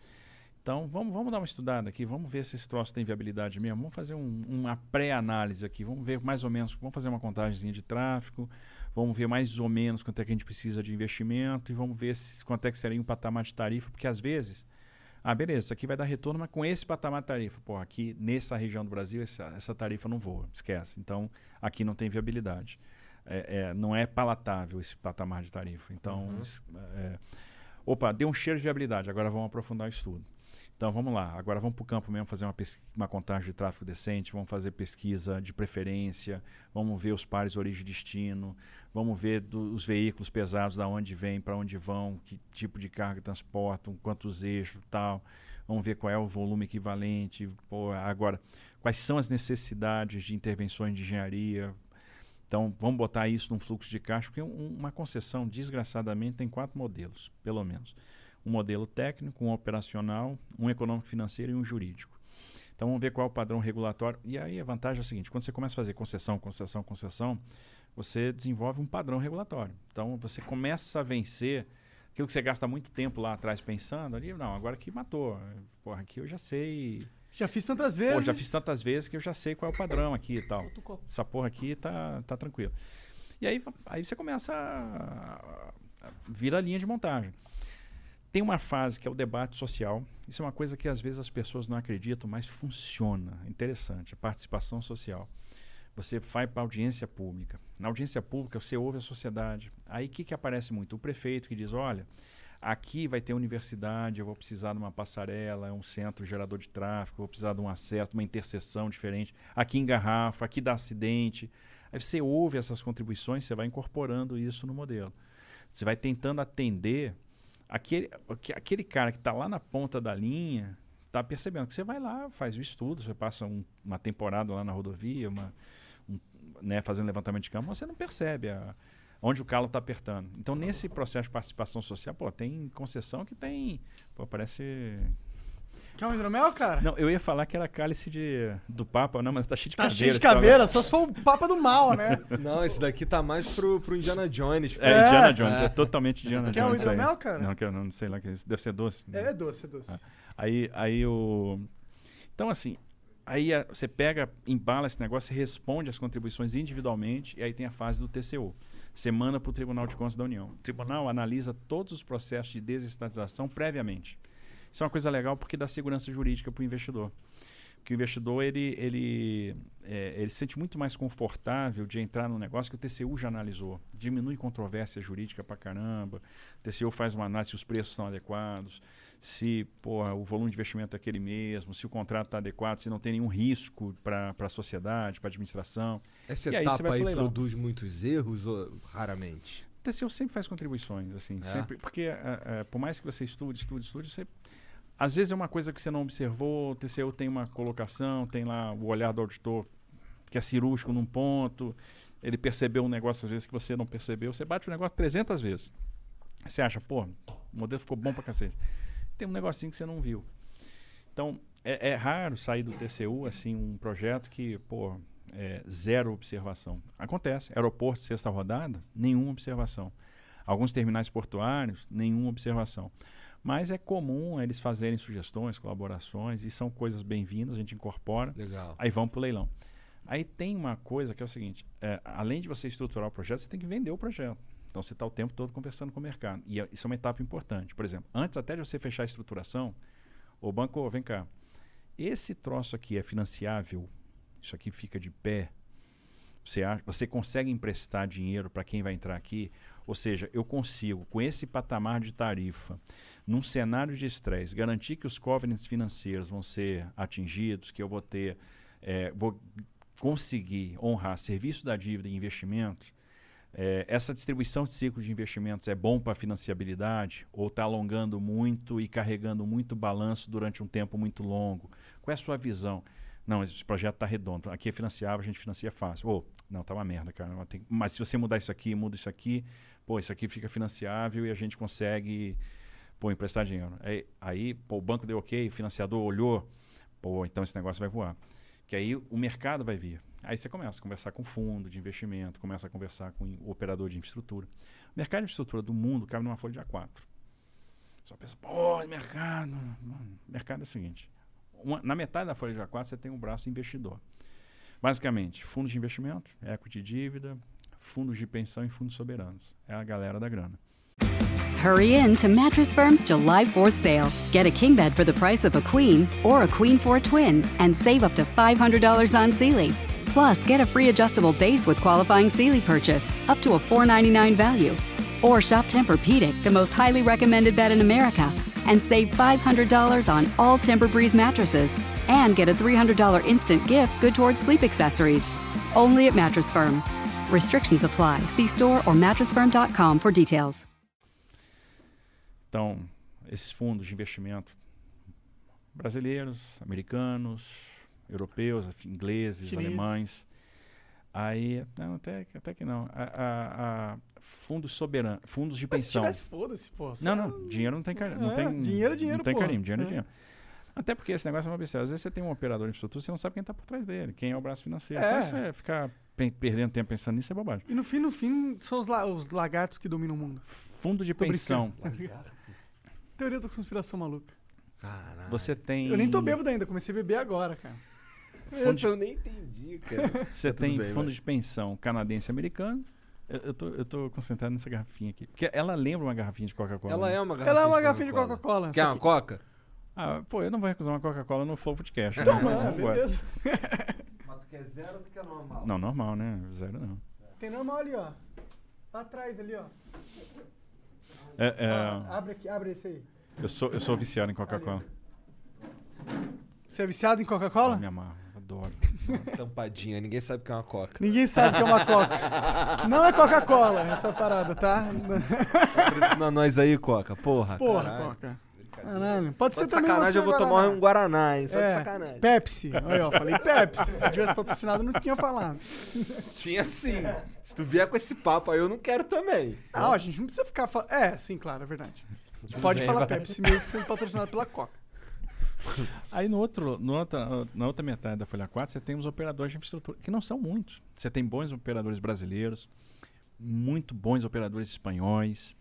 Então vamos, vamos dar uma estudada aqui, vamos ver se esse troço tem viabilidade mesmo. Vamos fazer um- uma pré-análise aqui, vamos ver mais ou menos, vamos fazer uma contagemzinha de tráfego, vamos ver mais ou menos quanto é que a gente precisa de investimento e vamos ver se, quanto é que seria um patamar de tarifa, porque às vezes ah, beleza, isso aqui vai dar retorno, mas com esse patamar de tarifa. Pô, aqui nessa região do Brasil, essa, essa tarifa não voa, esquece. Então, aqui não tem viabilidade. É, é, não é palatável esse patamar de tarifa. Então, Uhum. é, opa, deu um cheiro de viabilidade, agora vamos aprofundar o estudo. Então vamos lá, agora vamos para o campo mesmo fazer uma, uma contagem de tráfego decente, vamos fazer pesquisa de preferência, vamos ver os pares origem e destino, vamos ver do- os veículos pesados, da onde vêm, para onde vão, que tipo de carga transportam, quantos eixos tal, vamos ver qual é o volume equivalente, pô, agora quais são as necessidades de intervenções de engenharia, então, vamos botar isso num fluxo de caixa, porque um- uma concessão, desgraçadamente, tem quatro modelos, pelo menos. Um modelo técnico, um operacional, um econômico financeiro e um jurídico. Então, vamos ver qual é o padrão regulatório. E aí a vantagem é a seguinte: quando você começa a fazer concessão, concessão, concessão, você desenvolve um padrão regulatório. Então, você começa a vencer aquilo que você gasta muito tempo lá atrás pensando ali. Não, agora aqui matou. Porra, aqui eu já sei Já fiz tantas vezes. Pô, já fiz tantas vezes que eu já sei qual é o padrão aqui e tal. Essa porra aqui tá, tá tranquilo. E aí, aí você começa a, a vir a linha de montagem. Tem uma fase que é o debate social. Isso é uma coisa que às vezes as pessoas não acreditam, mas funciona. Interessante. A participação social. Você vai para a audiência pública. Na audiência pública, você ouve a sociedade. Aí o que, que aparece muito? O prefeito que diz: olha, aqui vai ter universidade, eu vou precisar de uma passarela, um centro gerador de tráfego, vou precisar de um acesso, uma interseção diferente. Aqui engarrafa, aqui dá acidente. Aí você ouve essas contribuições, você vai incorporando isso no modelo. Você vai tentando atender aquele, aquele cara que está lá na ponta da linha, está percebendo que você vai lá, faz o estudo, você passa um, uma temporada lá na rodovia, uma, um, né, fazendo levantamento de campo, você não percebe a, onde o calo está apertando. Então, nesse processo de participação social, pô, tem concessão que tem. Pô, parece. Quer um hidromel, cara? Não, eu ia falar que era cálice de, do Papa, não, mas tá cheio de Tá caveira. cheio de caveira, só se for o Papa do Mal, né? [laughs] Não, esse daqui tá mais pro, pro Indiana Jones. É, Indiana Jones, é, totalmente Indiana Quer um Jones. isso aí. hidromel, cara? Não, quero, não sei lá que é isso. Deve ser doce. É, é doce, é doce. Ah. Aí, aí o. Então, assim, aí a- você pega, embala esse negócio, você responde as contribuições individualmente, e aí tem a fase do TCU. Você manda para o Tribunal de Contas da União. O tribunal analisa todos os processos de desestatização previamente. Isso é uma coisa legal porque dá segurança jurídica para o investidor. Porque o investidor ele, ele, é, ele se sente muito mais confortável de entrar num negócio que o TCU já analisou. Diminui controvérsia jurídica para caramba. O TCU faz uma análise se os preços estão adequados, se porra, o volume de investimento é aquele mesmo, se o contrato está adequado, se não tem nenhum risco para a sociedade, para a administração. Essa E aí etapa aí leilão. produz muitos erros ou raramente? O TCU sempre faz contribuições, assim, É? sempre, porque é, é, por mais que você estude, estude, estude, você, às vezes é uma coisa que você não observou, o TCU tem uma colocação, tem lá o olhar do auditor que é cirúrgico num ponto, ele percebeu um negócio às vezes que você não percebeu, você bate o negócio 300 vezes. Você acha, pô, o modelo ficou bom pra cacete. Tem um negocinho que você não viu. Então, é, é raro sair do TCU, assim, um projeto que, pô, é zero observação. Acontece. Aeroporto, sexta rodada, nenhuma observação. Alguns terminais portuários, nenhuma observação. Mas é comum eles fazerem sugestões, colaborações, e são coisas bem-vindas, a gente incorpora. Legal. Aí vamos para o leilão. Aí tem uma coisa que é o seguinte: é, além de você estruturar o projeto, você tem que vender o projeto. Então você está o tempo todo conversando com o mercado. E é- isso é uma etapa importante. Por exemplo, antes até de você fechar a estruturação, o banco, vem cá, esse troço aqui é financiável, isso aqui fica de pé. Você, acha, você consegue emprestar dinheiro para quem vai entrar aqui? Ou seja, eu consigo, com esse patamar de tarifa, num cenário de estresse, garantir que os covenants financeiros vão ser atingidos, que eu vou ter, eh, vou conseguir honrar serviço da dívida e investimentos. Eh, essa distribuição de ciclo de investimentos é bom para a financiabilidade ou está alongando muito e carregando muito balanço durante um tempo muito longo? Qual é a sua visão? Não, esse projeto está redondo. Aqui é financiável, a gente financia fácil. Ô, não, tá uma merda, cara. Mas se você mudar isso aqui, muda isso aqui, pô, isso aqui fica financiável e a gente consegue, pô, emprestar dinheiro. Aí, aí pô, o banco deu ok, o financiador olhou, pô, então esse negócio vai voar. Que aí o mercado vai vir. Aí você começa a conversar com fundo de investimento, começa a conversar com o operador de infraestrutura. O mercado de infraestrutura do mundo cabe numa folha de A4. Só pensa, pô, mercado. Mano, mercado é o seguinte: uma- na metade da folha de A4 você tem um braço investidor. Basicamente, fundos de investimento, equity dívida, fundos de pensão e fundos soberanos. É a galera da grana. Hurry in to Mattress Firm's July 4th sale. Get a king bed for the price of a queen or a queen for a twin and save up to $500 on Sealy. Plus, get a free adjustable base with qualifying Sealy purchase, up to a 499 value. Or shop Tempur-Pedic, the most highly recommended bed in America, and save $500 on all Tempur-Breeze mattresses and get a $300 instant gift good towards sleep accessories. Only at Mattress Firm. Restrictions apply. See store or mattressfirm.com for details. Então, esses fundos de investimento brasileiros, americanos, europeus, ingleses, Chineses. alemães. Aí, não, até, que- até que não. A, a- a fundos soberanos, fundos de Mas se pensão. tivesse, foda-se, pô. Não, não, dinheiro não tem carimbo. Não É, tem, dinheiro é dinheiro, Não tem pô. carimbo, dinheiro é É. dinheiro. Até porque esse negócio é uma besteira. Às vezes você tem um operador de infraestrutura, você não sabe quem está por trás dele, quem é o braço financeiro. É. Então você ficar pe- perdendo tempo pensando nisso é bobagem. E no fim, no fim, são os, la- os lagartos que dominam o mundo. Fundo de Tô pensão. [laughs] Teoria da conspiração maluca. Caralho. Você tem. Eu nem tô bêbado ainda, comecei a beber agora, cara. Essa eu nem entendi, cara. [laughs] Você Tá tem bem, fundo vai. de pensão canadense-americano. Eu, eu, tô, eu tô concentrado nessa garrafinha aqui. Porque ela lembra uma garrafinha de Coca-Cola. Ela né? é uma Ela é garrafinha uma de garrafinha de Coca-Cola. Coca-Cola. Quer uma aqui. Coca? Ah, pô, eu não vou recusar uma Coca-Cola no Flow Podcast. né? Toma, embora. beleza. [laughs] Tu quer zero ou tu quer normal? Não, normal, né? Zero não. Tem normal ali, ó. Lá atrás ali, ó. É, é, Ah, abre aqui, abre esse aí. eu, sou, eu sou viciado em Coca-Cola. Você é viciado em Eu Coca-Cola? me amarro, adoro. Tampadinha, ninguém sabe o que é uma Coca. Ninguém sabe que é uma Coca. Não é Coca-Cola essa parada, tá? Patrocina nós aí, Coca. Porra, Porra, caralho. Coca. Caralho. Pode Só ser também sacanagem você eu vou tomar Guaraná. um Guaraná, hein? Só É, de sacanagem. Pepsi. Aí, ó, falei Pepsi. Se tivesse patrocinado, eu não tinha falado. [laughs] Tinha sim. Se tu vier com esse papo aí, eu não quero também. Não, a gente não precisa ficar falando. É, sim, claro, é verdade. A gente pode bem, falar vai. Pepsi mesmo sendo patrocinado pela Coca. Aí no outro, no outra, na outra metade da Folha 4, você tem os operadores de infraestrutura, que não são muitos. Você tem bons operadores brasileiros, muito bons operadores espanhóis,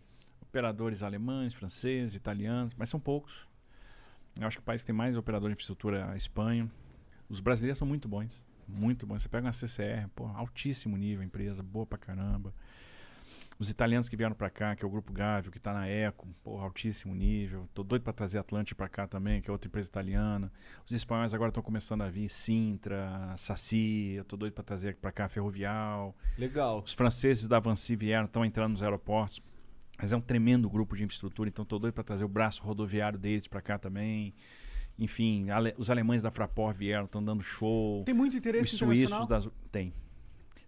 operadores alemães, franceses, italianos, mas são poucos. Eu acho que o país que tem mais operador de infraestrutura é a Espanha. Os brasileiros são muito bons, muito bons. Você pega uma CCR, pô, altíssimo nível, empresa, boa pra caramba. Os italianos que vieram pra cá, que é o Grupo Gávio, que tá na Eco, porra, altíssimo nível. Tô doido pra trazer Atlante pra cá também, que é outra empresa italiana. Os espanhóis agora estão começando a vir, Sintra, Saci, eu tô doido pra trazer pra cá Ferrovial. Legal. Os franceses da Avanci vieram, estão entrando nos aeroportos. Mas é um tremendo grupo de infraestrutura, então tô doido pra trazer o braço rodoviário deles pra cá também. Enfim, ale- os alemães da Fraport vieram, estão dando show. Tem muito interesse Os suíços das. Tem.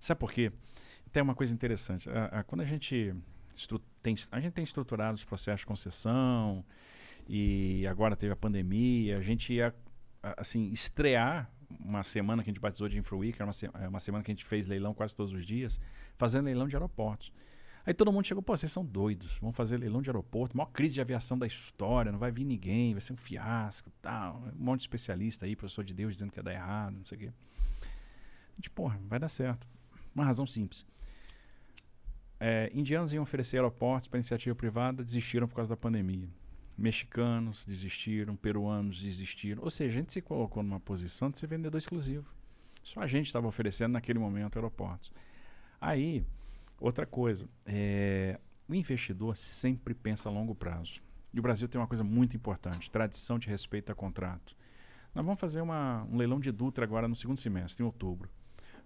Sabe por quê? Tem uma coisa interessante. A- a- quando a gente, tem, a gente tem estruturado os processos de concessão e agora teve a pandemia, a gente ia a- assim estrear uma semana que a gente batizou de InfraWeek, era uma, se- é uma semana que a gente fez leilão quase todos os dias, fazendo leilão de aeroportos. Aí todo mundo chegou, pô, vocês são doidos, vão fazer leilão de aeroporto, maior crise de aviação da história, não vai vir ninguém, vai ser um fiasco, tal. Um monte de especialista aí, professor de Deus, dizendo que ia dar errado, não sei o quê. A gente, porra, vai dar certo. Uma razão simples. É, indianos iam oferecer aeroportos para iniciativa privada, desistiram por causa da pandemia. Mexicanos desistiram, peruanos desistiram. Ou seja, a gente se colocou numa posição de ser vendedor exclusivo. Só a gente estava oferecendo naquele momento aeroportos. Aí, outra coisa, é, o investidor sempre pensa a longo prazo. E o Brasil tem uma coisa muito importante: tradição de respeito a contrato. Nós vamos fazer uma, um leilão de Dutra agora no segundo semestre, em outubro.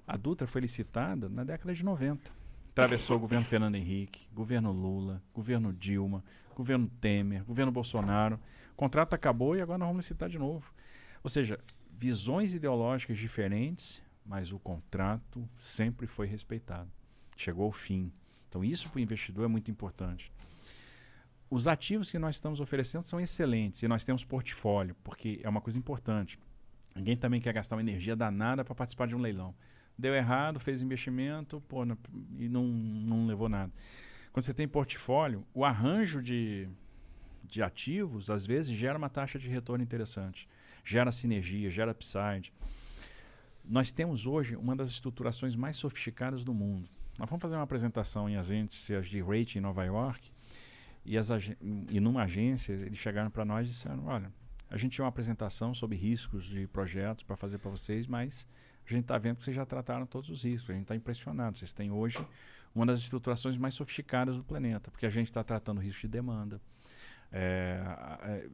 A Dutra foi licitada na década de 90. Atravessou o governo Fernando Henrique, governo Lula, governo Dilma, governo Temer, governo Bolsonaro. O contrato acabou e agora nós vamos licitar de novo. Ou seja, visões ideológicas diferentes, mas o contrato sempre foi respeitado. Chegou ao fim. Então, isso para o investidor é muito importante. Os ativos que nós estamos oferecendo são excelentes e nós temos portfólio, porque é uma coisa importante. Ninguém também quer gastar uma energia danada para participar de um leilão. Deu errado, fez investimento pô, não- e não, não levou nada. Quando você tem portfólio, o arranjo de, de ativos, às vezes, gera uma taxa de retorno interessante. Gera sinergia, gera upside. Nós temos hoje uma das estruturações mais sofisticadas do mundo. Nós vamos fazer uma apresentação em agências de rating em Nova York e, as e numa agência eles chegaram para nós e disseram, olha, a gente tinha uma apresentação sobre riscos de projetos para fazer para vocês, mas a gente está vendo que vocês já trataram todos os riscos, a gente está impressionado. Vocês têm hoje uma das estruturações mais sofisticadas do planeta, porque a gente está tratando risco de demanda, é, é,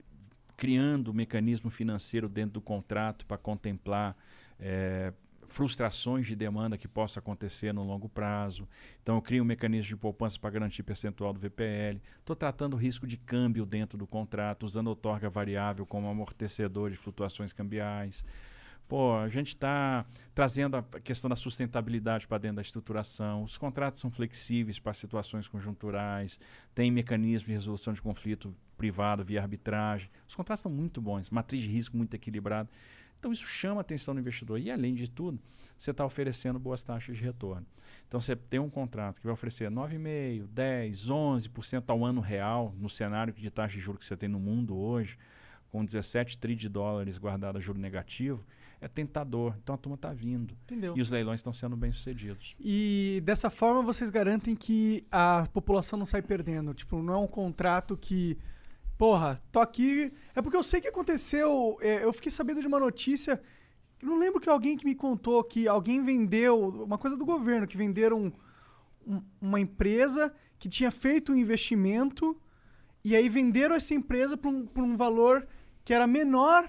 criando um mecanismo financeiro dentro do contrato para contemplar é, frustrações de demanda que possa acontecer no longo prazo. Então, eu crio um mecanismo de poupança para garantir percentual do VPL. Estou tratando o risco de câmbio dentro do contrato, usando outorga variável como amortecedor de flutuações cambiais. Pô, a gente está trazendo a questão da sustentabilidade para dentro da estruturação. Os contratos são flexíveis para situações conjunturais, tem mecanismo de resolução de conflito privado via arbitragem. Os contratos são muito bons, matriz de risco muito equilibrada. Então isso chama a atenção do investidor. E além de tudo, você está oferecendo boas taxas de retorno. Então você tem um contrato que vai oferecer 9,5%, 10%, 11% ao ano real, no cenário de taxa de juros que você tem no mundo hoje, com 17 tri de dólares guardado a juro negativo, é tentador. Então a turma está vindo. Entendeu. E os leilões estão sendo bem sucedidos. E dessa forma vocês garantem que a população não sai perdendo. Tipo, não é um contrato que Porra, tô aqui. É porque eu sei que aconteceu. é, eu fiquei sabendo de uma notícia. Eu não lembro que alguém que me contou que alguém vendeu. Uma coisa do governo, que venderam um- uma empresa que tinha feito um investimento. E aí venderam essa empresa por um, por um valor que era menor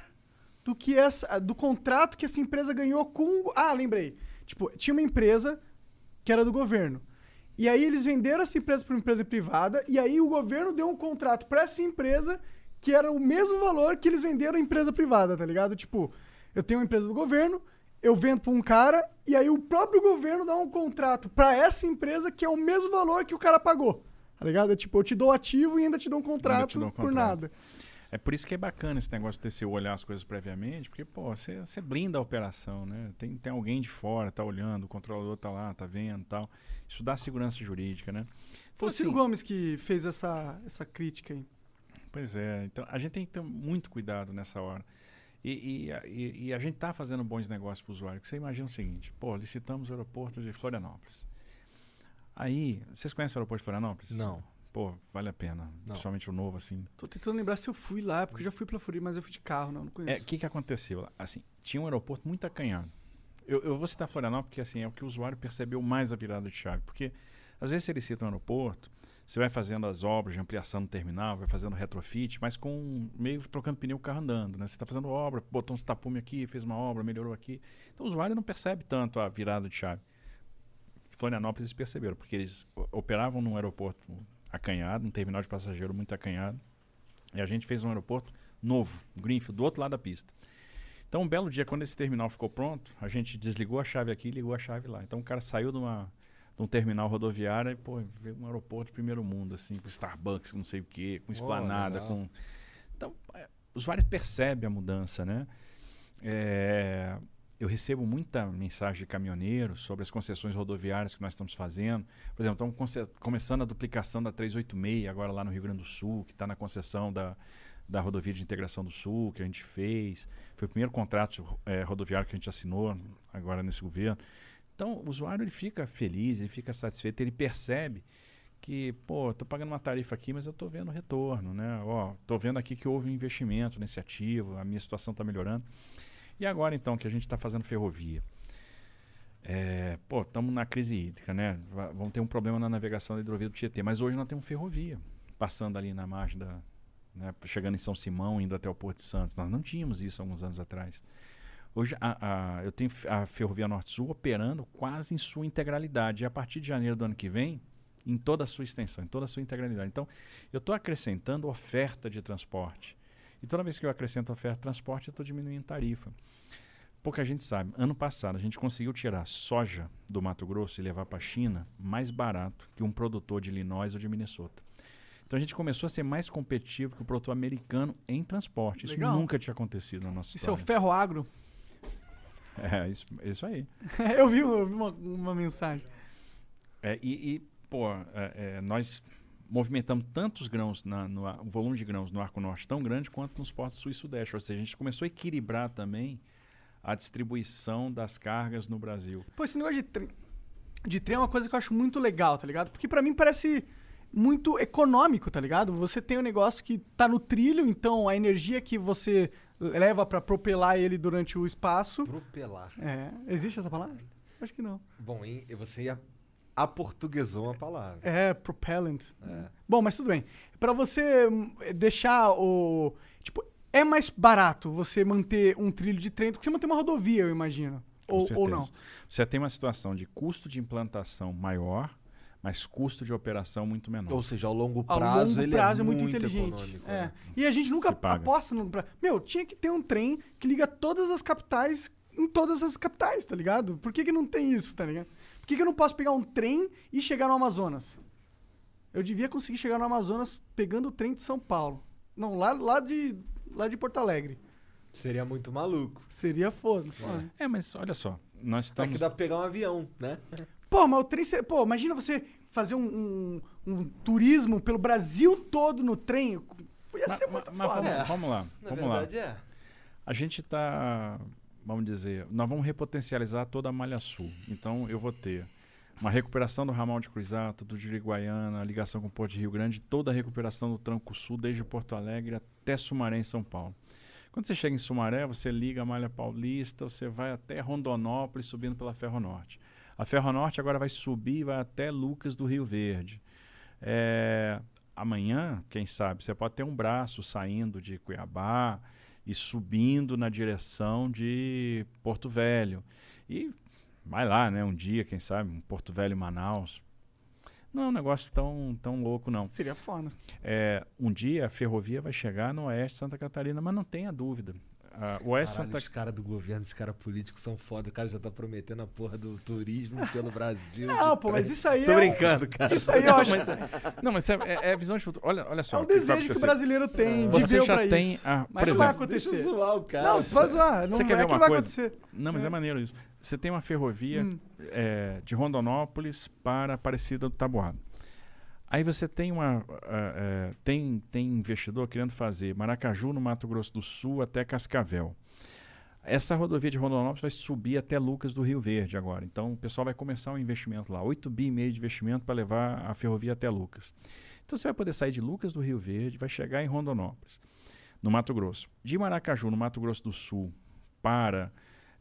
do que essa, do contrato que essa empresa ganhou com. Ah, lembrei. Tipo, tinha uma empresa que era do governo. E aí eles venderam essa empresa para uma empresa privada, e aí o governo deu um contrato para essa empresa que era o mesmo valor que eles venderam a empresa privada, tá ligado? Tipo, eu tenho uma empresa do governo, eu vendo para um cara, e aí o próprio governo dá um contrato para essa empresa que é o mesmo valor que o cara pagou. Tá ligado? É tipo, eu te dou ativo e ainda te dou um contrato dou um por contrato. nada. É por isso que é bacana esse negócio de ter seu olhar as coisas previamente, porque, pô, você, você blinda a operação, né? Tem, tem alguém de fora, tá olhando, o controlador tá lá, tá vendo e tal. Isso dá segurança jurídica, né? Foi o Então, Ciro assim, Gomes que fez essa, essa crítica aí. Pois é, então a gente tem que ter muito cuidado nessa hora. E, e, a- e- e a gente está fazendo bons negócios para o usuário. Você imagina o seguinte: pô, licitamos o aeroporto de Florianópolis. Aí, vocês conhecem o aeroporto de Florianópolis? Não. Pô, vale a pena. Não. Principalmente o novo, assim. Tô tentando lembrar se eu fui lá, porque eu já fui pra Floripa, mas eu fui de carro, não, não É, conheço. o que, que aconteceu? lá? Assim, tinha um aeroporto muito acanhado. Eu, eu vou citar Florianópolis porque assim, é o que o usuário percebeu mais a virada de chave. Porque às vezes você licita um aeroporto, você vai fazendo as obras de ampliação do terminal, vai fazendo retrofit, mas com meio trocando pneu o carro andando. Né? Você está fazendo obra, botou uns tapume aqui, fez uma obra, melhorou aqui. Então o usuário não percebe tanto a virada de chave. Florianópolis eles perceberam, porque eles operavam num aeroporto acanhado, um terminal de passageiro muito acanhado. E a gente fez um aeroporto novo, Greenfield, do outro lado da pista. Então, um belo dia, quando esse terminal ficou pronto, a gente desligou a chave aqui e ligou a chave lá. Então, o cara saiu de, uma, de um terminal rodoviário e, pô, veio um aeroporto de primeiro mundo, assim, com Starbucks, com não sei o quê, com esplanada, legal. com... Então, é, o usuário percebe a mudança, né? É, eu recebo muita mensagem de caminhoneiros sobre as concessões rodoviárias que nós estamos fazendo. Por exemplo, estamos começando a duplicação da 386 agora lá no Rio Grande do Sul, que está na concessão da, da rodovia de integração do Sul, que a gente fez. Foi o primeiro contrato eh, rodoviário que a gente assinou agora nesse governo. Então, o usuário ele fica feliz, ele fica satisfeito, ele percebe que, pô, estou pagando uma tarifa aqui, mas eu estou vendo retorno, né? Ó, estou vendo aqui que houve um investimento nesse ativo, a minha situação está melhorando. E agora, então, que a gente está fazendo ferrovia? É, pô, estamos na crise hídrica, né? Va- Vamos ter um problema na navegação da hidrovia do Tietê, mas hoje nós temos ferrovia passando ali na margem da. Né, chegando em São Simão, indo até o Porto de Santos. Nós não tínhamos isso alguns anos atrás. Hoje a, a- eu tenho a Ferrovia Norte-Sul operando quase em sua integralidade. E a partir de janeiro do ano que vem, em toda a sua extensão, em toda a sua integralidade. Então, eu estou acrescentando oferta de transporte. E toda vez que eu acrescento oferta de transporte, eu estou diminuindo tarifa. Pouca gente sabe. Ano passado, a gente conseguiu tirar soja do Mato Grosso e levar para a China mais barato que um produtor de Illinois ou de Minnesota. Então a gente começou a ser mais competitivo que o produtor americano em transporte. Isso Legal. nunca tinha acontecido na nossa Isso é o história. ferro agro. [laughs] É, isso, isso aí. eu [laughs] vi, eu vi uma, uma mensagem. É, e, e, pô, é, é, nós movimentamos tantos grãos, na, no, o volume de grãos no Arco Norte tão grande quanto nos portos sul e sudeste. Ou seja, a gente começou a equilibrar também a distribuição das cargas no Brasil. Pô, esse negócio de trem, de trem é uma coisa que eu acho muito legal, tá ligado? Porque pra mim parece muito econômico, tá ligado? Você tem um negócio que tá no trilho, então a energia que você leva pra propelar ele durante o espaço. Propelar. É, existe essa palavra? Acho que não. Bom, hein, você ia aportuguesou uma palavra. É, propellant. Bom, mas tudo bem. Pra você hum, deixar o. Tipo, é mais barato você manter um trilho de trem do que você manter uma rodovia, eu imagino. Com Ou, certeza. ou não. Você tem uma situação de custo de implantação maior, mas custo de operação muito menor. Ou seja, ao longo Ao prazo longo ele prazo é é muito, muito inteligente. econômico, É. né? E a gente nunca aposta no. pra- Meu, tinha que ter um trem que liga todas as capitais em todas as capitais, tá ligado? Por que, que não tem isso, tá ligado? Por que, que eu não posso pegar um trem e chegar no Amazonas? Eu devia conseguir chegar no Amazonas pegando o trem de São Paulo. Não, lá, lá, de, lá de Porto Alegre. Seria muito maluco. Seria foda. foda. É, mas olha só, nós É estamos... que dá pra pegar um avião, né? Pô, mas o trem. Pô, imagina você fazer um, um- um turismo pelo Brasil todo no trem. Ia ser ma- muito mas foda. vamos, vamos lá, Na vamos verdade lá. é. A gente está, vamos dizer, nós vamos repotencializar toda a Malha Sul. Então eu vou ter Uma recuperação do ramal de Cruzato, do Diriguaiana, a ligação com o Porto de Rio Grande, toda a recuperação do Tranco Sul, desde Porto Alegre até Sumaré, em São Paulo. Quando você chega em Sumaré, você liga a Malha Paulista, você vai até Rondonópolis, subindo pela Ferro Norte. A Ferro Norte agora vai subir e vai até Lucas do Rio Verde. É, amanhã, quem sabe, você pode ter um braço saindo de Cuiabá e subindo na direção de Porto Velho. E vai lá, né? Um dia, quem sabe, um Porto Velho Manaus. Não é um negócio tão, tão louco, não. Seria foda. É, um dia a ferrovia vai chegar no oeste de Santa Catarina, mas não tenha dúvida. O oeste de Caralho, Santa os caras do governo, os caras políticos são foda. O cara já tá prometendo a porra do turismo pelo Brasil. [laughs] Não, de pô, mas isso aí Tô é um- brincando, cara. Isso aí eu acho. [laughs] Mas, não, mas é, é- é visão de futuro. Olha, olha só. É um que desejo que o brasileiro tem. Você viveu já pra tem isso. a- Mas por não vai acontecer. Deixa eu zoar o cara. Não, pode zoar. Não Você quer é ver que uma vai coisa? acontecer. Não, mas é. É. maneiro isso. Você tem uma ferrovia Hum. é, de Rondonópolis para Aparecida do Taboado. Aí você tem uma ah, é, tem, tem investidor querendo fazer Maracaju no Mato Grosso do Sul até Cascavel. Essa rodovia de Rondonópolis vai subir até Lucas do Rio Verde agora. Então o pessoal vai começar um investimento lá, 8 bi e meio de investimento para levar a ferrovia até Lucas. Então você vai poder sair de Lucas do Rio Verde, vai chegar em Rondonópolis, no Mato Grosso. De Maracaju, no Mato Grosso do Sul, para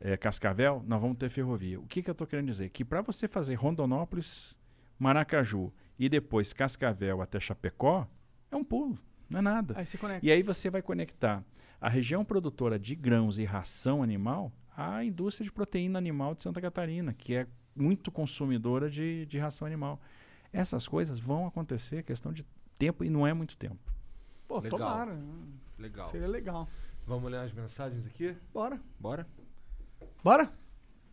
eh, Cascavel, nós vamos ter ferrovia. O que, que eu estou querendo dizer? Que para você fazer Rondonópolis, Maracaju e depois Cascavel até Chapecó, é um pulo, não é nada. Aí você conecta. E aí você vai conectar a região produtora de grãos e ração animal à indústria de proteína animal de Santa Catarina, que é muito consumidora de, de ração animal. Essas coisas vão acontecer, questão de tempo, e não é muito tempo. Pô, Legal. tomara. Legal. Seria legal. Vamos ler as mensagens aqui? Bora. Bora? Bora?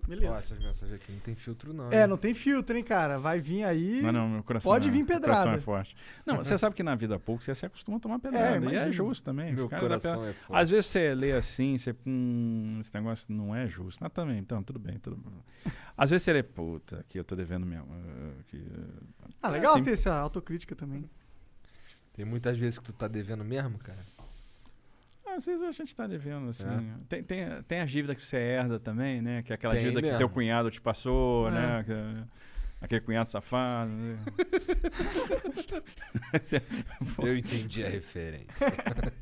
Beleza. Ó, essas mensagens aqui não tem filtro, não. É, hein? não tem filtro, hein, cara? Vai vir aí. Não, não, meu coração Pode é, vir meu coração pedrada. é forte. Não, você sabe que na vida pouco você se acostuma a tomar pedrada. e é justo também. Meu coração é forte. Às vezes você lê assim, você. Hum, esse negócio não é justo. Mas também, então, tudo bem. Tudo bem. Às vezes você lê, puta, aqui eu tô devendo mesmo. eh, que, eh, Ah, é legal assim. ter essa autocrítica também. Tem muitas vezes que tu tá devendo mesmo, cara. Às vezes a gente tá devendo, assim. É. Tem, tem, tem as dívidas que você herda também, né? Que é aquela Tem dívida que mesmo. teu cunhado te passou, É. né? Que- aquele cunhado safado. né? [laughs] Eu entendi a referência. [laughs]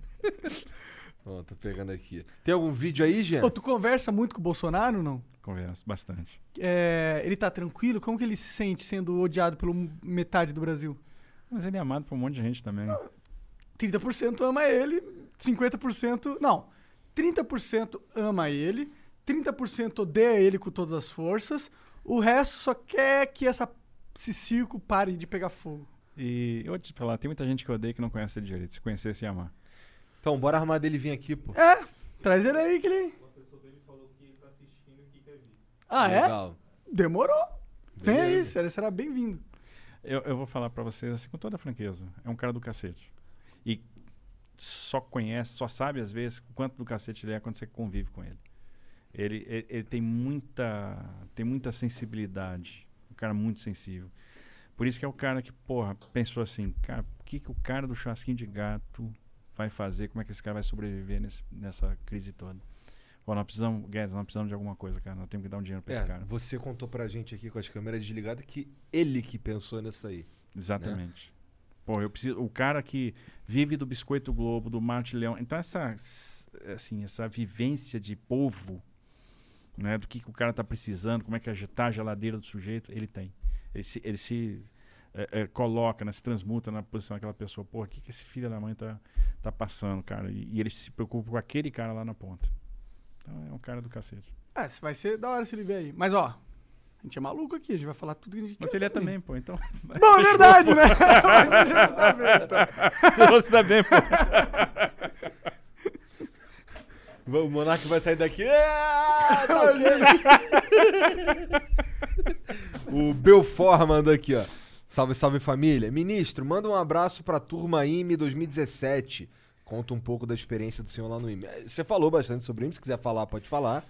Ó, tô pegando aqui. Tem algum vídeo aí, Jean? Tu conversa muito com o Bolsonaro ou não? Converso bastante. É, ele tá tranquilo? Como que ele se sente sendo odiado pelo metade do Brasil? Mas ele é amado por um monte de gente também. 30% ama ele, 50%. Não. 30% ama ele, 30% odeia ele com todas as forças, o resto só quer que essa, esse circo pare de pegar fogo. E eu vou te falar, tem muita gente que eu odeio que não conhece ele direito. Se conhecesse, ia amar. Então, bora armar dele vir aqui, pô. É, traz ele aí que ele. Ah, é? Legal. Demorou. Vem aí, será, será bem-vindo. Eu, eu vou falar pra vocês assim, com toda franqueza. É um cara do cacete. E só conhece, só sabe às vezes quanto do cacete ele é quando você convive com ele. Ele, ele, ele tem muita tem muita sensibilidade. Um cara muito sensível. Por isso que é o cara que, porra, pensou assim, cara, o que, que o cara do chasquinho de gato vai fazer? Como é que esse cara vai sobreviver nesse, nessa crise toda? Pô, nós precisamos, Guedes, nós precisamos de alguma coisa, cara. Nós temos que dar um dinheiro pra esse É, cara. você contou pra gente aqui com as câmeras desligadas que ele que pensou nisso aí. Exatamente. Pô, eu preciso. O cara que vive do biscoito Globo, do Marte Leão. Então, essa, assim, essa vivência de povo, né? Do que, que o cara tá precisando, como é que agitar a geladeira do sujeito, ele tem. Ele se, ele se é, é, coloca, né, se transmuta na posição daquela pessoa. Pô, o que, que esse filho da mãe tá, tá passando, cara? E, e ele se preocupa com aquele cara lá na ponta. Então, é um cara do cacete. É, vai ser da hora se ele vier aí. Mas, ó, a gente é maluco aqui, a gente vai falar tudo que a gente Mas quer ele é também. pô. Então. Bom, é verdade, né? [laughs] Mas você já está bem, então. Você [laughs] não se dá bem, pô. O Monark vai sair daqui. Ah, [laughs] tá ok. o Belfort mandou aqui, ó. Salve, salve família. Ministro, manda um abraço pra turma IME 2017. Conta um pouco da experiência do senhor lá no IME. Você falou bastante sobre IME, se quiser falar, pode falar.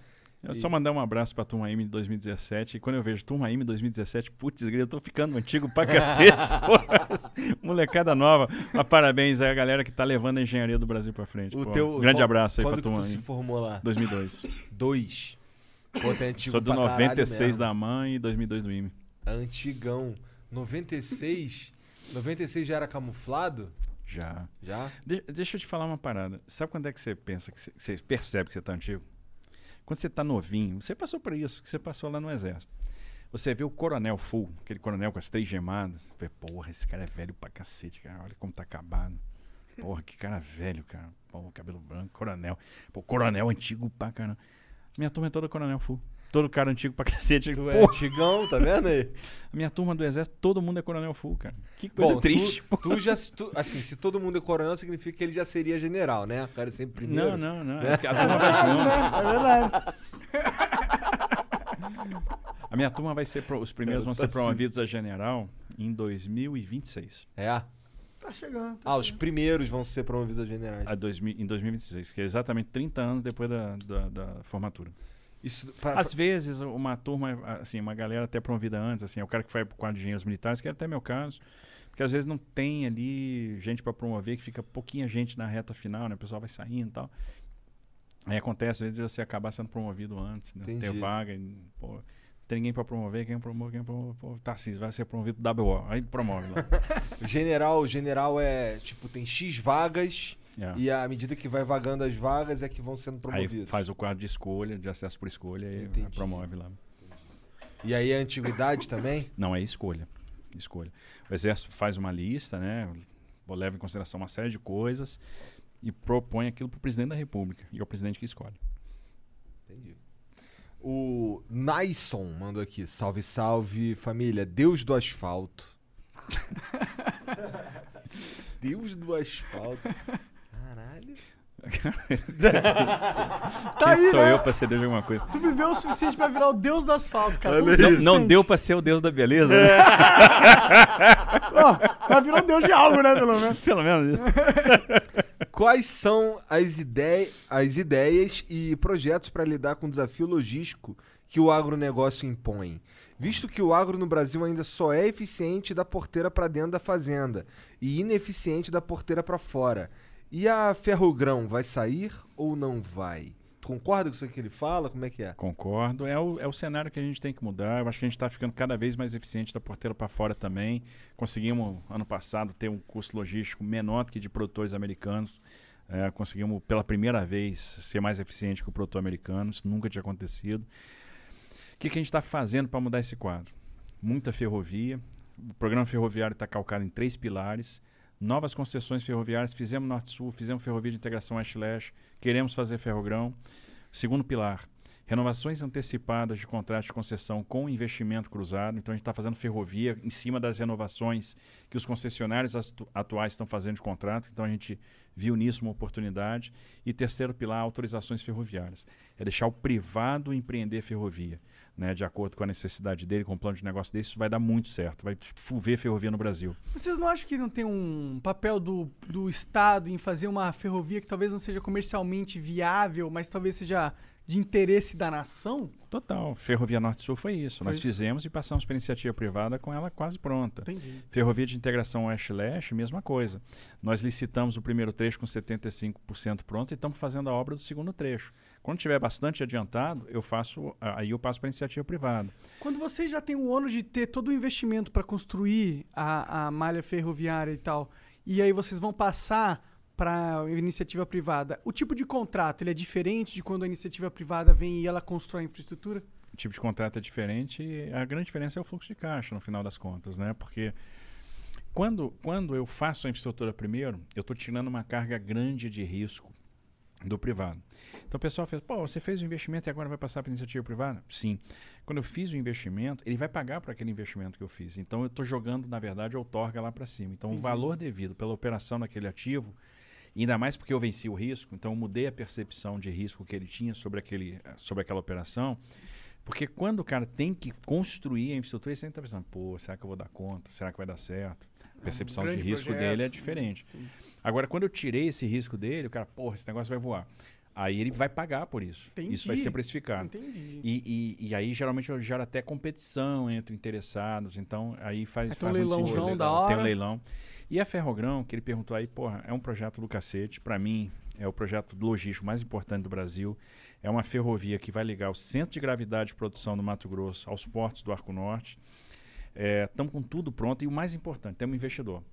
Eu E- só mandar um abraço pra Turma M de 2017. E quando eu vejo Turma M 2017, putz, eu tô ficando antigo pra cacete. [laughs] Molecada nova. Mas parabéns aí a galera que tá levando a engenharia do Brasil pra frente. O pô. teu- Grande qual- abraço aí pra Turma tu se M. formou lá? 2002. Dois. Pô, é antigo Sou do pra caralho 96 mesmo. da mãe e 2002 do IME. Antigão. 96. 96 já era camuflado? Já. Já? De- deixa eu te falar uma parada. Sabe quando é que você pensa, que você percebe que você tá antigo? Quando você tá novinho, você passou por isso, que você passou lá no exército. Você vê o coronel full, aquele coronel com as três gemadas. Vê, porra, esse cara é velho pra cacete, cara. Olha como tá acabado. Porra, que cara velho, cara. Pô, cabelo branco, coronel. Pô, coronel antigo pra caramba. Minha turma é toda coronel full. Todo cara antigo pra [laughs] cacete. Tu é antigão, tá vendo aí? A minha turma do exército, todo mundo é coronel full, cara. Que coisa Bom, triste. Tu, tu já, tu- assim, se todo mundo é coronel, significa que ele já seria general, né? O cara é sempre primeiro. Não, não, não. né? É a turma vai junto. [laughs] É verdade. A minha turma vai ser. pro- os primeiros Cara, vão ser tá promovidos a general em 2026. É? Tá chegando. Ah, os primeiros vão ser promovidos a generais. A 2000 em 2026, que é exatamente 30 anos depois da, da, da formatura. Isso, pra- Às vezes, uma turma, assim, uma galera até promovida antes, assim, é o cara que vai pro quadro de engenheiros militares, que é até meu caso, porque às vezes não tem ali gente para promover, que fica pouquinha gente na reta final, né? O pessoal vai saindo e tal. Aí acontece, às vezes, você acabar sendo promovido antes, né? Ter vaga, e, pô, não tem ninguém para promover, quem promove, quem promove, pô, tá assim, vai ser promovido WO, aí promove lá. [laughs] General, general é tipo, tem X vagas É. e à medida que vai vagando as vagas é que vão sendo Aí promovidos. faz o quadro de escolha, de acesso por escolha e Entendi. promove lá. E aí a antiguidade também? [laughs] Não, é escolha. Escolha. O Exército faz uma lista, né? Leva em consideração uma série de coisas e propõe aquilo para o presidente da República. E é o presidente que escolhe. Entendi. O Naison mandou aqui. Salve, salve, família. Deus do asfalto. [laughs] Deus do asfalto. Caralho. [laughs] Tá Quem aí, sou né? eu para ser Deus de alguma coisa? Tu viveu o suficiente pra virar o deus do asfalto, cara. Não, se não sente? deu para ser o Deus da beleza, né? [laughs] Ó, mas virou deus de algo, né, pelo menos. Pelo menos isso. [laughs] Quais são as, idei as ideias e projetos para lidar com o desafio logístico que o agronegócio impõe? Visto que o agro no Brasil ainda só é eficiente da porteira para dentro da fazenda e ineficiente da porteira para fora. E a Ferrogrão vai sair ou não vai? Concorda com isso que ele fala? Como é que é? Concordo. É o, é o cenário que a gente tem que mudar. Eu acho que a gente está ficando cada vez mais eficiente da porteira para fora também. Conseguimos, ano passado, ter um custo logístico menor do que de produtores americanos. É, conseguimos, pela primeira vez, ser mais eficiente que o produtor americano. Isso nunca tinha acontecido. O que, que a gente está fazendo para mudar esse quadro? Muita ferrovia. O programa ferroviário está calcado em três pilares. Novas concessões ferroviárias. Fizemos Norte-Sul, fizemos ferrovia de integração Oeste-Leste. Queremos fazer ferrogrão. Segundo pilar, renovações antecipadas de contratos de concessão com investimento cruzado. Então a gente está fazendo ferrovia em cima das renovações que os concessionários atu- atuais estão fazendo de contrato. Então a gente viu nisso uma oportunidade. E terceiro pilar, autorizações ferroviárias. É deixar o privado empreender ferrovia. Né, de acordo com a necessidade dele, com o plano de negócio dele, isso vai dar muito certo. Vai chover ferrovia no Brasil. Vocês não acham que não tem um papel do, do Estado em fazer uma ferrovia que talvez não seja comercialmente viável, mas talvez seja de interesse da nação? Total. Ferrovia Norte-Sul foi isso. Foi Nós isso. fizemos e passamos para iniciativa privada com ela quase pronta. Entendi. Ferrovia de integração Oeste-Leste, mesma coisa. Nós licitamos o primeiro trecho com 75% pronto e estamos fazendo a obra do segundo trecho. Quando tiver bastante adiantado, eu faço, aí eu passo para iniciativa privada. Quando vocês já têm o ônus de ter todo o investimento para construir a, a malha ferroviária e tal, e aí vocês vão passar para iniciativa privada, o tipo de contrato ele é diferente de quando a iniciativa privada vem e ela constrói a infraestrutura? O tipo de contrato é diferente a grande diferença é o fluxo de caixa, no final das contas, né? Porque quando, quando eu faço a infraestrutura primeiro, eu estou tirando uma carga grande de risco do privado. Então o pessoal fez, pô, você fez o investimento e agora vai passar para iniciativa privada? Sim. Quando eu fiz o investimento, ele vai pagar por aquele investimento que eu fiz. Então eu estou jogando, na verdade, a outorga lá para cima. Então o valor devido pela operação daquele ativo, ainda mais porque eu venci o risco, então eu mudei a percepção de risco que ele tinha sobre, aquele, sobre aquela operação. Porque quando o cara tem que construir a infraestrutura, ele sempre está pensando, pô, será que eu vou dar conta? Será que vai dar certo? A percepção de grande risco projeto. dele é diferente. Agora, quando eu tirei esse risco dele, o cara, porra, esse negócio vai voar. Aí ele vai pagar por isso. Isso vai Entendi. ser precificado. Entendi. E, e, e aí, geralmente, gera até competição entre interessados. Então, aí faz, tem um faz muito leilãozão da Tem hora. um leilão. E a Ferrogrão, que ele perguntou aí, porra, é um projeto do cacete. Para mim, é o projeto logístico mais importante do Brasil. É uma ferrovia que vai ligar o centro de gravidade de produção do Mato Grosso aos portos do Arco Norte. Estamos com tudo pronto e o mais importante, temos um investidor.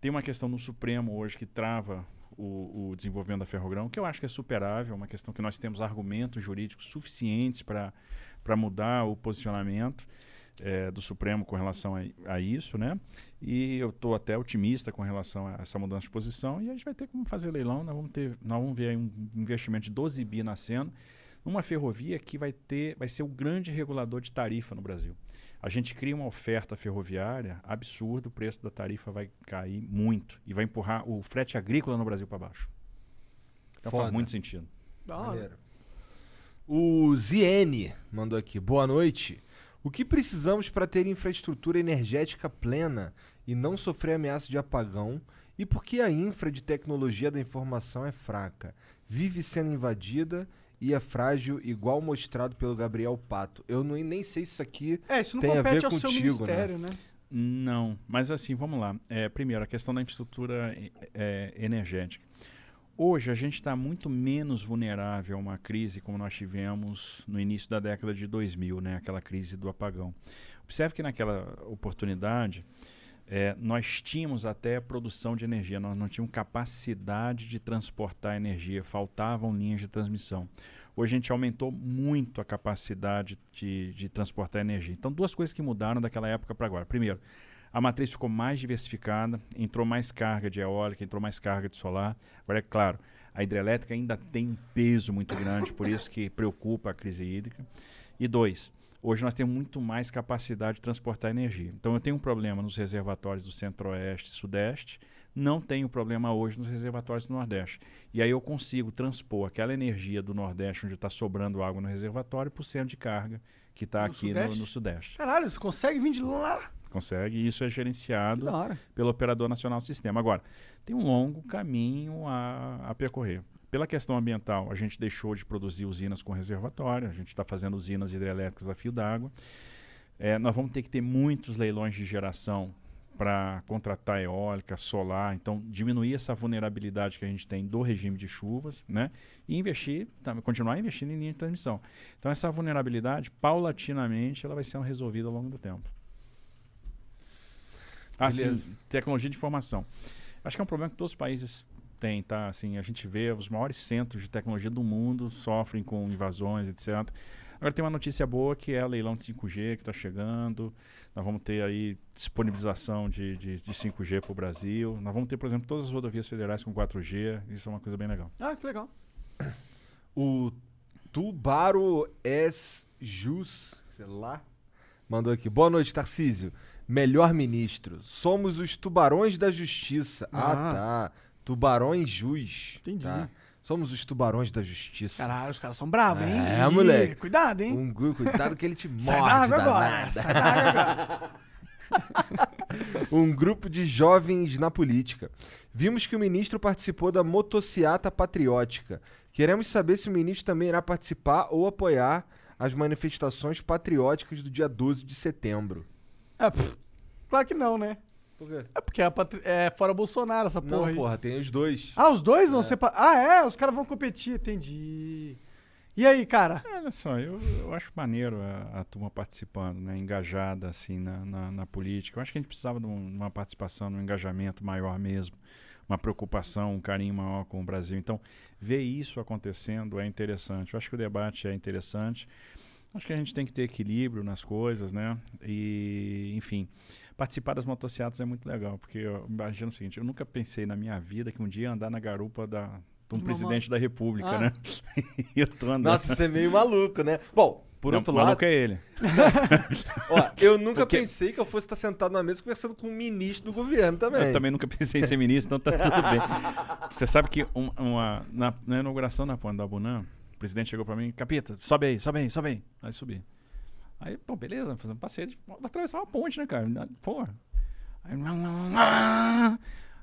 Tem uma questão no Supremo hoje que trava o, o desenvolvimento da Ferrogrão, que eu acho que é superável, uma questão que nós temos argumentos jurídicos suficientes para mudar o posicionamento é, do Supremo com relação a, a, isso, né? E eu estou até otimista com relação a essa mudança de posição e a gente vai ter como fazer leilão, nós vamos ter, nós vamos ver um investimento de 12 bi nascendo numa ferrovia que vai ter, vai ser o grande regulador de tarifa no Brasil. A gente cria uma oferta ferroviária absurda, o preço da tarifa vai cair muito e vai empurrar o frete agrícola no Brasil para baixo. Então Foda. faz muito sentido. O Ziene mandou aqui. Boa noite. O que precisamos para ter infraestrutura energética plena e não sofrer ameaça de apagão? E por que a infra de tecnologia da informação é fraca? Vive sendo invadida e é frágil, igual mostrado pelo Gabriel Pato. Eu não, nem sei se isso aqui É, isso não tem a compete ver ao seu contigo, ministério, né? né? Não, mas assim, vamos lá. É, primeiro, a questão da infraestrutura é, energética. Hoje a gente está muito menos vulnerável a uma crise como nós tivemos no início da década de 2000, né? aquela crise do apagão. Observe que naquela oportunidade é, nós tínhamos até produção de energia, nós não tínhamos capacidade de transportar energia, faltavam linhas de transmissão. Hoje a gente aumentou muito a capacidade de, de transportar energia. Então, duas coisas que mudaram daquela época para agora. Primeiro, a matriz ficou mais diversificada, entrou mais carga de eólica, entrou mais carga de solar. Agora, é claro, a hidrelétrica ainda tem um peso muito grande, por isso que preocupa a crise hídrica. E dois, hoje nós temos muito mais capacidade de transportar energia. Então, eu tenho um problema nos reservatórios do centro-oeste e sudeste, não tenho problema hoje nos reservatórios do Nordeste. E aí eu consigo transpor aquela energia do Nordeste, onde está sobrando água no reservatório, para o centro de carga, que está aqui no, no Sudeste. Caralho, você consegue vir de lá? Consegue, e isso é gerenciado pelo Operador Nacional do Sistema. Agora, tem um longo caminho a, a percorrer. Pela questão ambiental, a gente deixou de produzir usinas com reservatório, a gente está fazendo usinas hidrelétricas a fio d'água. É, nós vamos ter que ter muitos leilões de geração para contratar eólica, solar, então diminuir essa vulnerabilidade que a gente tem do regime de chuvas, né? E investir, tá, continuar investindo em linha de transmissão. Então essa vulnerabilidade, paulatinamente, ela vai sendo resolvida ao longo do tempo. Ah, sim, Beleza. tecnologia de informação. Acho que é um problema que todos os países têm, tá? Assim, a gente vê os maiores centros de tecnologia do mundo sofrem com invasões, etc. Agora tem uma notícia boa que é o leilão de 5G que está chegando. Nós vamos ter aí disponibilização de, de, de 5G para o Brasil. Nós vamos ter, por exemplo, todas as rodovias federais com 4G. Isso é uma coisa bem legal. Ah, que legal. O Tubaro S. Jus, sei lá, mandou aqui. Boa noite, Tarcísio. Melhor ministro. Somos os tubarões da justiça. Ah, Ah. tá. Tubarões Jus. Entendi. Tá. Somos os tubarões da justiça. Caralho, os caras são bravos, hein? É, Ih, moleque. Cuidado, hein? Um cuidado que ele te [laughs] morde, Sai da água agora, sai da água agora. [laughs] um grupo de jovens na política. Vimos que o ministro participou da motociata patriótica. Queremos saber se o ministro também irá participar ou apoiar as manifestações patrióticas do dia 12 de setembro. É, pff, claro que não, né? Por quê? É porque é, patri- é fora Bolsonaro essa porra Não, aí. porra, tem os dois. Ah, os dois vão ser... pa- Ah, é? Os caras vão competir, entendi. E aí, cara? Olha só, eu, eu acho maneiro a, a turma participando, né? engajada assim na, na, na política. Eu acho que a gente precisava de um- uma participação, de um engajamento maior mesmo, uma preocupação, um carinho maior com o Brasil. Então, ver isso acontecendo é interessante. Eu acho que o debate é interessante. Acho que a gente tem que ter equilíbrio nas coisas, né? E, enfim, participar das motocicletas é muito legal, porque eu imagino o seguinte, eu nunca pensei na minha vida que um dia ia andar na garupa da, de um Uma presidente da república, Ah. né? [laughs] e eu tô andando. Nossa, você é meio maluco, né? Bom, por Não, outro maluco lado. é ele. [laughs] Ó, eu nunca Porque- pensei que eu fosse estar sentado na mesa conversando com um ministro do governo também. Eu também nunca pensei em ser ministro, então tá tudo bem. [laughs] Você sabe que um- uma, na, na inauguração da ponte da Bunã, o presidente chegou pra mim, Capita, sobe aí, sobe aí, sobe aí. Aí subi. Aí, pô, beleza, fazer um passeio, de- vou atravessar uma ponte, né, cara? Porra. Aí,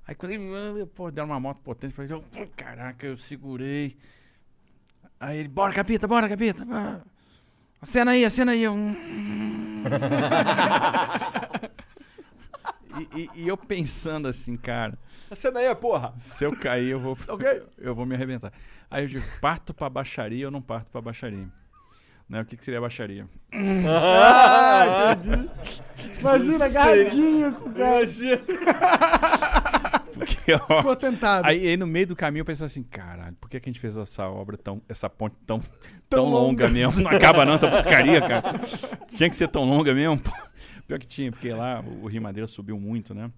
aí quando ele, pô, deram uma moto potente pra ele, eu, pô, caraca, eu segurei. Aí ele, bora, Capita, bora, Capita. Acena aí, acena aí. Eu, [laughs] e, e- e eu pensando assim, cara. Acena aí, porra. Se eu cair, eu vou, [laughs] Ok. eu vou me arrebentar. Aí eu digo, parto pra baixaria ou não parto pra baixaria? Né? O que, que seria baixaria? Ah, entendi. Imagina, agarradinho com o cara. Porque, ó, Ficou tentado. Aí, aí no meio do caminho eu pensei assim, caralho, por que, que a gente fez essa obra tão. essa ponte tão, tão, Tão longa longa. mesmo? Não acaba não essa porcaria, cara. Tinha que ser tão longa mesmo. Pior que tinha, porque lá o Rio Madeira subiu muito, né?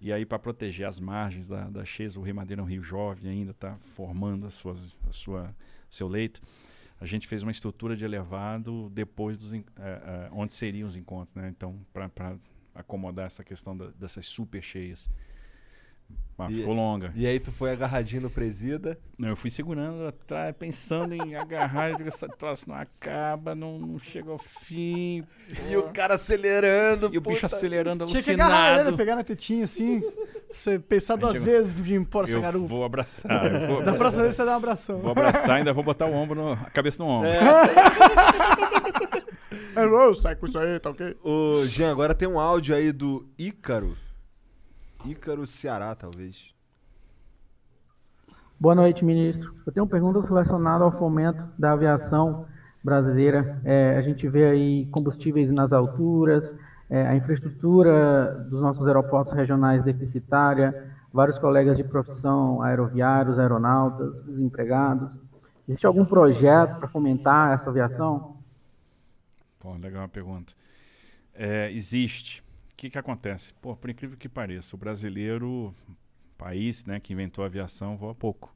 E aí, para proteger as margens da, da Chesa, o Rio Madeira é um rio jovem ainda, está formando as suas, a sua, seu leito. A gente fez uma estrutura de elevado depois dos eh, eh, onde seriam os encontros, né? Então, para acomodar essa questão da- dessas super cheias. Mas E- ficou longa. E aí tu foi agarradinho no presida. Não, eu fui segurando atrás, pensando em agarrar, eu digo, esse troço não acaba, não, não chega ao fim. E o cara acelerando. E o bicho acelerando, Tinha que agarrar ele, alucinado. pegar na tetinha assim. Você pensar duas vezes de impor essa Eu garupa. vou abraçar. eu vou Da abraçar. próxima vez você dá um abração. Vou abraçar e ainda vou botar o ombro no, a cabeça no ombro. É, [laughs] sai com isso aí, tá ok? Ô, Jean, agora tem um áudio aí do Ícaro. Ícaro Ceará, talvez. Boa noite, ministro. Eu tenho perguntas relacionadas ao fomento da aviação brasileira. É, a gente vê aí combustíveis nas alturas, é, a infraestrutura dos nossos aeroportos regionais deficitária, vários colegas de profissão, aeroviários, aeronautas, desempregados. Existe algum projeto para fomentar essa aviação? Pô, legal a pergunta. É, existe. Que, que acontece? Pô, por incrível que pareça, o brasileiro, país né, que inventou a aviação, voa pouco.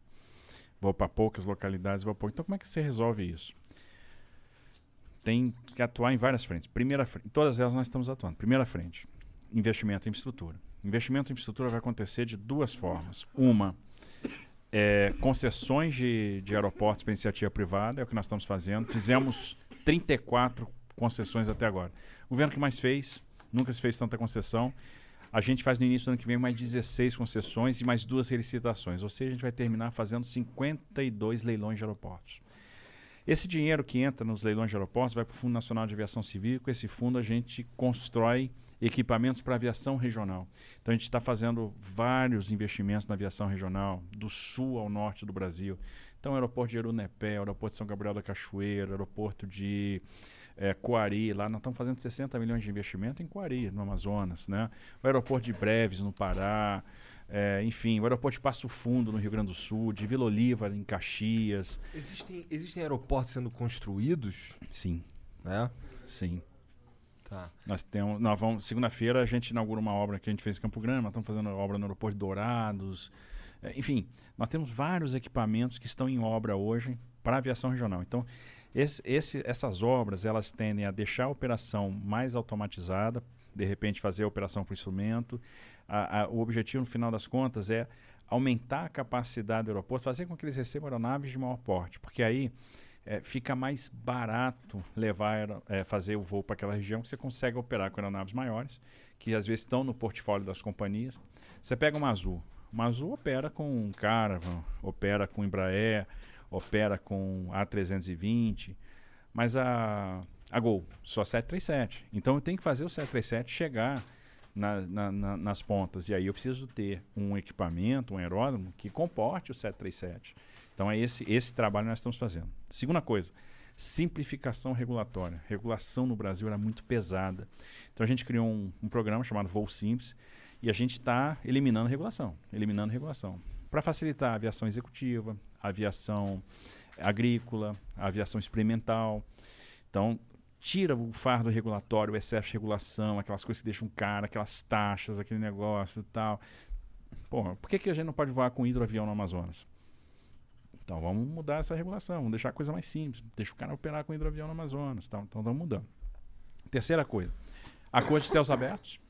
Voa para poucas localidades, voa pouco. Então, como é que você resolve isso? Tem que atuar em várias frentes. Primeira frente, todas elas nós estamos atuando. Primeira frente, investimento em infraestrutura. Investimento em infraestrutura vai acontecer de duas formas. Uma, é, concessões de, de aeroportos para iniciativa privada, é o que nós estamos fazendo. Fizemos 34 concessões até agora. O governo que mais fez, nunca se fez tanta concessão. A gente faz no início do ano que vem mais 16 concessões e mais duas licitações. Ou seja, a gente vai terminar fazendo 52 leilões de aeroportos. Esse dinheiro que entra nos leilões de aeroportos vai para o Fundo Nacional de Aviação Civil. Com esse fundo a gente constrói equipamentos para aviação regional. Então a gente está fazendo vários investimentos na aviação regional, do sul ao norte do Brasil. Então, aeroporto de Erunepé, aeroporto de São Gabriel da Cachoeira, aeroporto de eh, Coari, lá nós estamos fazendo 60 milhões de investimento em Coari, no Amazonas, né? O aeroporto de Breves, no Pará, eh, enfim, o aeroporto de Passo Fundo, no Rio Grande do Sul, de Vila Oliva, em Caxias. Existem, existem aeroportos sendo construídos? Sim. É? Sim. Tá. Nós temos, nós vamos, segunda-feira a gente inaugura uma obra que a gente fez em Campo Grande, nós estamos fazendo obra no aeroporto de Dourados. É, enfim, nós temos vários equipamentos que estão em obra hoje para a aviação regional. Então, esse, esse, essas obras elas tendem a deixar a operação mais automatizada, de repente fazer a operação por instrumento. A, a, o objetivo, no final das contas, é aumentar a capacidade do aeroporto, fazer com que eles recebam aeronaves de maior porte, porque aí é, fica mais barato levar é, fazer o voo para aquela região que você consegue operar com aeronaves maiores, que às vezes estão no portfólio das companhias. Você pega uma Azul, uma Azul opera com Caravan, opera com Embraer, opera com A320, mas a, a Gol só 737. Então eu tenho que fazer o 737 chegar na- na- na- nas pontas. E aí eu preciso ter um equipamento, um aeródromo que comporte o 737. Então é esse, esse trabalho que nós estamos fazendo. Segunda coisa, simplificação regulatória. Regulação no Brasil era muito pesada. Então a gente criou um, um programa chamado Voo Simples e a gente está eliminando regulação, eliminando regulação. Para facilitar a aviação executiva, aviação agrícola, aviação experimental. Então, tira o fardo regulatório, o excesso de regulação, aquelas coisas que deixam caro, aquelas taxas, aquele negócio e tal. Pô, por que, que a gente não pode voar com hidroavião no Amazonas? Então vamos mudar essa regulação, vamos deixar a coisa mais simples, deixa o cara operar com hidroavião no Amazonas. Então estamos mudando. Terceira coisa, acordo de céus abertos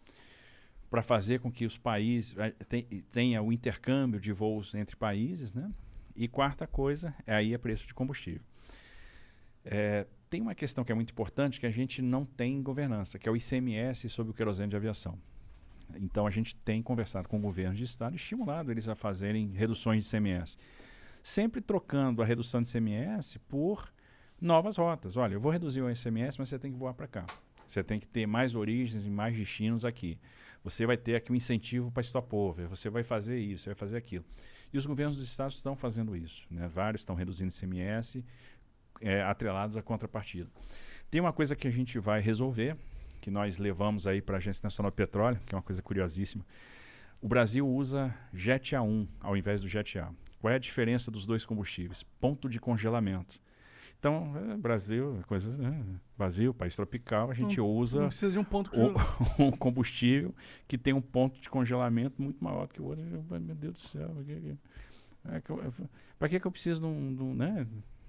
para fazer com que os países eh, ten- tenha o intercâmbio de voos entre países, né? E quarta coisa é aí é preço de combustível. É, tem uma questão que é muito importante que a gente não tem governança, que é o ICMS sobre o querosene de aviação. Então a gente tem conversado com governos de estado e estimulado eles a fazerem reduções de ICMS. Sempre trocando a redução de ICMS por novas rotas. Olha, eu vou reduzir o ICMS, mas você tem que voar para cá. Você tem que ter mais origens e mais destinos aqui. Você vai ter aqui um incentivo para stopover, você vai fazer isso, você vai fazer aquilo. E os governos dos estados estão fazendo isso. Né? Vários estão reduzindo ICMS, é, atrelados à contrapartida. Tem uma coisa que a gente vai resolver, que nós levamos aí para a Agência Nacional de Petróleo, que é uma coisa curiosíssima. O Brasil usa Jet A1 ao invés do Jet A. Qual é a diferença dos dois combustíveis? Ponto de congelamento. Então, é, Brasil, coisas, né? Brasil, país tropical, a gente Não- usa não precisa de um ponto o- [laughs] um combustível que tem um ponto de congelamento muito maior do que o outro. Eu, Meu Deus do céu, pra que que- é que eu- pra que, que eu preciso de um, de um, né?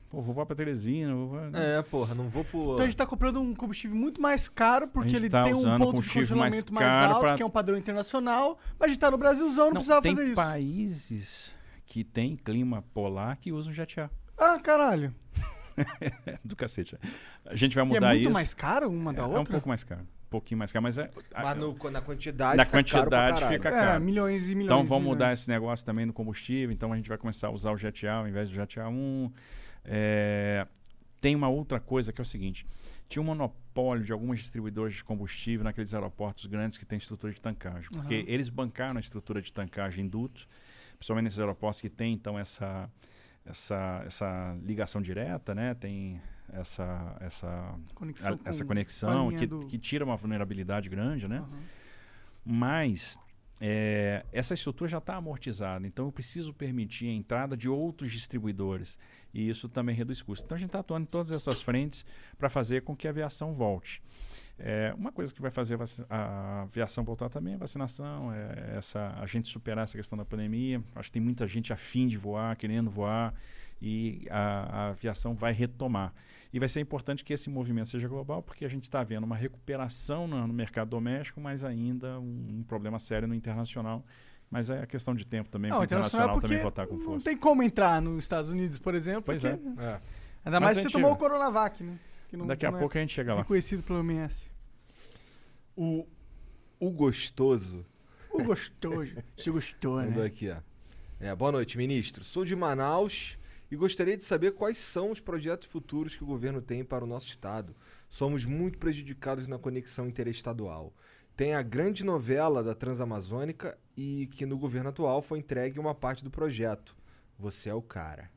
Pô, vou para Teresina. Vou, É, porra, não vou pro. Então a gente tá comprando um combustível muito mais caro, porque ele tá tem um ponto de mais congelamento mais, caro alto, pra- que é um padrão internacional, mas a gente tá no Brasilzão, não, Não, precisava tem fazer isso. países que tem clima polar que usam jet A. Ah, caralho. [laughs] Do cacete. A gente vai E é mudar muito isso. mais caro uma da é, outra? É um pouco mais caro. Um pouquinho mais caro, mas é. Mas no- na quantidade Na fica caro pra quantidade caralho. fica É, caro. milhões e milhões Então vamos mudar milhões. esse negócio também no combustível. Então a gente vai começar a usar o Jet A ao invés do Jet A1. É, tem uma outra coisa que é o seguinte: tinha um monopólio de algumas distribuidoras de combustível naqueles aeroportos grandes que têm estrutura de tancagem. Porque Aham. eles bancaram a estrutura de tancagem em duto, principalmente nesses aeroportos que tem então essa, essa, essa ligação direta, né? Tem essa, essa Conexão a- essa conexão que, do- que tira uma vulnerabilidade grande, né? Mas é, essa estrutura já está amortizada, então eu preciso permitir a entrada de outros distribuidores e isso também reduz custos. Então a gente está atuando em todas essas frentes para fazer com que a aviação volte. É, uma coisa que vai fazer a aviação voltar também é a vacinação, é essa, a gente superar essa questão da pandemia. Acho que tem muita gente afim de voar, querendo voar, e a, a aviação vai retomar. E vai ser importante que esse movimento seja global, porque a gente está vendo uma recuperação no, no mercado doméstico, mas ainda um, um problema sério no internacional. Mas é a questão de tempo também, Não, para o internacional internacional também voltar com Não força. tem como entrar nos Estados Unidos, por exemplo. Pois porque- é. É. Ainda mais a se você tomou o Coronavac, né? Que Daqui a não pouco a gente chega lá. Reconhecido pelo OMS. O, o gostoso. O gostoso. Você gostou, Mandou né? aqui, ó. É, boa noite, ministro. Sou de Manaus e gostaria de saber quais são os projetos futuros que o governo tem para o nosso estado. Somos muito prejudicados na conexão interestadual. Tem a grande novela da Transamazônica e que no governo atual foi entregue uma parte do projeto. Você é o cara.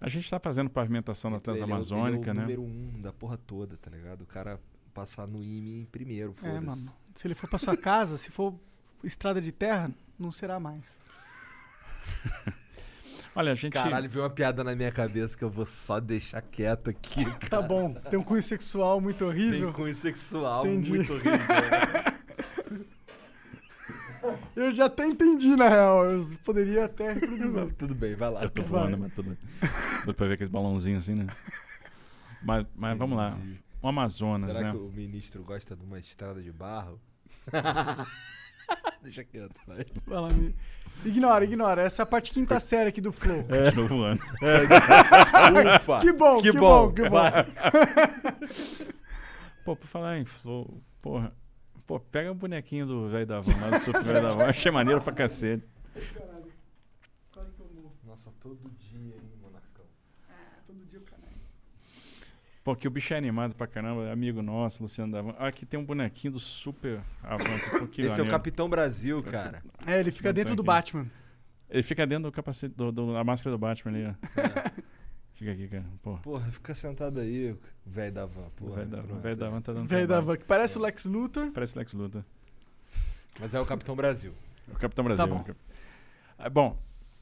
A gente está fazendo pavimentação na Ele é o- Transamazônica, ele é o né? número um da porra toda, tá ligado? O cara passar no IME em primeiro, É, foda-se. mano. Se ele for pra sua casa, se for estrada de terra, não será mais. [laughs] Olha, a gente. Caralho, veio uma piada na minha cabeça que eu vou só deixar quieto aqui. [laughs] Tá bom. Tem um cunho sexual muito horrível. Tem cunho sexual Entendi. muito horrível. [laughs] Eu já até entendi, na real. Eu poderia até reproduzir. Tudo bem, vai lá. Eu tô Vai. voando, mas tudo bem. Dá pra ver aqueles balãozinhos assim, né? Mas, mas vamos lá. O Amazonas, Será né? que o ministro gosta de uma estrada de barro? [laughs] Deixa quieto, vai. Vai lá, me- Ignora, ignora. Essa é a parte quinta série aqui do Flow. Continua voando. [laughs] Ufa. Que bom, que, Que bom, bom. que bom. [laughs] Pô, por falar em flow, porra. Pô, pega o bonequinho do velho da van lá do Super velho da van. Achei maneiro pra cacete. Nossa, todo dia, hein, Monarcão? Todo dia o canal. Pô, que o bicho é animado pra caramba, é amigo nosso, Luciano da van. Ah, aqui tem um bonequinho do Super Avan. pô, que [laughs] Esse é o. Capitão Brasil, cara. É, ele fica Não dentro do aqui. Batman. Ele fica dentro do capacete, do, do- da máscara do Batman ali, ó. É. [laughs] Fica aqui, cara. Pô. Porra, fica sentado aí, o velho da van. O Porra, velho da, o velho da van tá dando Velho da van, que parece o Lex Luthor. Parece Lex Luthor. Mas é o Capitão Brasil. O Capitão Brasil. Tá bom. Ah, bom,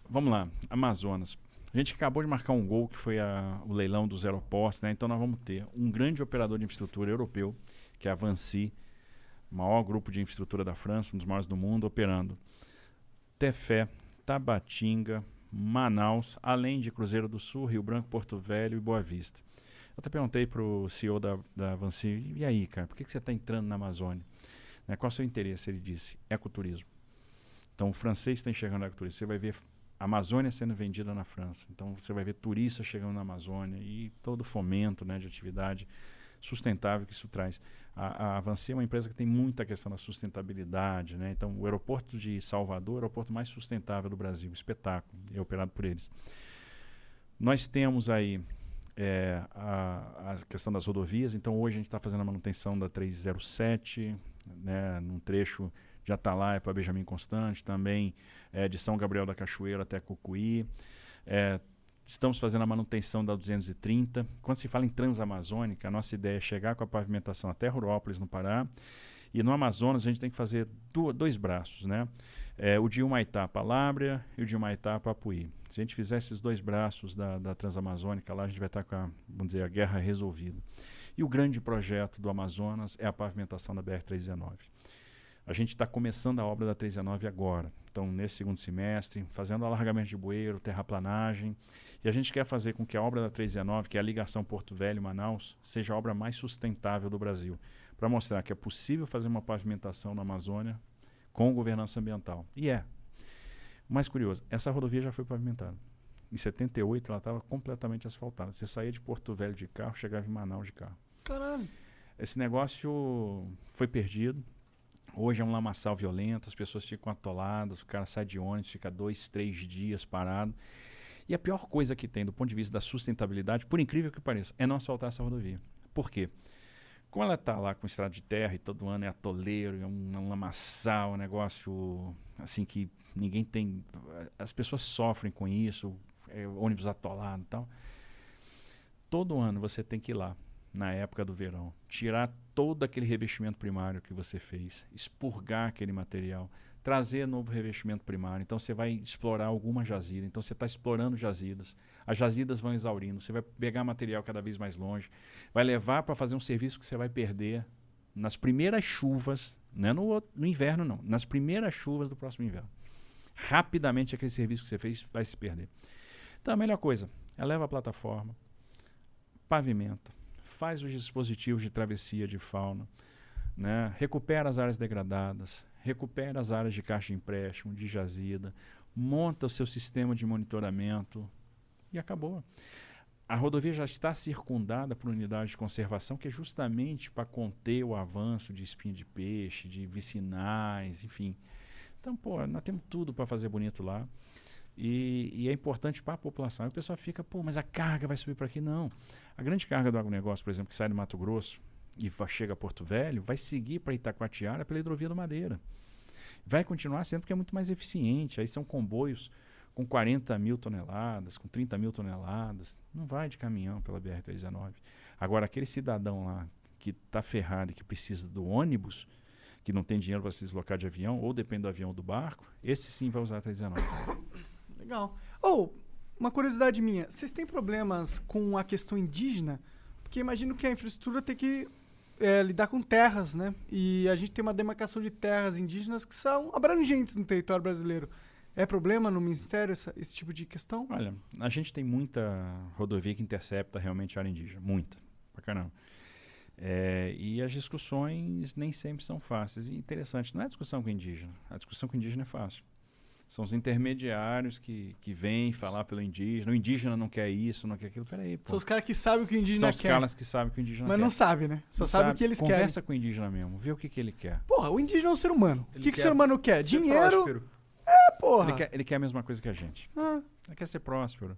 vamos lá. Amazonas. A gente acabou de marcar um gol que foi a- o leilão dos aeroportos, né? Então nós vamos ter um grande operador de infraestrutura europeu, que é a Vancy, o maior grupo de infraestrutura da França, um dos maiores do mundo, operando Tefé, Tabatinga, Manaus, além de Cruzeiro do Sul, Rio Branco, Porto Velho e Boa Vista. Eu até perguntei para o CEO da, da Vancy, e aí, cara, por que, que você está entrando na Amazônia? Né, qual é o seu interesse? Ele disse, ecoturismo. Então, o francês está enxergando ecoturismo. Você vai ver Amazônia sendo vendida na França. Então, você vai ver turistas chegando na Amazônia e todo o fomento né, de atividade sustentável que isso traz. A, a Avancê é uma empresa que tem muita questão da sustentabilidade. Né? Então, o aeroporto de Salvador é o aeroporto mais sustentável do Brasil. Espetáculo. É operado por eles. Nós temos aí é, a, a questão das rodovias. Então, hoje a gente está fazendo a manutenção da 307, né, num trecho de Atalaia para Benjamin Constante, também é, de São Gabriel da Cachoeira até Cucuí. É, Estamos fazendo a manutenção da 230. Quando se fala em Transamazônica, a nossa ideia é chegar com a pavimentação até Rurópolis, no Pará. E no Amazonas a gente tem que fazer du- dois braços, né? É, o de Humaitá para Lábrea e o de Humaitá para Apuí. Se a gente fizer esses dois braços da, da Transamazônica, lá a gente vai estar com a, vamos dizer, a guerra resolvida. E o grande projeto do Amazonas é a pavimentação da BR-319. A gente está começando a obra da 319 agora. Então, nesse segundo semestre, fazendo alargamento de bueiro, terraplanagem. E a gente quer fazer com que a obra da 319, que é a ligação Porto Velho-Manaus, seja a obra mais sustentável do Brasil. Para mostrar que é possível fazer uma pavimentação na Amazônia com governança ambiental. E é. Mais curioso, essa rodovia já foi pavimentada. Em 78, ela estava completamente asfaltada. Você saía de Porto Velho de carro, chegava em Manaus de carro. Caralho. Esse negócio foi perdido. Hoje é um lamaçal violento, as pessoas ficam atoladas, o cara sai de ônibus, fica dois, três dias parado. E a pior coisa que tem do ponto de vista da sustentabilidade, por incrível que pareça, é não asfaltar essa rodovia. Por quê? Como ela está lá com estrada de terra e todo ano é atoleiro, é um, é um lamaçal, um negócio assim que ninguém tem. As pessoas sofrem com isso, é, ônibus atolado e tal. Todo ano você tem que ir lá, na época do verão, tirar todo aquele revestimento primário que você fez, expurgar aquele material, trazer novo revestimento primário. Então você vai explorar alguma jazida. Então você está explorando jazidas. As jazidas vão exaurindo. Você vai pegar material cada vez mais longe. Vai levar para fazer um serviço que você vai perder nas primeiras chuvas, não é no, no inverno não, nas primeiras chuvas do próximo inverno. Rapidamente aquele serviço que você fez vai se perder. Então a melhor coisa, eleva a plataforma, pavimenta, faz os dispositivos de travessia de fauna, né? recupera as áreas degradadas, recupera as áreas de caixa de empréstimo, de jazida, monta o seu sistema de monitoramento e acabou. A rodovia já está circundada por unidades de conservação, que é justamente para conter o avanço de espinha de peixe, de vicinais, enfim. Então, pô, nós temos tudo para fazer bonito lá. E, e é importante para a população. Aí o pessoal fica, pô, mas a carga vai subir para aqui? Não. A grande carga do agronegócio, por exemplo, que sai do Mato Grosso e chega a Porto Velho, vai seguir para Itacoatiara pela hidrovia do Madeira. Vai continuar sendo porque é muito mais eficiente. Aí são comboios com 40 mil toneladas, com 30 mil toneladas. Não vai de caminhão pela BR-319. Agora, aquele cidadão lá que está ferrado e que precisa do ônibus, que não tem dinheiro para se deslocar de avião, ou depende do avião ou do barco, esse sim vai usar a 319. Legal. Ou, uma curiosidade minha, vocês têm problemas com a questão indígena? Porque imagino que a infraestrutura tem que é, lidar com terras, né? E a gente tem uma demarcação de terras indígenas que são abrangentes no território brasileiro. É problema no Ministério essa- esse tipo de questão? Olha, a gente tem muita rodovia que intercepta realmente a área indígena. Muita. Pra caramba. É, e as discussões nem sempre são fáceis. E interessante, não é discussão com indígena. A discussão com indígena é fácil. São os intermediários que, que vêm falar pelo indígena. O indígena não quer isso, não quer aquilo. Peraí, pô. São os caras que sabem o que o indígena São os quer. caras que sabem o que o indígena Mas quer. não sabe, né? Só Não sabe o que eles querem. Conversa com o indígena mesmo, vê o que, que ele quer. Porra, o indígena é um ser humano. o Ele que, que o quer ser humano quer? ser Dinheiro. próspero. É, porra. Ele quer, ele quer a mesma coisa que a gente. Ah. Ele quer ser próspero.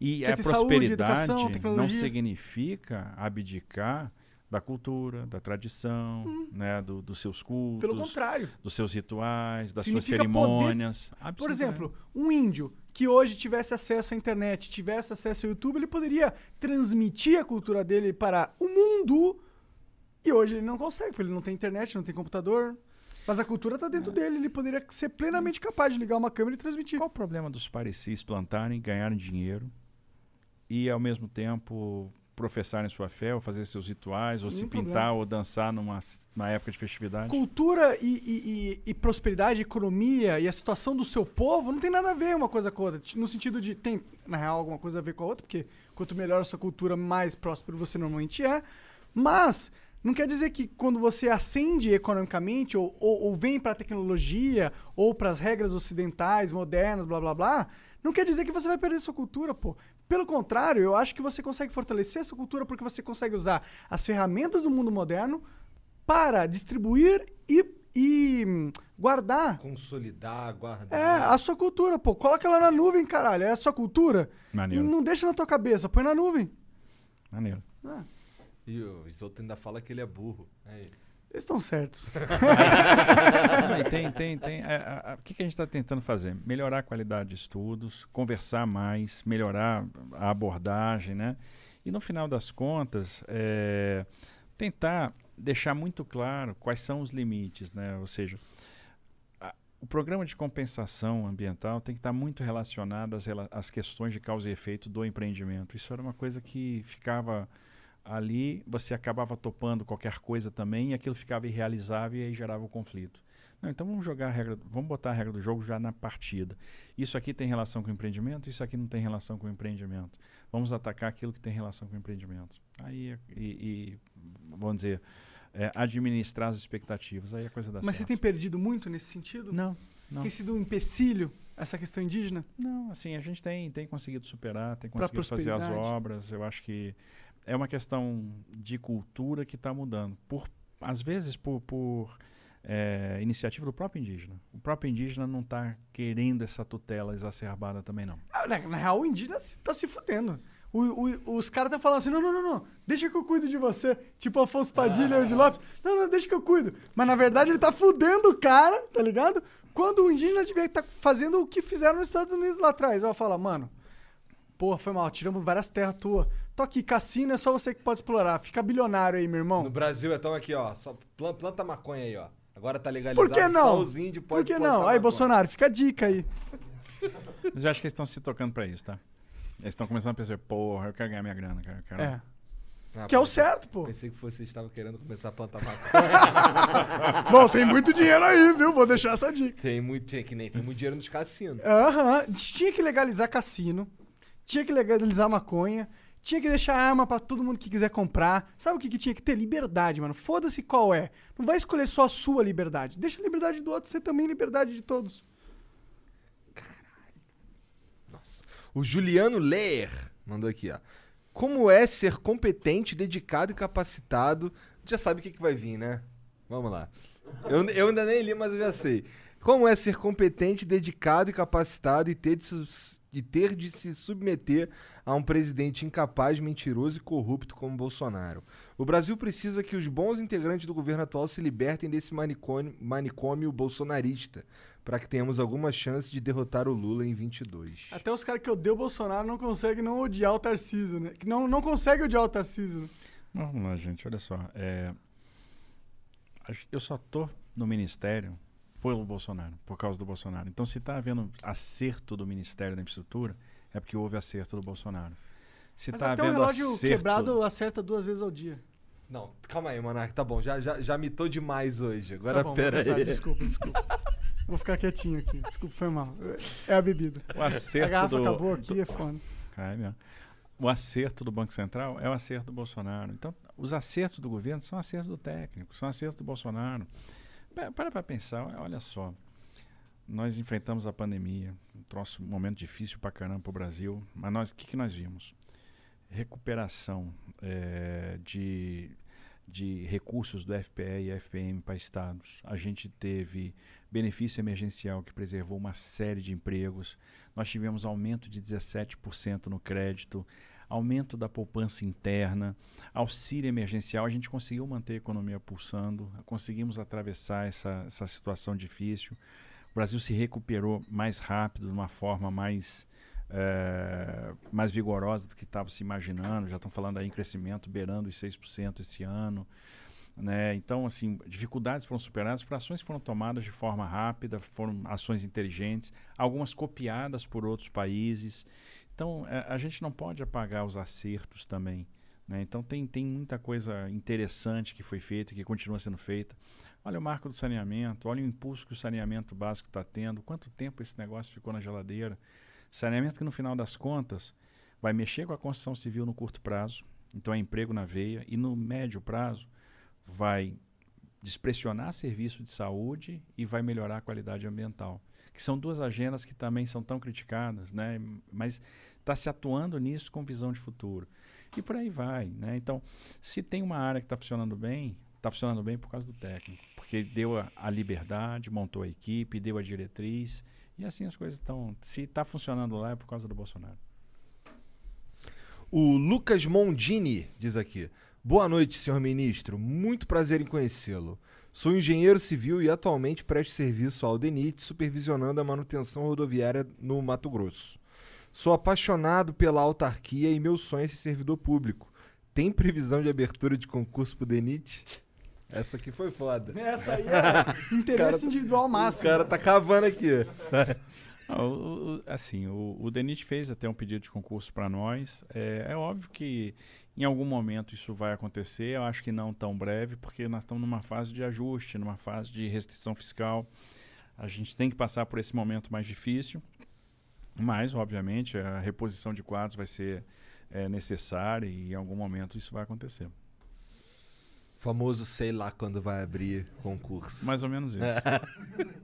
E Quer a ter saúde, prosperidade educação, não significa abdicar da cultura, da tradição, né, do- dos seus cultos, Hum. Pelo contrário. dos seus rituais, das suas Significa cerimônias. Poder... Por exemplo, um índio que hoje tivesse acesso à internet, tivesse acesso ao YouTube, ele poderia transmitir a cultura dele para o mundo. E hoje ele não consegue, porque ele não tem internet, não tem computador. Mas a cultura está É. dentro dele, ele poderia ser plenamente capaz de ligar uma câmera e transmitir. Qual o problema dos parecis plantarem, ganharem dinheiro e, ao mesmo tempo, professarem sua fé, ou fazer seus rituais, ou se Nenhum pintar, problema. ou dançar numa, na época de festividade? Cultura e, e- e- e prosperidade, economia e a situação do seu povo não tem nada a ver uma coisa com a outra. No sentido de, tem, na real, alguma coisa a ver com a outra, porque quanto melhor a sua cultura, mais próspero você normalmente é. Mas não quer dizer que quando você ascende economicamente, ou, ou, ou vem para a tecnologia, ou para as regras ocidentais, modernas, blá blá blá, não quer dizer que você vai perder sua cultura, pô. Pelo contrário, eu acho que você consegue fortalecer essa cultura porque você consegue usar as ferramentas do mundo moderno para distribuir e, e hum, guardar Consolidar, guardar. é, a sua cultura, pô. Coloca ela na nuvem, caralho. É a sua cultura. Maneiro. E não deixa na tua cabeça, põe na nuvem. Maneiro. Ah. E o Isoto ainda fala que ele é burro. Aí. Eles estão certos. [laughs] Tem, tem, tem. é, O que, que a gente está tentando fazer? Melhorar a qualidade de estudos, conversar mais, melhorar a abordagem, né? E no final das contas, é, tentar deixar muito claro quais são os limites, né? Ou seja, a- o programa de compensação ambiental tem que estar muito relacionado às, às questões de causa e efeito do empreendimento. Isso era uma coisa que ficava ali, você acabava topando qualquer coisa também e aquilo ficava irrealizável e aí gerava o conflito. Não, então vamos jogar a regra, vamos botar a regra do jogo já na partida. Isso aqui tem relação com o empreendimento, isso aqui não tem relação com o empreendimento. Vamos atacar aquilo que tem relação com o empreendimento. Aí, e, e, vamos dizer, é, administrar as expectativas, aí a coisa dá Mas você certo. tem perdido muito nesse sentido? Não, não. Tem sido um empecilho essa questão indígena? Não, assim, a gente tem, tem conseguido superar, tem conseguido fazer as obras. Eu acho que é uma questão de cultura que está mudando. Por, às vezes, por, por é, iniciativa do próprio indígena. O próprio indígena não está querendo essa tutela exacerbada também, não. Ah, Na, na real, o indígena se- tá se fudendo. O- o- os caras estão falando assim: não, não, não, não, deixa que eu cuido de você. Tipo Afonso Padilha e o de Lopes. Não, não, deixa que eu cuido. Mas na verdade ele tá fudendo o cara, tá ligado? Quando o indígena devia estar fazendo o que fizeram nos Estados Unidos lá atrás. Ela fala, mano, porra, foi mal, tiramos várias terras tuas. Tô aqui, cassino é só você que pode explorar. Fica bilionário aí, meu irmão. No Brasil, então aqui, ó. Só plan- planta maconha aí, ó. Agora tá legalizado. Por que não? Só os índios Por que não? Aí, maconha. Bolsonaro, fica a dica aí. Mas eu acho que eles estão se tocando para isso, tá? Eles estão começando a pensar, porra, eu quero ganhar minha grana, cara. eu quero- É. Ah, Que é o certo, pô. Pensei que vocês estavam querendo começar a plantar [laughs] maconha. Bom, tem muito dinheiro aí, viu? Vou deixar essa dica. tem muito, tem, que nem tem muito dinheiro nos cassinos. Aham. Tinha que legalizar cassino. Tinha que legalizar maconha. Tinha que deixar arma pra todo mundo que quiser comprar. Sabe o que, que tinha que ter? Liberdade, mano. Foda-se qual é. Não vai escolher só a sua liberdade. Deixa a liberdade do outro ser também liberdade de todos. O Juliano Leer mandou aqui, ó. Como é ser competente, dedicado e capacitado? Já sabe o que, que vai vir, né? Vamos lá. Eu, eu ainda nem li, mas eu já sei. Como é ser competente, dedicado e capacitado e ter, de se, e ter de se submeter a um presidente incapaz, mentiroso e corrupto como Bolsonaro? O Brasil precisa que os bons integrantes do governo atual se libertem desse manicômio, manicômio bolsonarista, para que tenhamos alguma chance de derrotar o Lula em 22. Até os caras que odeiam o Bolsonaro não conseguem não odiar o Tarcísio, né? Que não, não conseguem odiar o Tarcísio, né? Vamos lá, gente, olha só. é, eu só tô no ministério pelo Bolsonaro, por causa do Bolsonaro. Então, se está havendo acerto do Ministério da Infraestrutura, é porque houve acerto do Bolsonaro. Se Mas está até um havendo relógio acerto... quebrado acerta duas vezes ao dia. Não, calma aí, Monark, tá bom, já, já, já mitou demais hoje. Agora Tá bom, pera aí. Desculpa, desculpa. Vou ficar quietinho aqui. Desculpa, foi mal. É a bebida. O acerto a garrafa do- acabou aqui, é foda. Ah, é mesmo. O acerto do Banco Central é o acerto do Bolsonaro. Então, os acertos do governo são acertos do técnico, são acertos do Bolsonaro. Pa- Para para pensar, olha só. Nós enfrentamos a pandemia, um troço, um momento difícil para caramba para o Brasil, mas nós, o que, que nós vimos? Recuperação eh, de, de recursos do FPE e FPM para estados. A gente teve benefício emergencial que preservou uma série de empregos. Nós tivemos aumento de 17% no crédito, aumento da poupança interna, auxílio emergencial. A gente conseguiu manter a economia pulsando, conseguimos atravessar essa, essa situação difícil. O Brasil se recuperou mais rápido, de uma forma mais, eh, mais vigorosa do que estava se imaginando. Já estão falando aí em crescimento beirando os 6% esse ano. Né? Então, assim, dificuldades foram superadas ações foram tomadas de forma rápida, foram ações inteligentes, algumas copiadas por outros países. Então, eh, a gente não pode apagar os acertos também. Né? Então, tem, tem muita coisa interessante que foi feita, que continua sendo feita. Olha o marco do saneamento, olha o impulso que o saneamento básico está tendo, quanto tempo esse negócio ficou na geladeira. Saneamento que, no final das contas, vai mexer com a construção civil no curto prazo, então é emprego na veia, e no médio prazo vai despressionar serviço de saúde e vai melhorar a qualidade ambiental, que são duas agendas que também são tão criticadas, né? mas está se atuando nisso com visão de futuro. E por aí vai. Né? Então, se tem uma área que está funcionando bem, está funcionando bem por causa do técnico, porque deu a, a liberdade, montou a equipe, deu a diretriz, e assim as coisas estão. Se está funcionando lá é por causa do Bolsonaro. O Lucas Mondini diz aqui: Boa noite, senhor ministro. Muito prazer em conhecê-lo. Sou engenheiro civil e atualmente presto serviço ao DENIT, supervisionando a manutenção rodoviária no Mato Grosso. Sou apaixonado pela autarquia e meu sonho é ser servidor público. Tem previsão de abertura de concurso pro DENIT? Essa aqui foi foda. Essa aí é interesse Cara, individual máximo. O cara tá cavando aqui. Não, o- o- assim, o, o DENIT fez até um pedido de concurso para nós. É, é óbvio que em algum momento isso vai acontecer. Eu acho que não tão breve, porque nós estamos numa fase de ajuste, numa fase de restrição fiscal. A gente tem que passar por esse momento mais difícil. Mas, obviamente, a reposição de quadros vai ser é, necessária e em algum momento isso vai acontecer. Famoso sei lá quando vai abrir concurso. Mais ou menos isso. [laughs]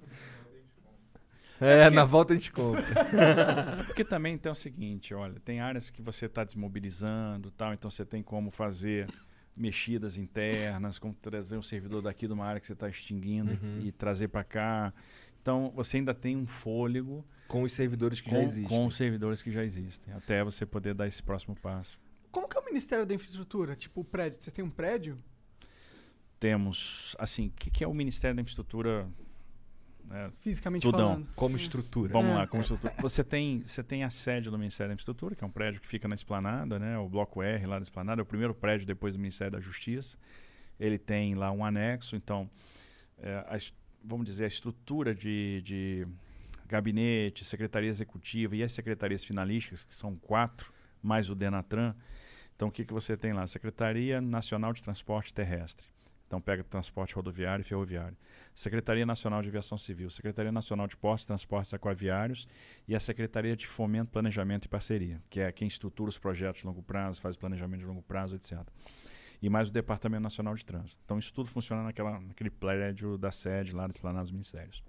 É, porque- na volta a gente compra. [laughs] Porque também tem o seguinte, olha, tem áreas que você está desmobilizando, tal, então você tem como fazer mexidas internas, como trazer um servidor daqui de uma área que você está extinguindo Uhum. e trazer para cá. Então você ainda tem um fôlego com os servidores que com, já existem. com os servidores que já existem, até você poder dar esse próximo passo. Como que é o Ministério da Infraestrutura? Tipo, o prédio. Você tem um prédio? Temos, assim, o que, que é o Ministério da Infraestrutura? Né, Fisicamente tudão. falando. Como estrutura. Vamos É. lá, como estrutura. Você tem, você tem a sede do Ministério da Infraestrutura, que é um prédio que fica na Esplanada, né? O Bloco R lá da Esplanada, é o primeiro prédio depois do Ministério da Justiça. Ele tem lá um anexo, então, é, a vamos dizer, a estrutura de, de gabinete, secretaria executiva e as secretarias finalísticas, que são quatro, mais o Denatran. Então, o que, que você tem lá? Secretaria Nacional de Transporte Terrestre. Então, pega transporte rodoviário e ferroviário. Secretaria Nacional de Aviação Civil, Secretaria Nacional de Portos e Transportes Aquaviários e a Secretaria de Fomento, Planejamento e Parceria, que é quem estrutura os projetos de longo prazo, faz o planejamento de longo prazo, etc. E mais o Departamento Nacional de Trânsito. Então, isso tudo funciona naquela, naquele prédio da sede lá dos Planados Ministérios.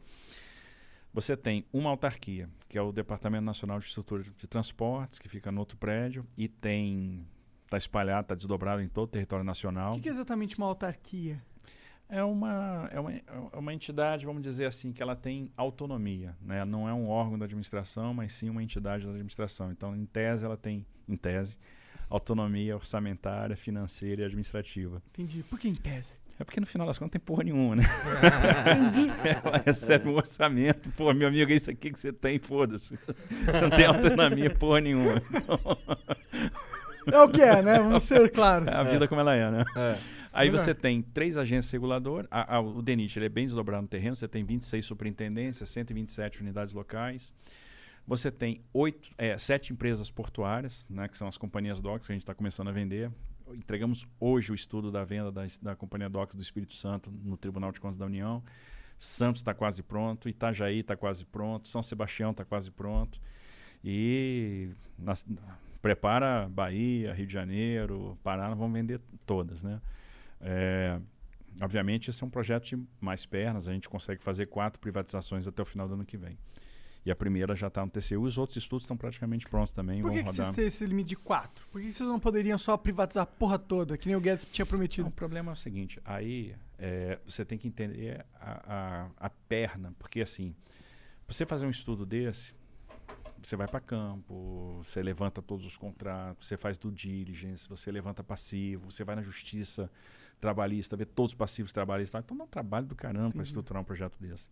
Você tem uma autarquia, que é o Departamento Nacional de Estrutura de Transportes, que fica no outro prédio, e tem. Está espalhado, está desdobrado em todo o território nacional. O que, que é exatamente uma autarquia? É uma, é, uma, é uma entidade, vamos dizer assim, que ela tem autonomia. Né? Não é um órgão da administração, mas sim uma entidade da administração. Então, em tese, ela tem, em tese, autonomia orçamentária, financeira e administrativa. Entendi. Por que em tese? É porque no final das contas não tem porra nenhuma, né? [laughs] Entendi. Ela recebe um orçamento, pô, meu amigo, é isso aqui que você tem, foda-se. Você não tem autonomia porra nenhuma. [laughs] Então... É o que é, né? Vamos [laughs] ser claros. É a vida como ela é, né? É. Aí Melhor. você tem três agências reguladoras. A- a- o DENIT ele é bem desdobrado no terreno. Você tem 26 superintendências, 127 unidades locais. Você tem oito, é, sete empresas portuárias, né, que são as companhias DOCS que a gente está começando a vender. Entregamos hoje o estudo da venda da, da companhia DOCS do Espírito Santo no Tribunal de Contas da União. Santos está quase pronto, Itajaí está quase pronto, São Sebastião está quase pronto. E nas- prepara Bahia, Rio de Janeiro, Pará, vamos vender todas, né? É, obviamente, esse é um projeto de mais pernas. A gente consegue fazer quatro privatizações até o final do ano que vem. E a primeira já está no TCU. Os outros estudos estão praticamente prontos também. Por que, que vocês têm esse limite de quatro? Por que vocês não poderiam só privatizar a porra toda, que nem o Guedes tinha prometido? Não, o problema é o seguinte, aí é, você tem que entender a, a, a perna, porque assim, você fazer um estudo desse, você vai para campo, você levanta todos os contratos, você faz due diligence, você levanta passivo, você vai na justiça trabalhista, vê todos os passivos trabalhistas. Então dá um trabalho do caramba para estruturar um projeto desse.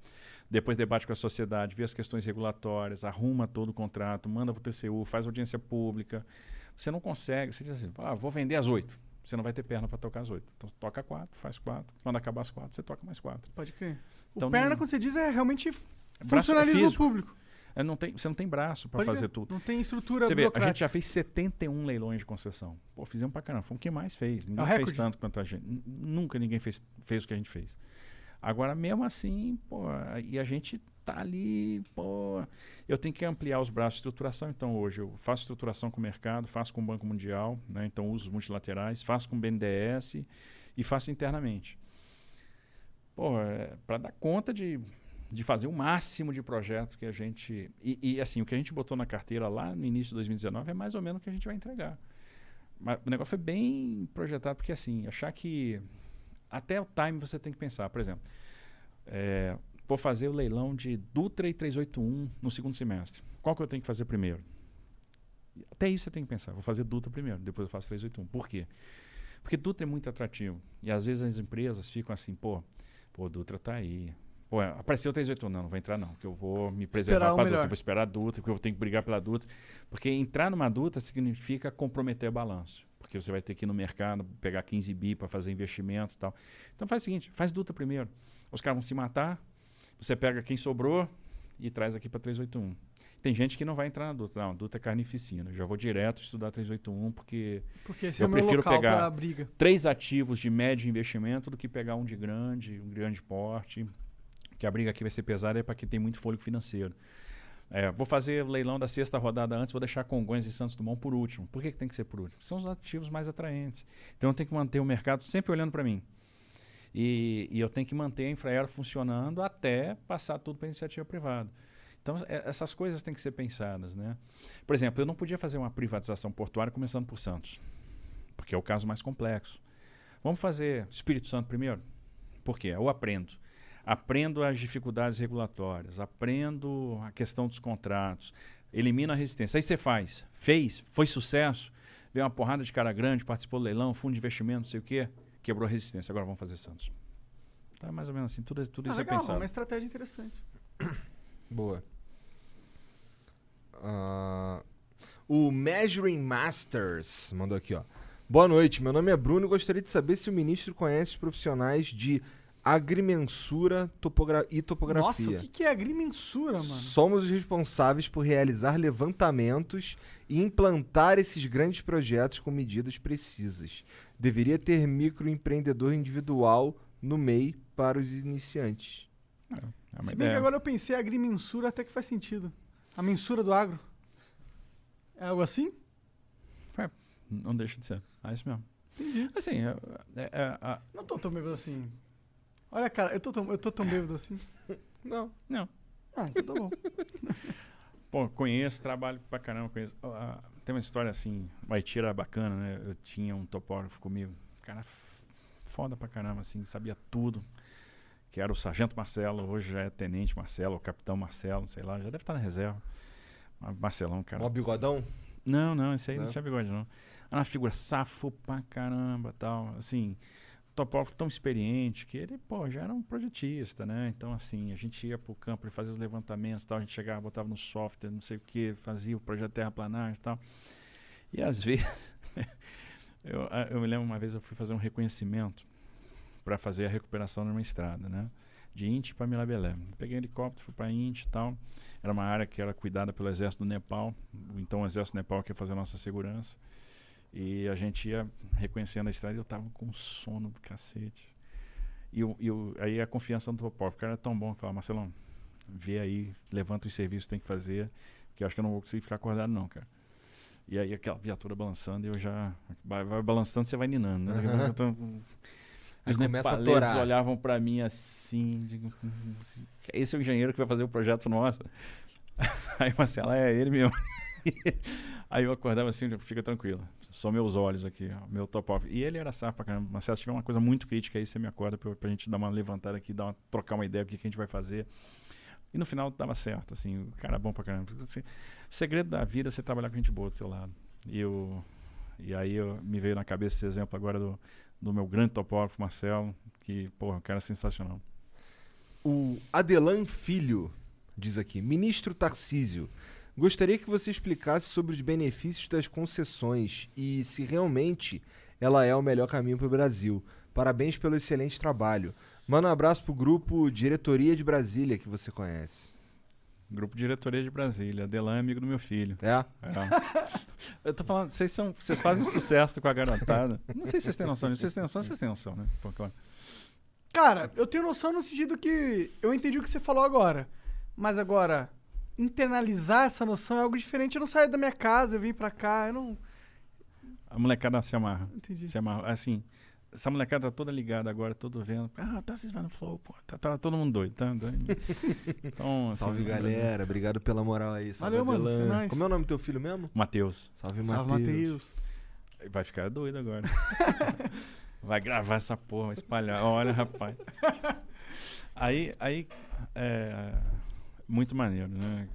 Depois debate com a sociedade, vê as questões regulatórias, arruma todo o contrato, manda para o TCU, faz audiência pública. Você não consegue, você diz assim, ah, vou vender às oito. Você não vai ter perna para tocar às oito. Então toca quatro, faz quatro. Quando acabar as quatro, você toca mais quatro. Pode crer. Então, o perna, não- como você diz, é realmente Braço é funcionalismo físico. público. É, não tem, você não tem braço para fazer tudo. Não tem estrutura Você vê, a gente já fez 71 leilões de concessão. Pô, fizemos pra caramba. Foi o que mais fez. Ninguém É fez tanto quanto a gente. Nunca ninguém fez, fez o que a gente fez. Agora, mesmo assim, pô, e a gente tá ali, pô. Eu tenho que ampliar os braços de estruturação. Então, hoje, eu faço estruturação com o mercado, faço com o Banco Mundial, né? então uso os multilaterais, faço com o BNDES e faço internamente. Pô, é, para dar conta de, de fazer o máximo de projetos que a gente. E, e, assim, o que a gente botou na carteira lá no início de 2019 é mais ou menos o que a gente vai entregar. Mas o negócio foi bem projetado, porque assim, achar que. Até o time você tem que pensar. Por exemplo, é, vou fazer o leilão de Dutra e 381 no segundo semestre. Qual que eu tenho que fazer primeiro? Até isso você tem que pensar. Vou fazer Dutra primeiro, depois eu faço 381. Por quê? Porque Dutra é muito atrativo. E às vezes as empresas ficam assim, pô, pô, Dutra tá aí. Pô, apareceu 381, não, não vou entrar não, que eu vou me preservar para melhor. Dutra, vou esperar a Dutra, porque eu vou ter que brigar pela Dutra. Porque entrar numa Dutra significa comprometer o balanço. Porque você vai ter que ir no mercado, pegar 15 bi para fazer investimento e tal. Então faz o seguinte, faz Dutra primeiro. Os caras vão se matar, você pega quem sobrou e traz aqui para 381. Tem gente que não vai entrar na Dutra. Não, Dutra é carnificina. Eu já vou direto estudar 381 porque, Porque é eu meu prefiro pegar três ativos de médio investimento do que pegar um de grande, um grande porte. Que a briga aqui vai ser pesada é para quem tem muito fôlego financeiro. É, vou fazer leilão da sexta rodada antes, vou deixar Congonhas e Santos Dumont por último. Por que, que tem que ser por último? São os ativos mais atraentes. Então eu tenho que manter o mercado sempre olhando para mim. E, e eu tenho que manter a Infraero funcionando até passar tudo para iniciativa privada. Então, é- essas coisas têm que ser pensadas. Né? Por exemplo, eu não podia fazer uma privatização portuária começando por Santos, porque é o caso mais complexo. Vamos fazer Espírito Santo primeiro? Por quê? Eu aprendo. Aprendo as dificuldades regulatórias, aprendo a questão dos contratos, elimino a resistência. Aí você faz, fez, foi sucesso, veio uma porrada de cara grande, participou do leilão, fundo de investimento, não sei o quê, quebrou a resistência. Agora vamos fazer Santos. Então é mais ou menos assim, tudo, tudo Ah, isso legal, é pensado. uma estratégia interessante. [coughs] Boa. Ah, o Measuring Masters mandou aqui, ó. Boa noite, meu nome é Bruno e gostaria de saber se o ministro conhece os profissionais de agrimensura topogra e topografia. Nossa, o que, que é agrimensura, mano? Somos os responsáveis por realizar levantamentos e implantar esses grandes projetos com medidas precisas. Deveria ter microempreendedor individual no MEI para os iniciantes. É uma Se bem ideia. que agora eu pensei agrimensura até que faz sentido. A mensura do agro. É algo assim? É, não deixa de ser. É isso mesmo. Entendi. Assim, é, é- é- Não tô tão bêbado assim. Olha, cara, eu tô tão, eu tô tão bêbado assim. Não. Não. Ah, então tá bom. [laughs] Pô, conheço, trabalho pra caramba, conheço. Ó, ah, tem uma história assim, o Haiti era bacana, né? Eu tinha um topógrafo comigo, cara foda pra caramba, assim, sabia tudo. Que era o Sargento Marcelo, hoje já é Tenente Marcelo, ou Capitão Marcelo, sei lá, já deve estar na reserva. Mas Marcelão, cara. Mó bigodão? Não, não, esse aí não, Não? tinha bigode, não. Era uma figura safo pra caramba tal. Assim, topógrafo tão experiente que ele, pô, já era um projetista, né? Então, assim, a gente ia pro campo, ele fazia os levantamentos tal, a gente chegava, botava no software, não sei o que, fazia o projeto terraplanagem e tal. E às [laughs] vezes, eu, eu me lembro uma vez eu fui fazer um reconhecimento para fazer a recuperação numa estrada, né? De Inti para Milabelé. Peguei helicóptero, fui para Inti e tal. Era uma área que era cuidada pelo exército do Nepal. Então o exército do Nepal que ia fazer a nossa segurança. E a gente ia reconhecendo a estrada e eu tava com sono do cacete. E, eu, eu- aí a confiança do topógrafo, o cara é tão bom que fala, Marcelão, vê aí, levanta os serviços que tem que fazer, que eu acho que eu não vou conseguir ficar acordado não, cara. E aí aquela viatura balançando e eu já... Vai, vai balançando, você vai ninando, né? Pouco eu tô- Os nepaleses olhavam pra mim assim, digo, "Hum, esse é o engenheiro que vai fazer o projeto nosso. [laughs] Aí Marcelo, é ele mesmo. [laughs] Aí eu acordava assim, fica tranquilo. Só meus olhos aqui, ó, meu top off. E ele era safo pra caramba. Marcelo, se tiver uma coisa muito crítica aí, você me acorda pra, pra gente dar uma levantada aqui, dar uma, trocar uma ideia do que, que a gente vai fazer. E no final dava certo, assim, o cara é bom pra caramba. Assim, o segredo da vida é você trabalhar com gente boa do seu lado. E, eu, e aí eu, me veio na cabeça esse exemplo agora do, do meu grande topógrafo, Marcelo, que, porra, o cara é sensacional. O Adelan Filho diz aqui: Ministro Tarcísio, gostaria que você explicasse sobre os benefícios das concessões e se realmente ela é o melhor caminho para o Brasil. Parabéns pelo excelente trabalho. Manda um abraço pro grupo Diretoria de Brasília que você conhece. Grupo Diretoria de Brasília. Adelan é amigo do meu filho. É? Eu tô falando, vocês são. Vocês fazem um sucesso com a garotada. Não sei se vocês têm noção disso. Vocês têm noção? Vocês têm noção, né? Pô, claro. Cara, eu tenho noção no sentido que eu entendi o que você falou agora. Mas agora, internalizar essa noção é algo diferente. Eu não saio da minha casa, eu vim pra cá, eu não. A molecada se amarra. Entendi. Se amarra. Assim, essa molecada tá toda ligada agora, todo vendo. Ah, tá, vocês vão no flow, pô. Tá, tá todo mundo doido, tá? doido. [laughs] Então, assim, Salve galera, obrigado pela moral aí. Salve Valeu, mano, nóis. Como é o nome do teu filho mesmo? Matheus. Salve, Salve, Matheus. Vai ficar doido agora. [laughs] Vai gravar essa porra, vai espalhar. Olha, rapaz. [laughs] Aí, aí é muito maneiro, né?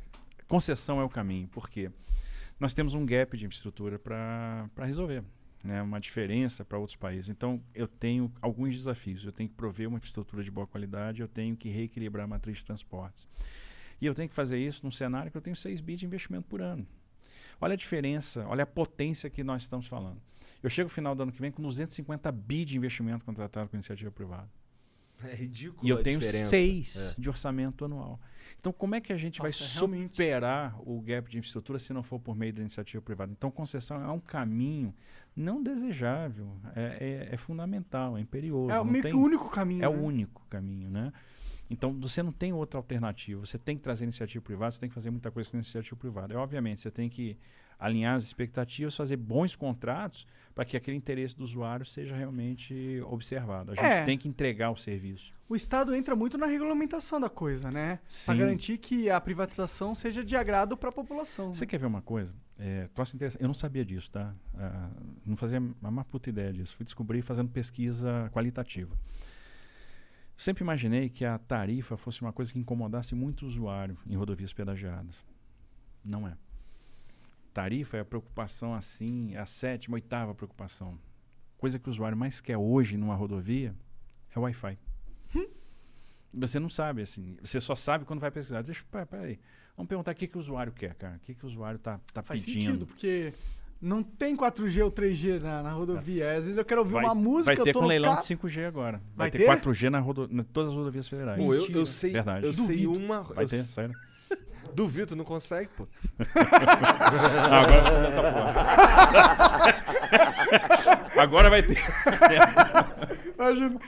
Concessão é o caminho, porque nós temos um gap de infraestrutura para resolver. né, uma diferença para outros países. Então, eu tenho alguns desafios. Eu tenho que prover uma infraestrutura de boa qualidade, eu tenho que reequilibrar a matriz de transportes. E eu tenho que fazer isso num cenário que eu tenho 6 bi de investimento por ano. Olha a diferença, olha a potência que nós estamos falando. Eu chego no final do ano que vem com 250 bi de investimento contratado com iniciativa privada. É ridículo. E eu tenho diferença. seis É. de orçamento anual. Então, como é que a gente vai Nossa, realmente. superar o gap de infraestrutura se não for por meio da iniciativa privada? Então, concessão é um caminho não desejável, é, é- é fundamental, é imperioso. É meio que o único caminho, É né? o único caminho, né? Então, você não tem outra alternativa. Você tem que trazer iniciativa privada, você tem que fazer muita coisa com iniciativa privada. E, obviamente, você tem que alinhar as expectativas, fazer bons contratos para que aquele interesse do usuário seja realmente observado. A gente É. tem que entregar o serviço. O Estado entra muito na regulamentação da coisa, né? Sim. garantir que a privatização seja de agrado para a população. Você quer ver uma coisa? É. Eu não sabia disso, tá? Ah, não fazia a mais puta ideia disso. Fui descobrir fazendo pesquisa qualitativa. Sempre imaginei que a tarifa fosse uma coisa que incomodasse muito o usuário em rodovias pedagiadas. Não é. Tarifa é a preocupação assim, é a sétima, oitava preocupação. Coisa que o usuário mais quer hoje numa rodovia é o Wi-Fi. Você não sabe, assim. Você só sabe quando vai pesquisar. Deixa, pera, pera aí. Vamos perguntar o que, que o usuário quer, cara. O que, que o usuário tá, tá Faz pedindo. sentido, porque não tem 4G ou 3G na, na rodovia. Às vezes eu quero ouvir Vai, uma música, vai ter eu tô com no leilão carro. de 5G agora. Vai Vai, ter, ter? 4G na rodo... em todas as rodovias federais. Pô, eu, eu sei, Verdade. eu sei Duvido. uma. Vai eu ter, sério. Duvido, tu não consegue, pô. Ah, agora vai ter essa porra. agora vai ter. Imagina.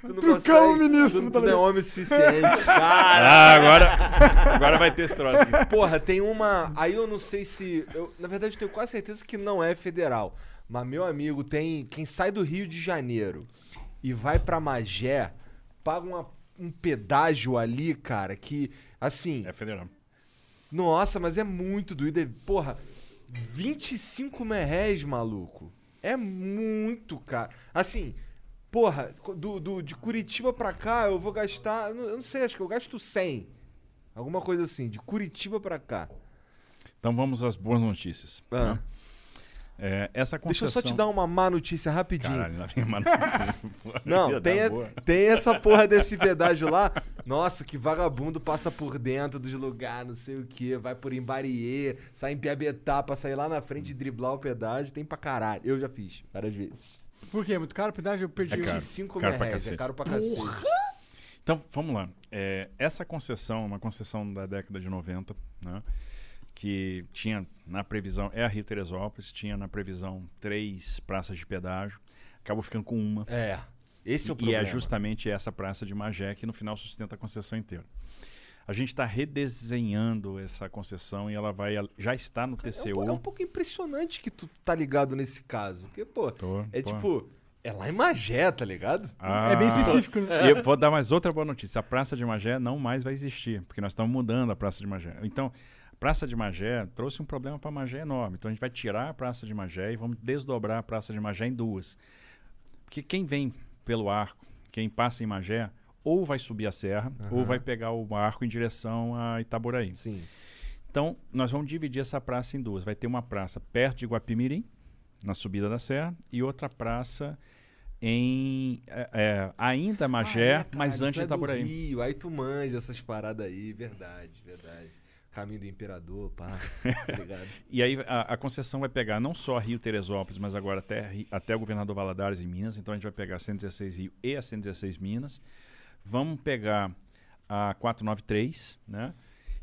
Tu não Trucar o consegue, ministro, tu, tá tu não é homem suficiente. Ah, agora, agora vai ter esse troço aqui. Porra, tem uma. Aí eu não sei se. Eu, na verdade, eu tenho quase certeza que não é federal. Mas, meu amigo, tem. Quem sai do Rio de Janeiro e vai pra Magé, paga uma- um pedágio ali, cara, que. Assim. É federal. Nossa, mas é muito doído. É, Porra, 25 merréis, maluco. É muito, cara. Assim, porra, do, do- de Curitiba pra cá eu vou gastar. Eu não, eu não sei, acho que eu gasto 100. Alguma coisa assim, de Curitiba pra cá. Então vamos às boas notícias. Ah. né? É, essa Deixa eu só te concessão- dar uma má notícia rapidinho. Caralho, lá vem uma notícia. Porra, Não, tem, dar a- [laughs] tem essa porra desse pedágio lá. Nossa, que vagabundo passa por dentro dos lugares, não sei o que. Vai por Embariê, sai em Piabetá pra sair lá na frente e driblar o pedágio. Tem pra caralho. Eu já fiz várias vezes. Por quê? É muito caro o pedágio? Eu perdi. É caro. 25 Caro pra merréis, é caro pra cacete. Então, vamos lá. É, essa concessão, uma concessão da década de 90, né, que tinha na previsão, é a Rio Teresópolis, tinha na previsão três praças de pedágio, acabou ficando com uma. É, esse é o E- problema. E é justamente essa praça de Magé que no final sustenta a concessão inteira. A gente está redesenhando essa concessão e ela vai, já está no É um, TCU. é um pouco impressionante que tu tá ligado nesse caso. Porque, pô, é pô. tipo, é lá em Magé, tá ligado? Ah, E eu vou dar mais outra boa notícia. A Praça de Magé não mais vai existir, porque nós estamos mudando a Praça de Magé. Então, Praça de Magé trouxe um problema para Magé enorme. Então, a gente vai tirar a Praça de Magé e vamos desdobrar a Praça de Magé em duas. Porque quem vem pelo arco, quem passa em Magé, ou vai subir a serra, ou Aham. vai pegar o arco em direção a Itaboraí. Sim. Então, nós vamos dividir essa praça em duas. Vai ter uma praça perto de Guapimirim, na subida da serra, e outra praça em é, é, ainda Magé, Ah, é, mas caralho, antes é de do Itaboraí. Rio, aí tu manja essas paradas aí, verdade, verdade. Caminho do Imperador, pá, tá? [laughs] E aí a, a concessão vai pegar não só Rio Teresópolis, mas agora até, até o Governador Valadares em Minas. Então a gente vai pegar a 116 Rio e a 116 Minas. Vamos pegar a 493, né?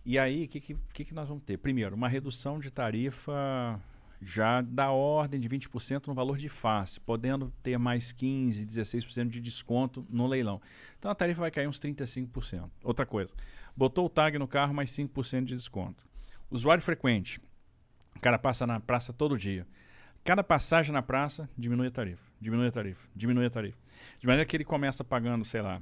E aí, o que, que que nós vamos ter? Primeiro, uma redução de tarifa já da ordem de 20% no valor de face, podendo ter mais 15%, 16% de desconto no leilão. Então a tarifa vai cair uns 35%. Outra coisa, botou o tag no carro, mais 5% de desconto. Usuário frequente, o cara passa na praça todo dia. Cada passagem na praça diminui a tarifa, diminui a tarifa, diminui a tarifa. De maneira que ele começa pagando, sei lá,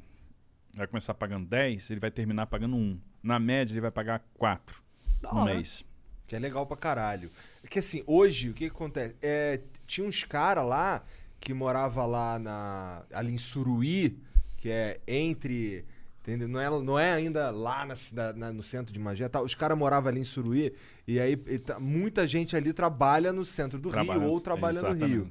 vai começar pagando 10, ele vai terminar pagando 1. Na média, ele vai pagar 4 Da no hora. mês. Que é legal pra caralho. É que assim, hoje, o que, que acontece? É, tinha uns caras lá que morava lá na, ali em Suruí, que é entre. Entendeu? Não, é, não é ainda lá na, na- no centro de Magé. Tá? Os caras moravam ali em Suruí e aí e tá- muita gente ali trabalha no centro do Trabalha Rio ou trabalha no Rio.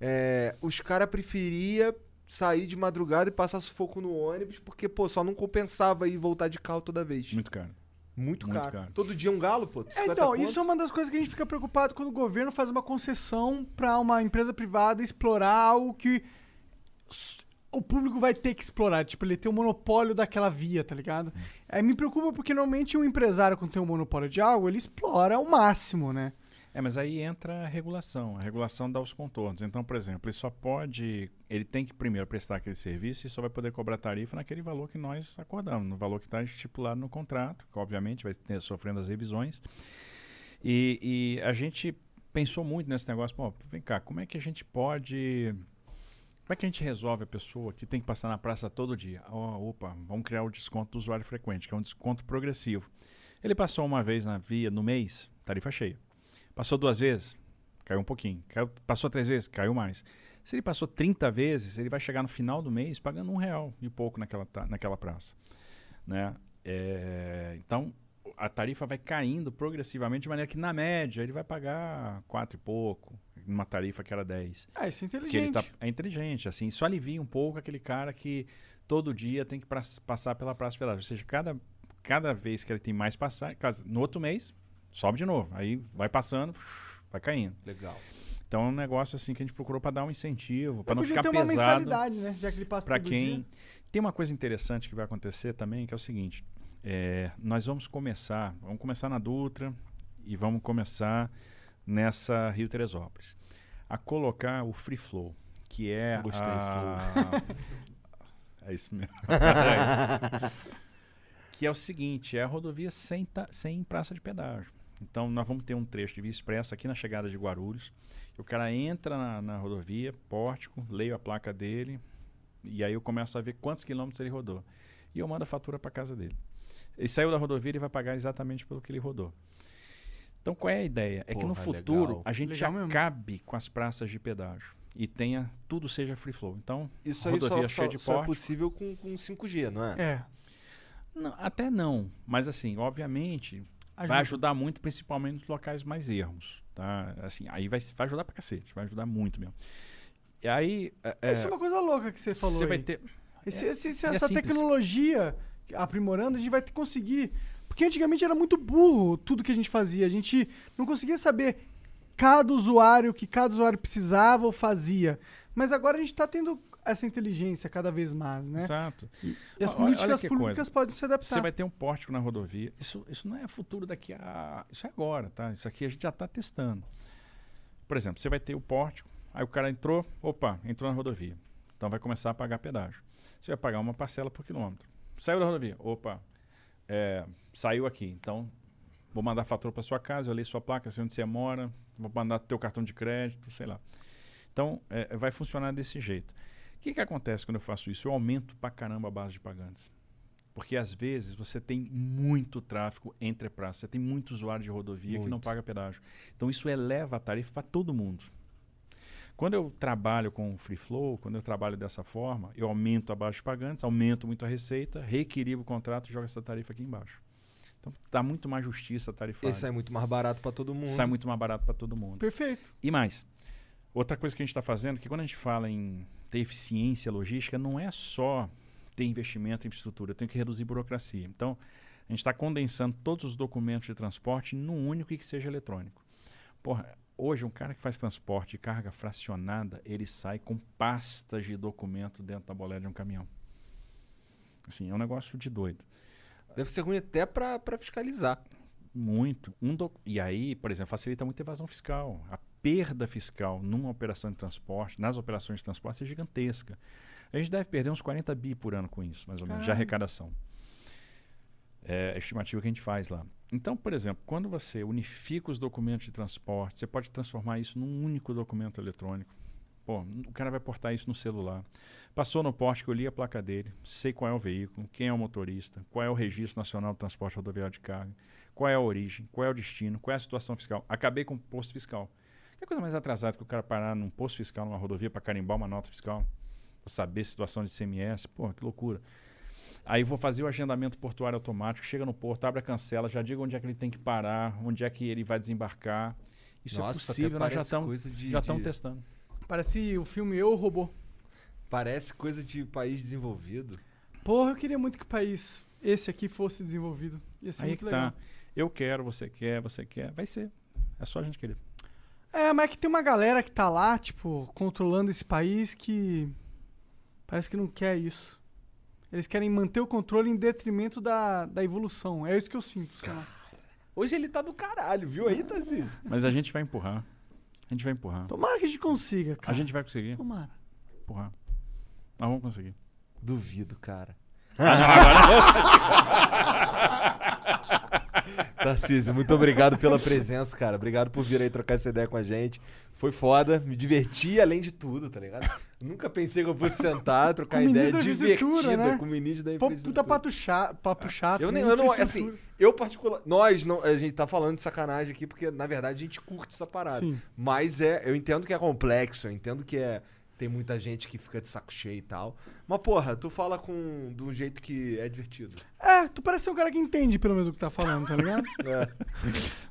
é, os caras preferia sair de madrugada e passar sufoco no ônibus, porque, pô, só não compensava ir voltar de carro toda vez. Muito caro. Muito, Muito caro. caro. Todo dia um galo, pô. É, 50 então, conto. isso é uma das coisas que a gente fica preocupado quando o governo faz uma concessão pra uma empresa privada explorar algo que o público vai ter que explorar. Tipo, ele tem o monopólio daquela via, tá ligado? Aí me preocupa porque normalmente um empresário, quando tem um monopólio de algo, ele explora ao máximo, né? É, mas aí entra a regulação. A regulação dá os contornos. Então, por exemplo, ele só pode. Ele tem que primeiro prestar aquele serviço e só vai poder cobrar tarifa naquele valor que nós acordamos, no valor que está estipulado no contrato, que obviamente vai ter, sofrendo as revisões. E, e a gente pensou muito nesse negócio. Pô, vem cá, como é que a gente pode. Como é que a gente resolve a pessoa que tem que passar na praça todo dia? Ó, opa, vamos criar o desconto do usuário frequente, que é um desconto progressivo. Ele passou uma vez na via no mês, tarifa cheia. Passou duas vezes, caiu um pouquinho. Caiu- passou três vezes, caiu mais. Se ele passou 30 vezes, ele vai chegar no final do mês pagando um real e pouco naquela, naquela praça. Né? É, então, a tarifa vai caindo progressivamente, de maneira que, na média, ele vai pagar quatro e pouco, numa tarifa que era 10. Ah, isso é Porque inteligente. ele tá, é inteligente, assim, isso alivia um pouco aquele cara que todo dia tem que pras- passar pela praça pedágio. Ou seja, cada, cada vez que ele tem mais passar, caso- no outro mês, sobe de novo. Aí vai passando, vai caindo. Legal. Então é um negócio assim que a gente procurou para dar um incentivo, para não ficar ter uma pesado mensalidade, né? Já que ele passa para todo quem. dia. Tem uma coisa interessante que vai acontecer também, que é o seguinte: é, nós vamos começar, vamos começar na Dutra e vamos começar nessa Rio Teresópolis a colocar o free flow, que é Gostei, a... [laughs] é isso mesmo. [laughs] que é o seguinte, é a rodovia sem, ta- sem praça de pedágio. Então nós vamos ter um trecho de via expressa aqui na chegada de Guarulhos. O cara entra na, na rodovia, pórtico, leio a placa dele, e aí eu começo a ver quantos quilômetros ele rodou. E eu mando a fatura para casa dele. Ele saiu da rodovia, ele vai pagar exatamente pelo que ele rodou. Então qual é a ideia? É que no Porra, futuro legal. a gente Legal mesmo. acabe com as praças de pedágio e tenha tudo seja free flow. Então, Isso aí rodovia só, cheia só, de só é pórtico. possível com, com 5G, não é? É. Não, até não, mas assim, obviamente, Ajuda. vai ajudar muito, principalmente nos locais mais ermos, tá? Assim, aí vai, vai ajudar pra cacete, vai ajudar muito mesmo. E aí, é, Isso é uma coisa louca que você falou você vai ter... Esse- é- esse- esse- e é essa simples. Aprimorando, a gente vai conseguir. Porque antigamente era muito burro tudo que a gente fazia. A gente não conseguia saber cada usuário, o que cada usuário precisava ou fazia. Mas agora a gente está tendo essa inteligência cada vez mais, né? Exato. E, e as políticas públicas coisa. podem se adaptar. Você vai ter um pórtico na rodovia. Isso, isso não é futuro daqui a. Isso é agora, tá? Isso aqui a gente já está testando. Por exemplo, você vai ter o pórtico, aí o cara entrou, opa, entrou na rodovia. Então vai começar a pagar pedágio. Você vai pagar uma parcela por quilômetro. Saiu da rodovia, opa, é, saiu aqui. Então vou mandar fatura para sua casa, eu leio sua placa, sei onde você mora, vou mandar teu cartão de crédito, sei lá. Então é, vai funcionar desse jeito. O que, que acontece quando eu faço isso? Eu aumento pra caramba a base de pagantes. Porque às vezes você tem muito tráfego entre praças, você tem muito usuário de rodovia que não Muito. paga pedágio. Então isso eleva a tarifa para todo mundo. Quando eu trabalho com free flow, quando eu trabalho dessa forma, eu aumento a base de pagantes, aumento muito a receita, reequilibro o contrato e jogo essa tarifa aqui embaixo. Então dá muito mais justiça tarifária. Esse é muito mais barato pra todo mundo. Sai muito mais barato para todo mundo. Perfeito. E mais, outra coisa que a gente está fazendo, que quando a gente fala em ter eficiência logística, não é só ter investimento em infraestrutura, tem que reduzir burocracia. Então, a gente está condensando todos os documentos de transporte num único e que seja eletrônico. Porra, hoje um cara que faz transporte de carga fracionada, ele sai com pastas de documento dentro da boleta de um caminhão. Assim, é um negócio de doido. Deve ser ruim até pra fiscalizar. Muito. Um doc- E aí, por exemplo, facilita muito a evasão fiscal. A perda fiscal numa operação de transporte, nas operações de transporte, é gigantesca. A gente deve perder uns 40 bi por ano com isso, mais ou menos, de arrecadação. É a estimativa que a gente faz lá. Então, por exemplo, quando você unifica os documentos de transporte, você pode transformar isso num único documento eletrônico. Pô, o cara vai portar isso no celular. Passou no porte que eu li a placa dele, sei qual é o veículo, quem é o motorista, qual é o registro nacional do transporte rodoviário de carga, qual é a origem, qual é o destino, qual é a situação fiscal. Acabei com o posto fiscal. Que coisa mais atrasada que o cara parar num posto fiscal, numa rodovia, para carimbar uma nota fiscal, pra saber situação de CMS. Pô, que loucura. Aí vou fazer o agendamento portuário automático, chega no porto, abre a cancela, já diga onde é que ele tem que parar, onde é que ele vai desembarcar. Isso Nossa, é possível, nós já parece estamos de- já testando. Parece o filme Eu, o Robô. Parece coisa de país desenvolvido. Porra, eu queria muito que o país, esse aqui, fosse desenvolvido. Ia ser Aí muito que legal. tá. Eu quero, você quer, você quer. Vai ser. É só a gente querer. É, mas é que tem uma galera que tá lá, tipo, controlando esse país que parece que não quer isso. Eles querem manter o controle em detrimento da, da evolução. É isso que eu sinto. lá. Hoje ele tá do caralho, viu aí, Tarcísio? Mas a gente vai empurrar. A gente vai empurrar. Tomara que a gente consiga, cara. A gente vai conseguir. Tomara. Empurrar. Nós vamos conseguir. Duvido, cara. Ah, não, [laughs] Tarcísio, muito obrigado pela presença, cara. Obrigado por vir aí trocar essa ideia com a gente. Foi foda, me diverti além de tudo, tá ligado? Nunca pensei que eu fosse sentar, [laughs] trocar Com ideia divertida né? com o ministro da infraestrutura. puta papo chato, papo chato. Eu, nem, né? eu não, assim, eu particular, nós não, a gente tá falando de sacanagem aqui porque na verdade a gente curte essa parada. Sim. Mas é, eu entendo que é complexo, eu entendo que é tem muita gente que fica de saco cheio e tal. Mas porra, tu fala com de um jeito que é divertido. É, tu parece ser um cara que entende pelo menos o que tá falando, tá ligado? [laughs] É.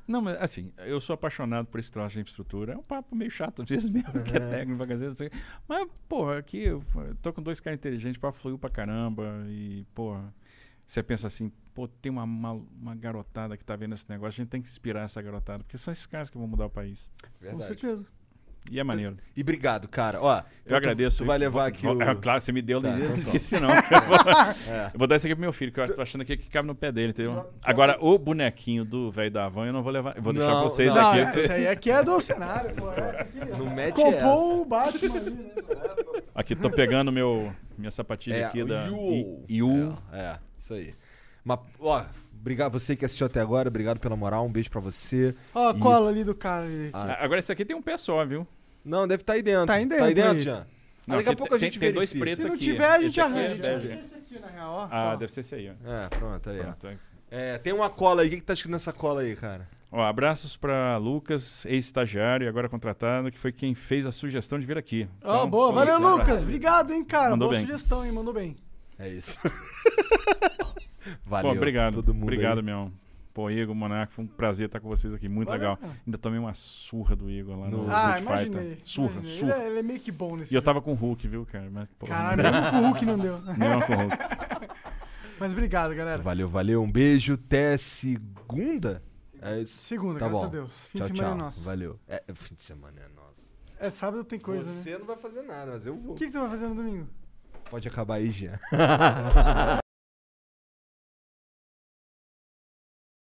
Não, mas assim, eu sou apaixonado por esse troço de infraestrutura. É um papo meio chato às vezes mesmo, que é É. técnico, não sei. Mas, porra, aqui eu tô com dois caras inteligentes, papo fluiu pra caramba. E, porra, você pensa assim, pô, tem uma, uma, uma garotada que tá vendo esse negócio, a gente tem que inspirar essa garotada, porque são esses caras que vão mudar o país. Com certeza. E é maneiro. E obrigado, cara. Ó, Eu então tu- agradeço. Tu vai levar aqui Vou- o... É, claro, você me deu, Tá, não então esqueci não. [laughs] É. Eu vou dar isso aqui pro meu filho, que eu tô achando aqui que cabe no pé dele, entendeu? Agora, o bonequinho do velho da van eu não vou levar. Eu vou deixar Não, pra vocês Não, aqui. esse aí aqui é do cenário, pô. É, aqui, Não mete Comprou essa. o Batman ali, né? [laughs] Aqui, tô pegando meu, minha sapatilha É, aqui o da Yu. I- Yu. É, é, isso aí. Mas, ó, obrigado você que assistiu até agora, obrigado pela moral, um beijo pra você. Ó, a E- cola ali do cara. ali. Ah, Agora, esse aqui tem um pé só, viu? Não, deve estar aí dentro. Tá aí dentro Tá aí. Jean? Não, Daqui a pouco a tem- gente tem dois verifica. Se não aqui. tiver, a gente Esse aqui arranja. é bege. arranja esse aqui, na real, ó. Ah, Ó. deve ser esse aí, ó. É, pronto, aí. ó. Pronto, aí. É, tem uma cola aí. O que, que tá escrito nessa cola aí, cara? Ó, abraços pra Lucas, ex-estagiário e agora contratado, que foi quem fez a sugestão de vir aqui. Ó, Então, boa. Valeu. Lucas. Obrigado, hein, cara. Mandou boa bem. sugestão, hein? Mandou bem. É isso. [laughs] [laughs] Pô, Valeu. obrigado. Todo mundo obrigado, aí. meu. Pô, Igor, Monarco, foi um prazer estar com vocês aqui. Muito Valeu, legal. cara. Ainda tomei uma surra do Igor lá no, No- Ah, Street Fighter. imaginei. Surra, imaginei. surra. Ele, é, ele é meio que bom nesse E eu jogo. tava com o Hulk, viu, cara? Mas, pô, Caralho, mesmo [laughs] com o Hulk não deu. Mesmo com o Hulk. [laughs] Mas obrigado, galera. Valeu, valeu. Um beijo. Até segunda. É isso. Segunda, tá graças bom. a Deus. Fim tchau, de semana tchau. é nosso. Valeu. É, fim de semana é nosso. É, sábado tem coisa, Você né? não vai fazer nada, mas eu vou. O que, que tu vai fazer no domingo? Pode acabar aí, Jean.